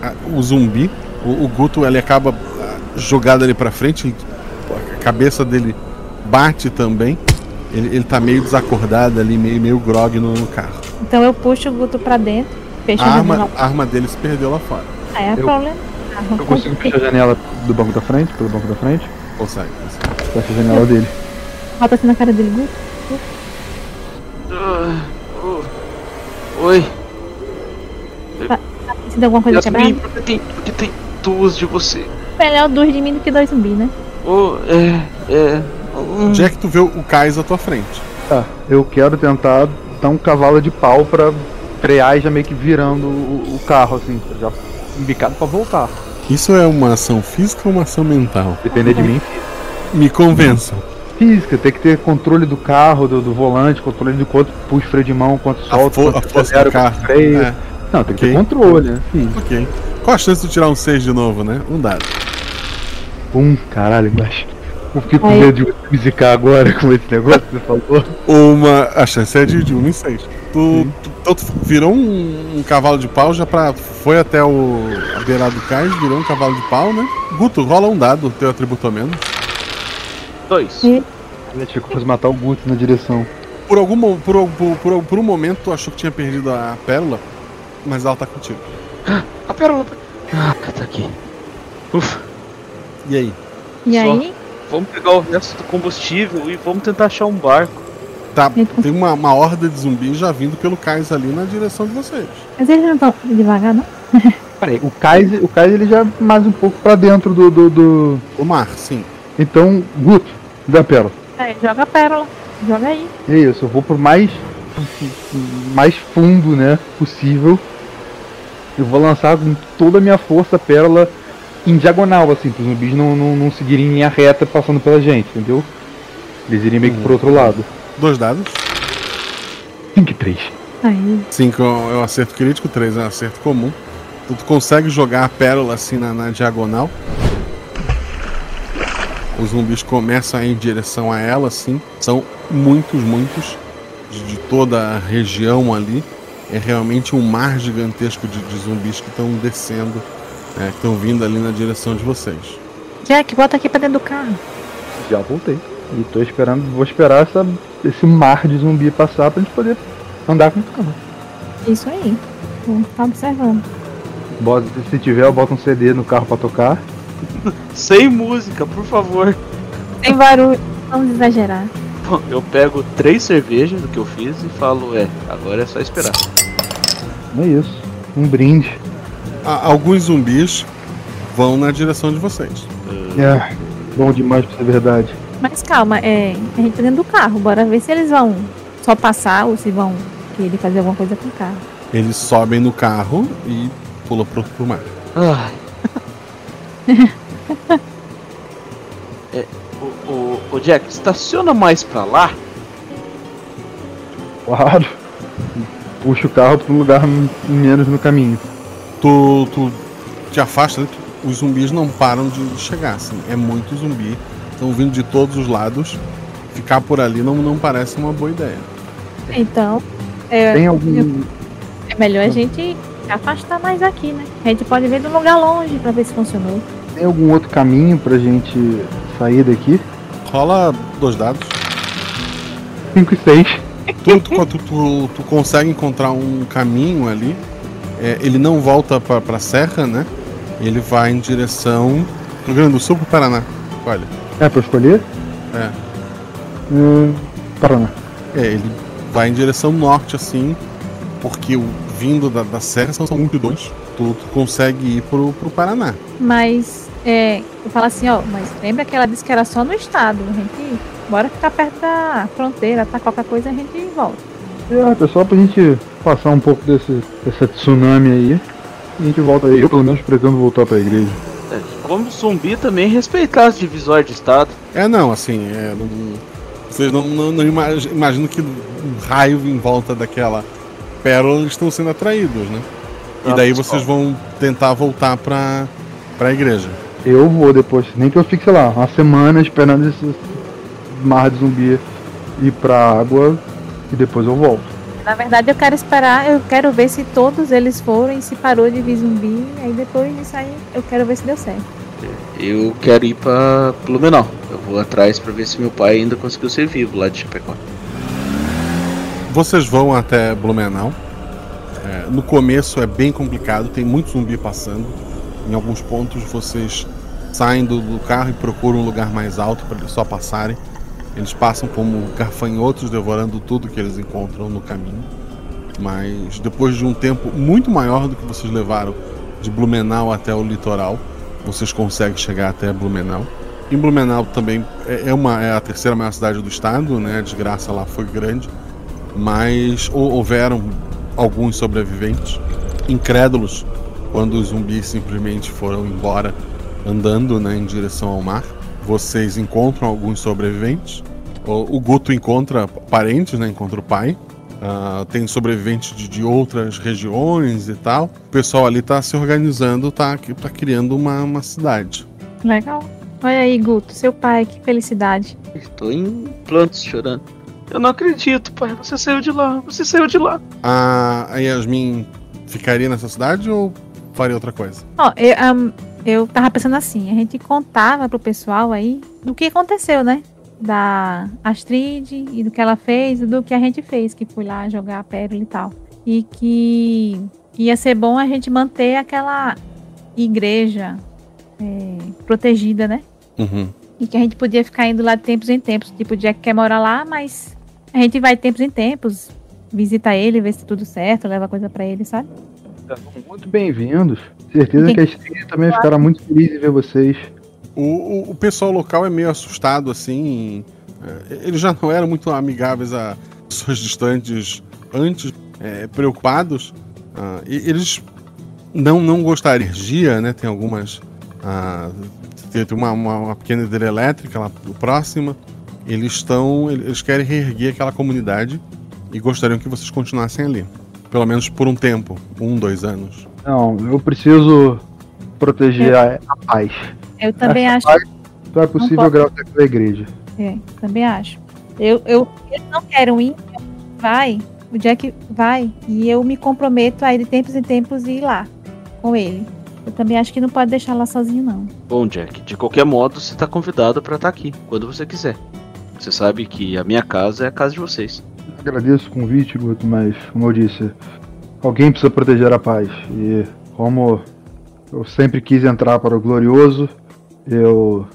a- o zumbi. O, o Guto ele acaba ah, jogado ali pra frente. a cabeça dele bate também. Ele, ele tá meio desacordado ali, meio, meio grog no, no carro. Então eu puxo o Guto pra dentro, fecho A arma, a arma dele se perdeu lá fora. Aí é Eu- problema. Eu consigo fechar a janela do banco da frente, pelo banco da frente? Consegue, consegue. Fecha a janela dele. Bota assim na cara dele, Guto. Ah, oh. Oi. Tá, tá sentindo alguma coisa Yasmin, quebrada? porque tem, porque tem duas de você. Melhor dois de mim do que dois zumbi, né? Oh, é. É. hum. Onde é que tu vê o Kais à tua frente? Tá, eu quero tentar dar um cavalo de pau pra frear e já meio que virando o, o carro, assim, já embicado pra voltar. Isso é uma ação física ou uma ação mental? Depender de mim. Me convença. Física, tem que ter controle do carro, do, do volante, controle de quanto puxa o freio de mão, quanto solta, quanto a força acelera, quanto freio. É. Não, tem que Ok. ter controle, né? Sim. Ok. Qual a chance de tu tirar um 6 de novo, né? Um dado. Um, caralho, mas. Eu fiquei com medo de você me zicar agora com esse negócio que você falou. Uma. A chance é de, de 1 em 6. Tu, tu, tu virou um, um cavalo de pau já pra. Foi até o. a beirada do cais, virou um cavalo de pau, né? Guto, rola um dado, teu atributo a menos. Dois. Eu tinha que fosse matar o Guto na direção. Por algum por, por, por, por um momento tu achou que tinha perdido a pérola, mas ela tá contigo. [GASPS] A pérola. Ah, tá aqui. Ufa. E aí? E Só. aí? Vamos pegar o resto do combustível e vamos tentar achar um barco. Tá, tem uma, uma horda de zumbis já vindo pelo cais ali na direção de vocês. Mas eles não estão devagar, não? [LAUGHS] Peraí, o Kais, o Kais ele já é mais um pouco pra dentro do. do, do... O mar, sim. Então, Guto, dá a pérola. Aí, joga a pérola. Joga aí. É isso, eu vou pro mais. Mais fundo, né? Possível. Eu vou lançar com toda a minha força a pérola em diagonal, assim, para os zumbis não, não, não seguirem em linha reta passando pela gente, entendeu? Eles irem meio que pro outro lado. Dois dados. 5 e 3. Aí. 5 é o acerto crítico, 3 é o acerto comum. Tu, tu consegue jogar a pérola assim na, na diagonal. Os zumbis começam a ir em direção a ela, assim. São muitos, muitos. De, toda a região ali. É realmente um mar gigantesco de, de zumbis que estão descendo. né, que estão vindo ali na direção de vocês. Jack, bota aqui pra dentro do carro. Já voltei. E tô esperando, vou esperar essa, esse mar de zumbi passar pra gente poder andar com o carro. Isso aí. Vamos ficar observando. Bota, se tiver, eu boto um CD no carro pra tocar. [LAUGHS] Sem música, por favor. Sem barulho, vamos exagerar. Eu pego três cervejas do que eu fiz e falo, é, agora é só esperar. É isso. Um brinde. Alguns zumbis vão na direção de vocês. É, bom demais pra ser verdade. Mas calma, é, a gente tá dentro do carro. Bora ver se eles vão só passar ou se vão querer fazer alguma coisa com o carro. Eles sobem no carro e pulam pro, pro mar. Ai. [LAUGHS] O Jack, estaciona mais pra lá. Claro. Puxa o carro pra um lugar menos no caminho. Tu, tu te afasta, né? os zumbis não param de chegar, assim. É muito zumbi. Estão vindo de todos os lados. Ficar por ali não, não parece uma boa ideia. Então, é, Tem algum. é melhor a gente afastar mais aqui, né? A gente pode ver de um lugar longe pra ver se funcionou. Tem algum outro caminho pra gente sair daqui? Rola dois dados. 5 e 6. Tu, tu, tu, tu- tu consegue encontrar um caminho ali. É, ele não volta pra, pra serra, né? Ele vai em direção. Rio Grande do Sul pro Paraná. Olha. É pra eu escolher? É. Hum, Paraná. É, ele vai em direção norte, assim, porque o vindo da, da serra são, são multidões. Tu, tu consegue ir pro, pro Paraná. Mas, é, eu falo assim, ó, mas lembra que ela disse que era só no estado. A gente, bora ficar perto da fronteira, tá? Qualquer coisa a gente volta. É, pessoal, pra gente passar um pouco desse, dessa tsunami aí. A gente volta aí. Eu, pelo menos, pretendo voltar pra igreja. É, como zumbi também respeitar as divisórias de estado. É, não, assim, é, não- vocês não, não, não imag- imaginam que um raio em volta daquela pérola eles estão sendo atraídos, né? E Ah, daí vocês vão tentar voltar pra, pra igreja. Eu vou depois. Nem que eu fique, sei lá, uma semana esperando esse mar de zumbi ir pra água e depois eu volto. Na verdade, eu quero esperar, eu quero ver se todos eles foram e se parou de vir zumbi. Aí depois disso aí, eu quero ver se deu certo. Eu quero ir pra Blumenau. Eu vou atrás pra ver se meu pai ainda conseguiu ser vivo lá de Chapecó. Vocês vão até Blumenau. É, no começo é bem complicado, tem muito zumbi passando. Em alguns pontos vocês saem do, do carro e procuram um lugar mais alto para eles só passarem. Eles passam como garfanhotos devorando tudo que eles encontram no caminho. Mas depois de um tempo muito maior do que vocês levaram de Blumenau até o litoral, vocês conseguem chegar até Blumenau. Em Blumenau também é é uma é a terceira maior cidade do estado, né? A desgraça lá foi grande mas hou- houveram alguns sobreviventes incrédulos quando os zumbis simplesmente foram embora andando né, em direção ao mar. Vocês encontram alguns sobreviventes. O, o Guto encontra parentes, né, encontra o pai. Ah, tem sobreviventes de, de outras regiões e tal. O pessoal ali tá se organizando, tá, tá criando uma, uma cidade. Legal. Olha aí, Guto, seu pai, que felicidade. Estou em plantos chorando. Eu não acredito, pai. Você saiu de lá. Você saiu de lá. A, a Yasmin ficaria nessa cidade ou faria outra coisa? Ó, eu, ahn, eu tava pensando assim, a gente contava pro pessoal aí do que aconteceu, né? Da Astrid e do que ela fez e do que a gente fez, que foi lá jogar a pérola e tal. E que ia ser bom a gente manter aquela igreja é, protegida, né? Uhum. E que a gente podia ficar indo lá de tempos em tempos. Tipo, o Jack quer morar lá, mas a gente vai de tempos em tempos, visita ele, vê se tudo certo, leva coisa pra ele, sabe? Muito bem-vindos. Certeza Tem- que a Estria também ficará muito feliz em ver vocês. O, o, o pessoal local é meio assustado, assim. é, Eles já não eram muito amigáveis a pessoas distantes antes, é, preocupados. ah, e eles não, não gostariam de energia, né? Tem algumas. ah, tem tem uma, uma, uma pequena hidrelétrica lá próxima. Eles estão. Eles querem reerguer aquela comunidade e gostariam que vocês continuassem ali. Pelo menos por um tempo um, dois anos. Não, eu preciso proteger a, a paz. Eu também Essa acho. paz Então é possível graças à igreja. É, também acho. Eu, eu, eles não querem ir, vai, o Jack vai, e eu me comprometo a ir de tempos em tempos ir lá com ele. Eu também acho que não pode deixar lá sozinho, não. Bom, Jack, de qualquer modo, você tá convidado pra estar aqui, quando você quiser. Você sabe que a minha casa é a casa de vocês. Agradeço o convite, Guto, mas, como eu disse, alguém precisa proteger a paz. E como eu sempre quis entrar para o glorioso, eu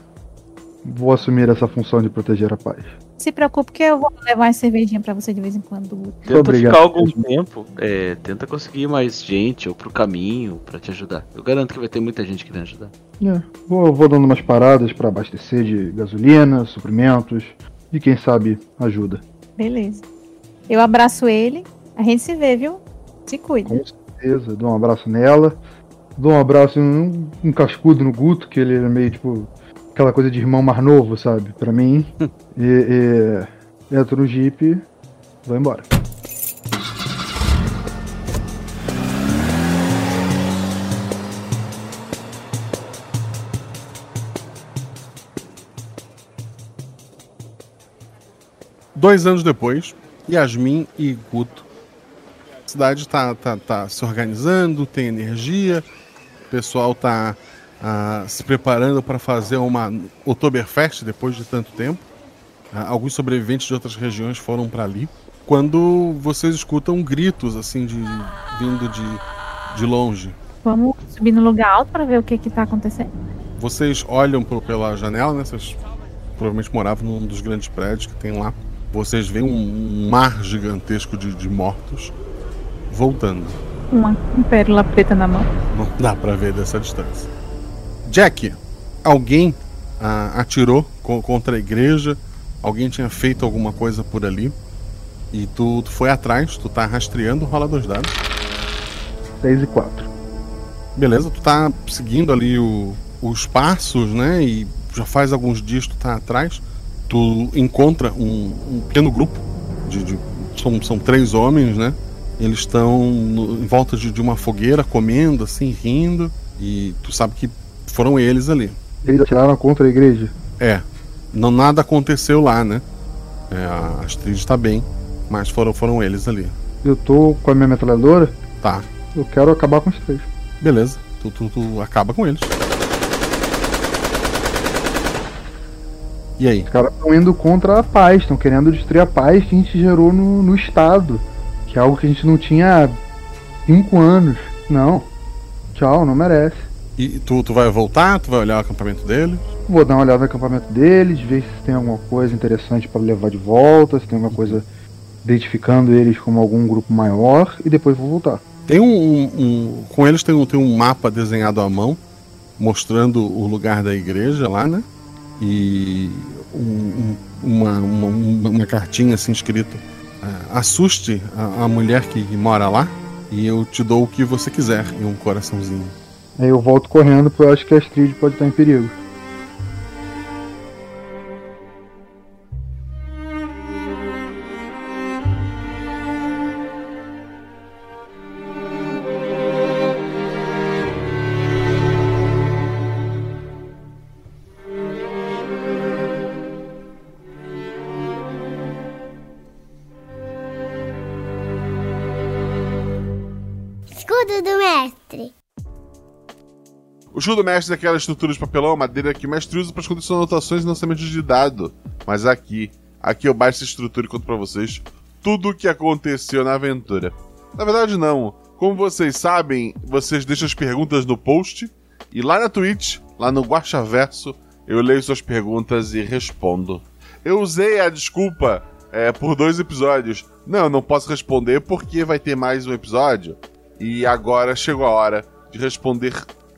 vou assumir essa função de proteger a paz. Se preocupe que eu vou levar uma cervejinha pra você de vez em quando. Guto. Tenta Obrigado. ficar algum tempo, é, tenta conseguir mais gente ou pro caminho pra te ajudar. Eu garanto que vai ter muita gente querendo ajudar. É, vou, vou dando umas paradas para abastecer de gasolina, suprimentos e quem sabe ajuda. Beleza. Eu abraço ele. A gente se vê, viu? Se cuida. Com certeza, dou um abraço nela, dou um abraço, um, um cascudo no Guto, que ele é meio tipo aquela coisa de irmão mais novo, sabe? Pra mim. [LAUGHS] e, e entro no Jeep e vou embora. Dois anos depois, Yasmin e Guto. A cidade tá, tá, tá se organizando, tem energia, o pessoal tá ah, se preparando para fazer uma Oktoberfest depois de tanto tempo. Ah, alguns sobreviventes de outras regiões foram para ali. Quando vocês escutam gritos assim de vindo de, de longe, Vamos subir no lugar alto pra ver o que que tá acontecendo. vocês olham pro- pela janela, né? Vocês provavelmente moravam num dos grandes prédios que tem lá. Vocês veem um, mar gigantesco de, de mortos voltando. Uma pérola preta na mão. Não dá pra ver dessa distância. Jack, alguém ah, atirou co- contra a igreja, alguém tinha feito alguma coisa por ali. E tu, tu foi atrás, tu tá rastreando, rola dois dados. 6 e 4. Beleza, tu tá seguindo ali o- os passos, né? E já faz alguns dias tu tá atrás. Tu encontra um, um pequeno grupo de, de- são, são três homens, né? Eles estão em volta de, de uma fogueira, comendo, assim, rindo. E tu sabe que foram eles ali. Eles atiraram contra a igreja. É, não nada aconteceu lá, né? É, a Astrid está bem, mas foram, foram eles ali. Eu tô com a minha metralhadora. Tá. Eu quero acabar com os três. Beleza, tu, tu, tu acaba com eles. E aí? Os caras estão indo contra a paz, estão querendo destruir a paz que a gente gerou no, no Estado. Que é algo que a gente não tinha há cinco anos. Não. Tchau, não merece. E tu, tu vai voltar? Tu vai olhar o acampamento dele? Vou dar uma olhada no acampamento deles, ver se tem alguma coisa interessante para levar de volta, se tem alguma coisa identificando eles como algum grupo maior, e depois vou voltar. Tem um. um- um- com eles tem um, tem um mapa desenhado à mão, mostrando o lugar da igreja lá, né? E um- um- uma, uma, uma- uma cartinha assim escrita. ah, assuste a, a mulher que mora lá e eu te dou o que você quiser e um coraçãozinho. Aí eu volto correndo porque eu acho que a Astrid pode estar em perigo. Escudo mestre é aquela estrutura de papelão, madeira que o mestre usa para esconder suas anotações e lançamentos de dado. Mas aqui, aqui eu baixo essa estrutura e conto pra vocês tudo o que aconteceu na aventura. Na verdade, não. Como vocês sabem, vocês deixam as perguntas no post e lá na Twitch, lá no Guaxaverso, eu leio suas perguntas e respondo. Eu usei a desculpa é, por dois episódios. Não, eu não posso responder porque vai ter mais um episódio. E agora chegou a hora de responder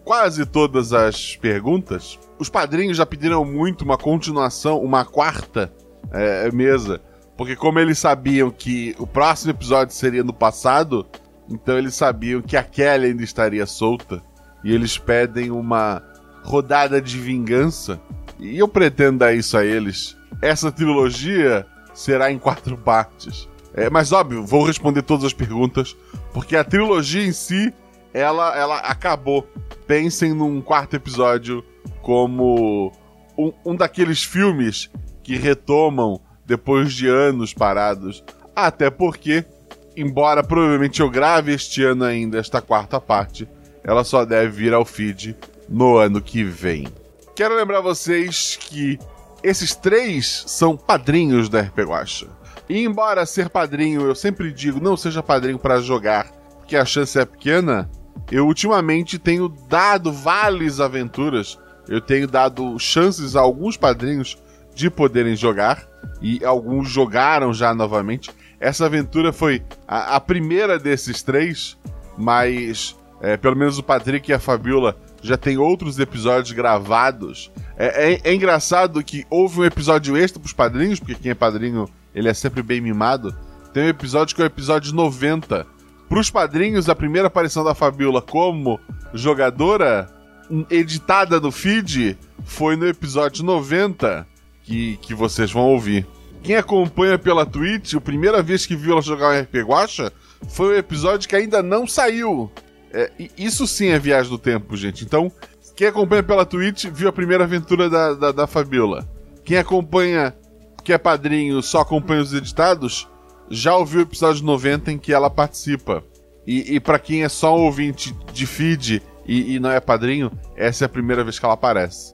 quase todas as perguntas. Os padrinhos já pediram muito uma continuação, uma quarta é, mesa. Porque como eles sabiam que o próximo episódio seria no passado, então eles sabiam que a Kelly ainda estaria solta. E eles pedem uma rodada de vingança. E eu pretendo dar isso a eles. Essa trilogia será em quatro partes. É, mas óbvio, vou responder todas as perguntas, porque a trilogia em si, ela, ela acabou. Pensem num quarto episódio como um, um daqueles filmes que retomam depois de anos parados. Até porque, embora provavelmente eu grave este ano ainda esta quarta parte, ela só deve vir ao feed no ano que vem. Quero lembrar vocês que esses três são padrinhos da RP Guacha. E embora ser padrinho, eu sempre digo, não seja padrinho para jogar, porque a chance é pequena, eu ultimamente tenho dado vales aventuras, eu tenho dado chances a alguns padrinhos de poderem jogar, e alguns jogaram já novamente. Essa aventura foi a, a primeira desses três, mas é, pelo menos o Patrick e a Fabiola já tem outros episódios gravados. É, é, é engraçado que houve um episódio extra pros padrinhos, porque quem é padrinho ele é sempre bem mimado. Tem um episódio que é o episódio 90. Pros padrinhos, a primeira aparição da Fabiola como jogadora editada no feed foi no episódio 90 que, que vocês vão ouvir. Quem acompanha pela Twitch, a primeira vez que viu ela jogar o RP Guacha foi o episódio que ainda não saiu. É, isso sim é viagem do tempo, gente. Então, quem acompanha pela Twitch viu a primeira aventura da, da, da Fabiola. Quem acompanha, que é padrinho, só acompanha os editados, já ouviu o episódio 90 em que ela participa. E, e para quem é só um ouvinte de feed e, e não é padrinho, essa é a primeira vez que ela aparece.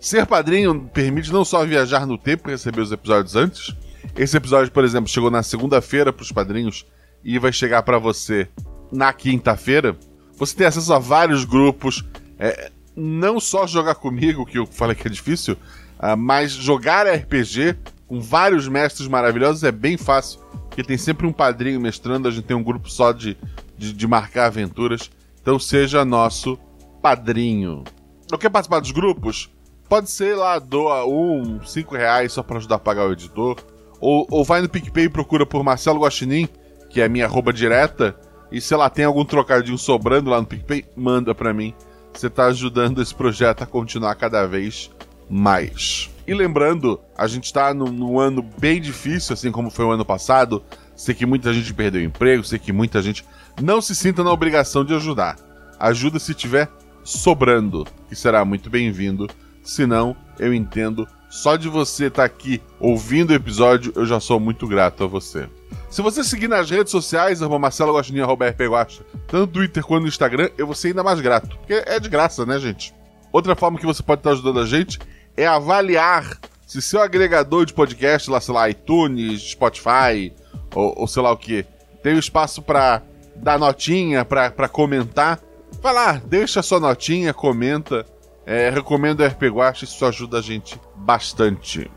Ser padrinho permite não só viajar no tempo e receber os episódios antes. Esse episódio, por exemplo, chegou na segunda-feira para os padrinhos e vai chegar para você na quinta-feira. Você tem acesso a vários grupos. É, não só jogar comigo, que eu falei que é difícil, uh, mas jogar RPG com vários mestres maravilhosos é bem fácil. Porque tem sempre um padrinho mestrando, a gente tem um grupo só de, de, de marcar aventuras. Então seja nosso padrinho. Não quer participar dos grupos? Pode ser lá, doa um, cinco reais só para ajudar a pagar o editor. Ou, ou vai no PicPay e procura por Marcelo Guaxinim, que é a minha arroba direta, e se ela tem algum trocadinho sobrando lá no PicPay, manda para mim. Você tá ajudando esse projeto a continuar cada vez mais. E lembrando, a gente tá num, num, ano bem difícil, assim como foi o ano passado. Sei que muita gente perdeu emprego, sei que muita gente não se sinta na obrigação de ajudar. Ajuda se tiver sobrando, que será muito bem-vindo. Se não, eu entendo. Só de você estar tá aqui ouvindo o episódio, eu já sou muito grato a você. Se você seguir nas redes sociais, arroba Marcelo Guaxinim, arroba Guaxa, tanto no Twitter quanto no Instagram, eu vou ser ainda mais grato. Porque é de graça, né, gente? Outra forma que você pode estar ajudando a gente é avaliar se seu agregador de podcast, lá, sei lá, iTunes, Spotify, ou, ou sei lá o que, tem espaço para dar notinha, para comentar. Vai lá, deixa sua notinha, comenta. É, recomendo o RP Guacha, isso ajuda a gente bastante.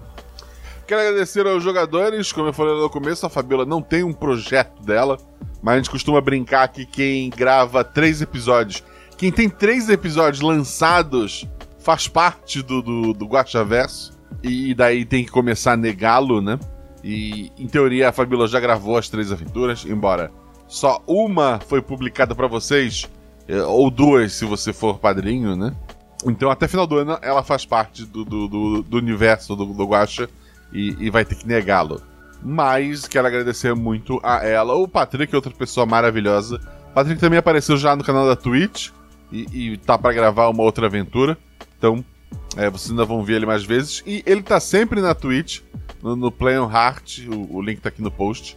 Quero agradecer aos jogadores, como eu falei no começo, a Fabiola não tem um projeto dela, mas a gente costuma brincar que quem grava três episódios, quem tem três episódios lançados, faz parte do, do, do e daí tem que começar a negá-lo, né? E em teoria a Fabiola já gravou as três aventuras, embora só uma foi publicada para vocês, é, ou duas se você for padrinho, né? Então até final do ano ela faz parte do, do, do, do universo do, do Guacha e, e vai ter que negá-lo. Mas quero agradecer muito a ela, o Patrick, outra pessoa maravilhosa. Patrick também apareceu já no canal da Twitch e, e tá para gravar uma outra aventura. Então, é, vocês ainda vão ver ele mais vezes. E ele tá sempre na Twitch, no, no Play on Heart, o, o, link tá aqui no post.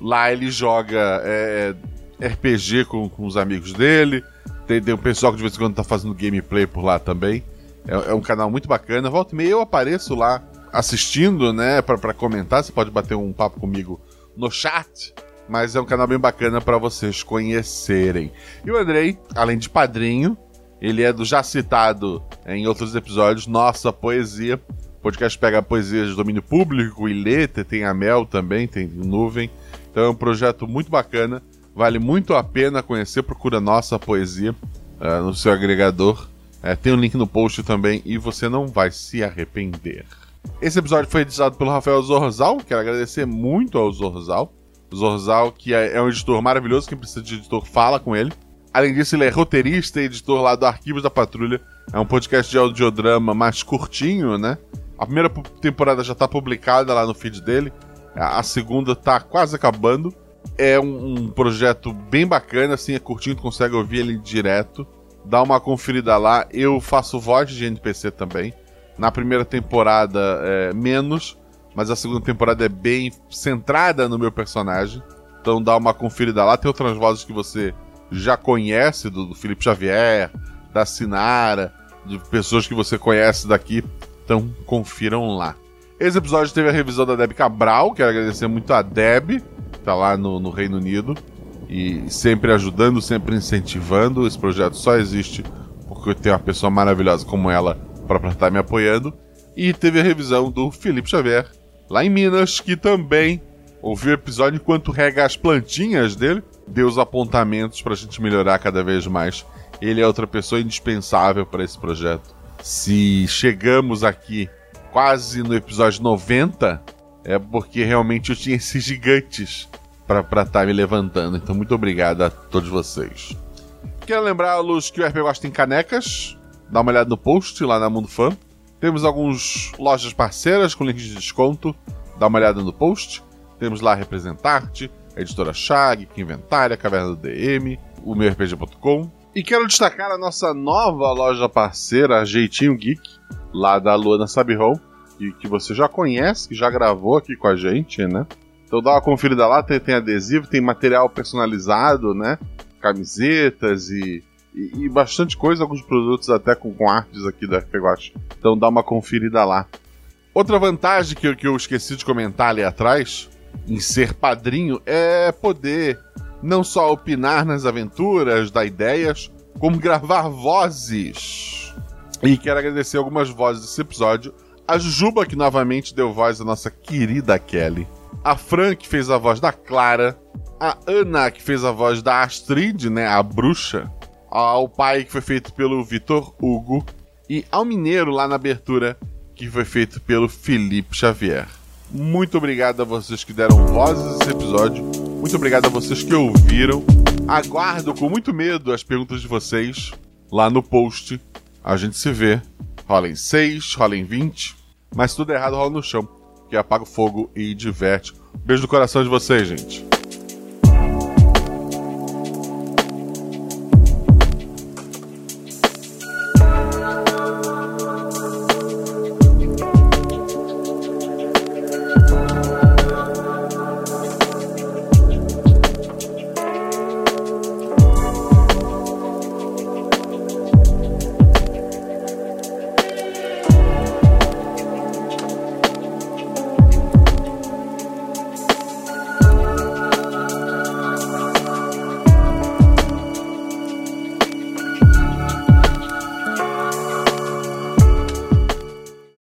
Lá ele joga é, RPG com, com os amigos dele. Tem, tem um pessoal que de vez em quando tá fazendo gameplay por lá também. É, é um canal muito bacana. Volta e meia eu apareço lá assistindo, né, para comentar, você pode bater um papo comigo no chat, mas é um canal bem bacana para vocês conhecerem. E o Andrei, além de padrinho, ele é do já citado em outros episódios, Nossa Poesia. O podcast pega poesias de domínio público e lê, tem a Mel também, tem Nuvem. Então é um projeto muito bacana, vale muito a pena conhecer. Procura Nossa Poesia uh, no seu agregador. Uh, tem um link no post também e você não vai se arrepender. Esse episódio foi editado pelo Rafael Zorzal. Quero agradecer muito ao Zorzal. Zorzal, que é, é um editor maravilhoso, quem precisa de editor, fala com ele. Além disso, ele é roteirista e editor lá do Arquivos da Patrulha. É um podcast de audiodrama mais curtinho, né? A primeira temporada já está publicada lá no feed dele. A segunda está quase acabando. É um, um, projeto bem bacana, assim, é curtinho, tu consegue ouvir ele direto. Dá uma conferida lá. Eu faço voz de NPC também Na primeira temporada, é, menos, mas a segunda temporada é bem centrada no meu personagem. Então dá uma conferida lá. Tem outras vozes que você já conhece, do, do Felipe Xavier, da Sinara, de pessoas que você conhece daqui. Então confiram lá. Esse episódio teve a revisão da Deb Cabral, quero agradecer muito a Deb, que tá lá no, no Reino Unido, e sempre ajudando, sempre incentivando. Esse projeto só existe porque tenho uma pessoa maravilhosa como ela para estar me apoiando. E teve a revisão do Felipe Xavier, lá em Minas, que também ouviu o episódio enquanto rega as plantinhas dele, deu os apontamentos para a gente melhorar cada vez mais. Ele é outra pessoa indispensável para esse projeto. Se chegamos aqui quase no episódio 90, é porque realmente eu tinha esses gigantes para estar tá me levantando. Então, muito obrigado a todos vocês. Quero lembrá-los que o RP Gosta tem canecas. Dá uma olhada no post lá na Mundo Fã. Temos algumas lojas parceiras com links de desconto. Dá uma olhada no post. Temos lá Representarte, a Editora Chag, Inventária, Caverna do DM, o meu RPG.com. E quero destacar a nossa nova loja parceira, Jeitinho Geek, lá da Luana Sabirron, que, que você já conhece, que já gravou aqui com a gente, né? Então dá uma conferida lá, tem, tem adesivo, tem material personalizado, né? Camisetas e, e, e, bastante coisa, alguns produtos até com, com artes aqui da RP Então dá uma conferida lá. Outra vantagem que, que eu esqueci de comentar ali atrás, em ser padrinho, é poder não só opinar nas aventuras, dar ideias, como gravar vozes. E quero agradecer algumas vozes desse episódio. A Juba, que novamente deu voz à nossa querida Kelly. A Fran, que fez a voz da Clara. A Ana, que fez a voz da Astrid, né? A bruxa. Ao pai, que foi feito pelo Vitor Hugo. E ao Mineiro, lá na abertura, que foi feito pelo Felipe Xavier. Muito obrigado a vocês que deram vozes a esse episódio. Muito obrigado a vocês que ouviram. Aguardo com muito medo as perguntas de vocês lá no post. A gente se vê. Rola em 6, rola em 20. Mas tudo errado rola no chão. Que apaga o fogo e diverte. Beijo no coração de vocês, gente.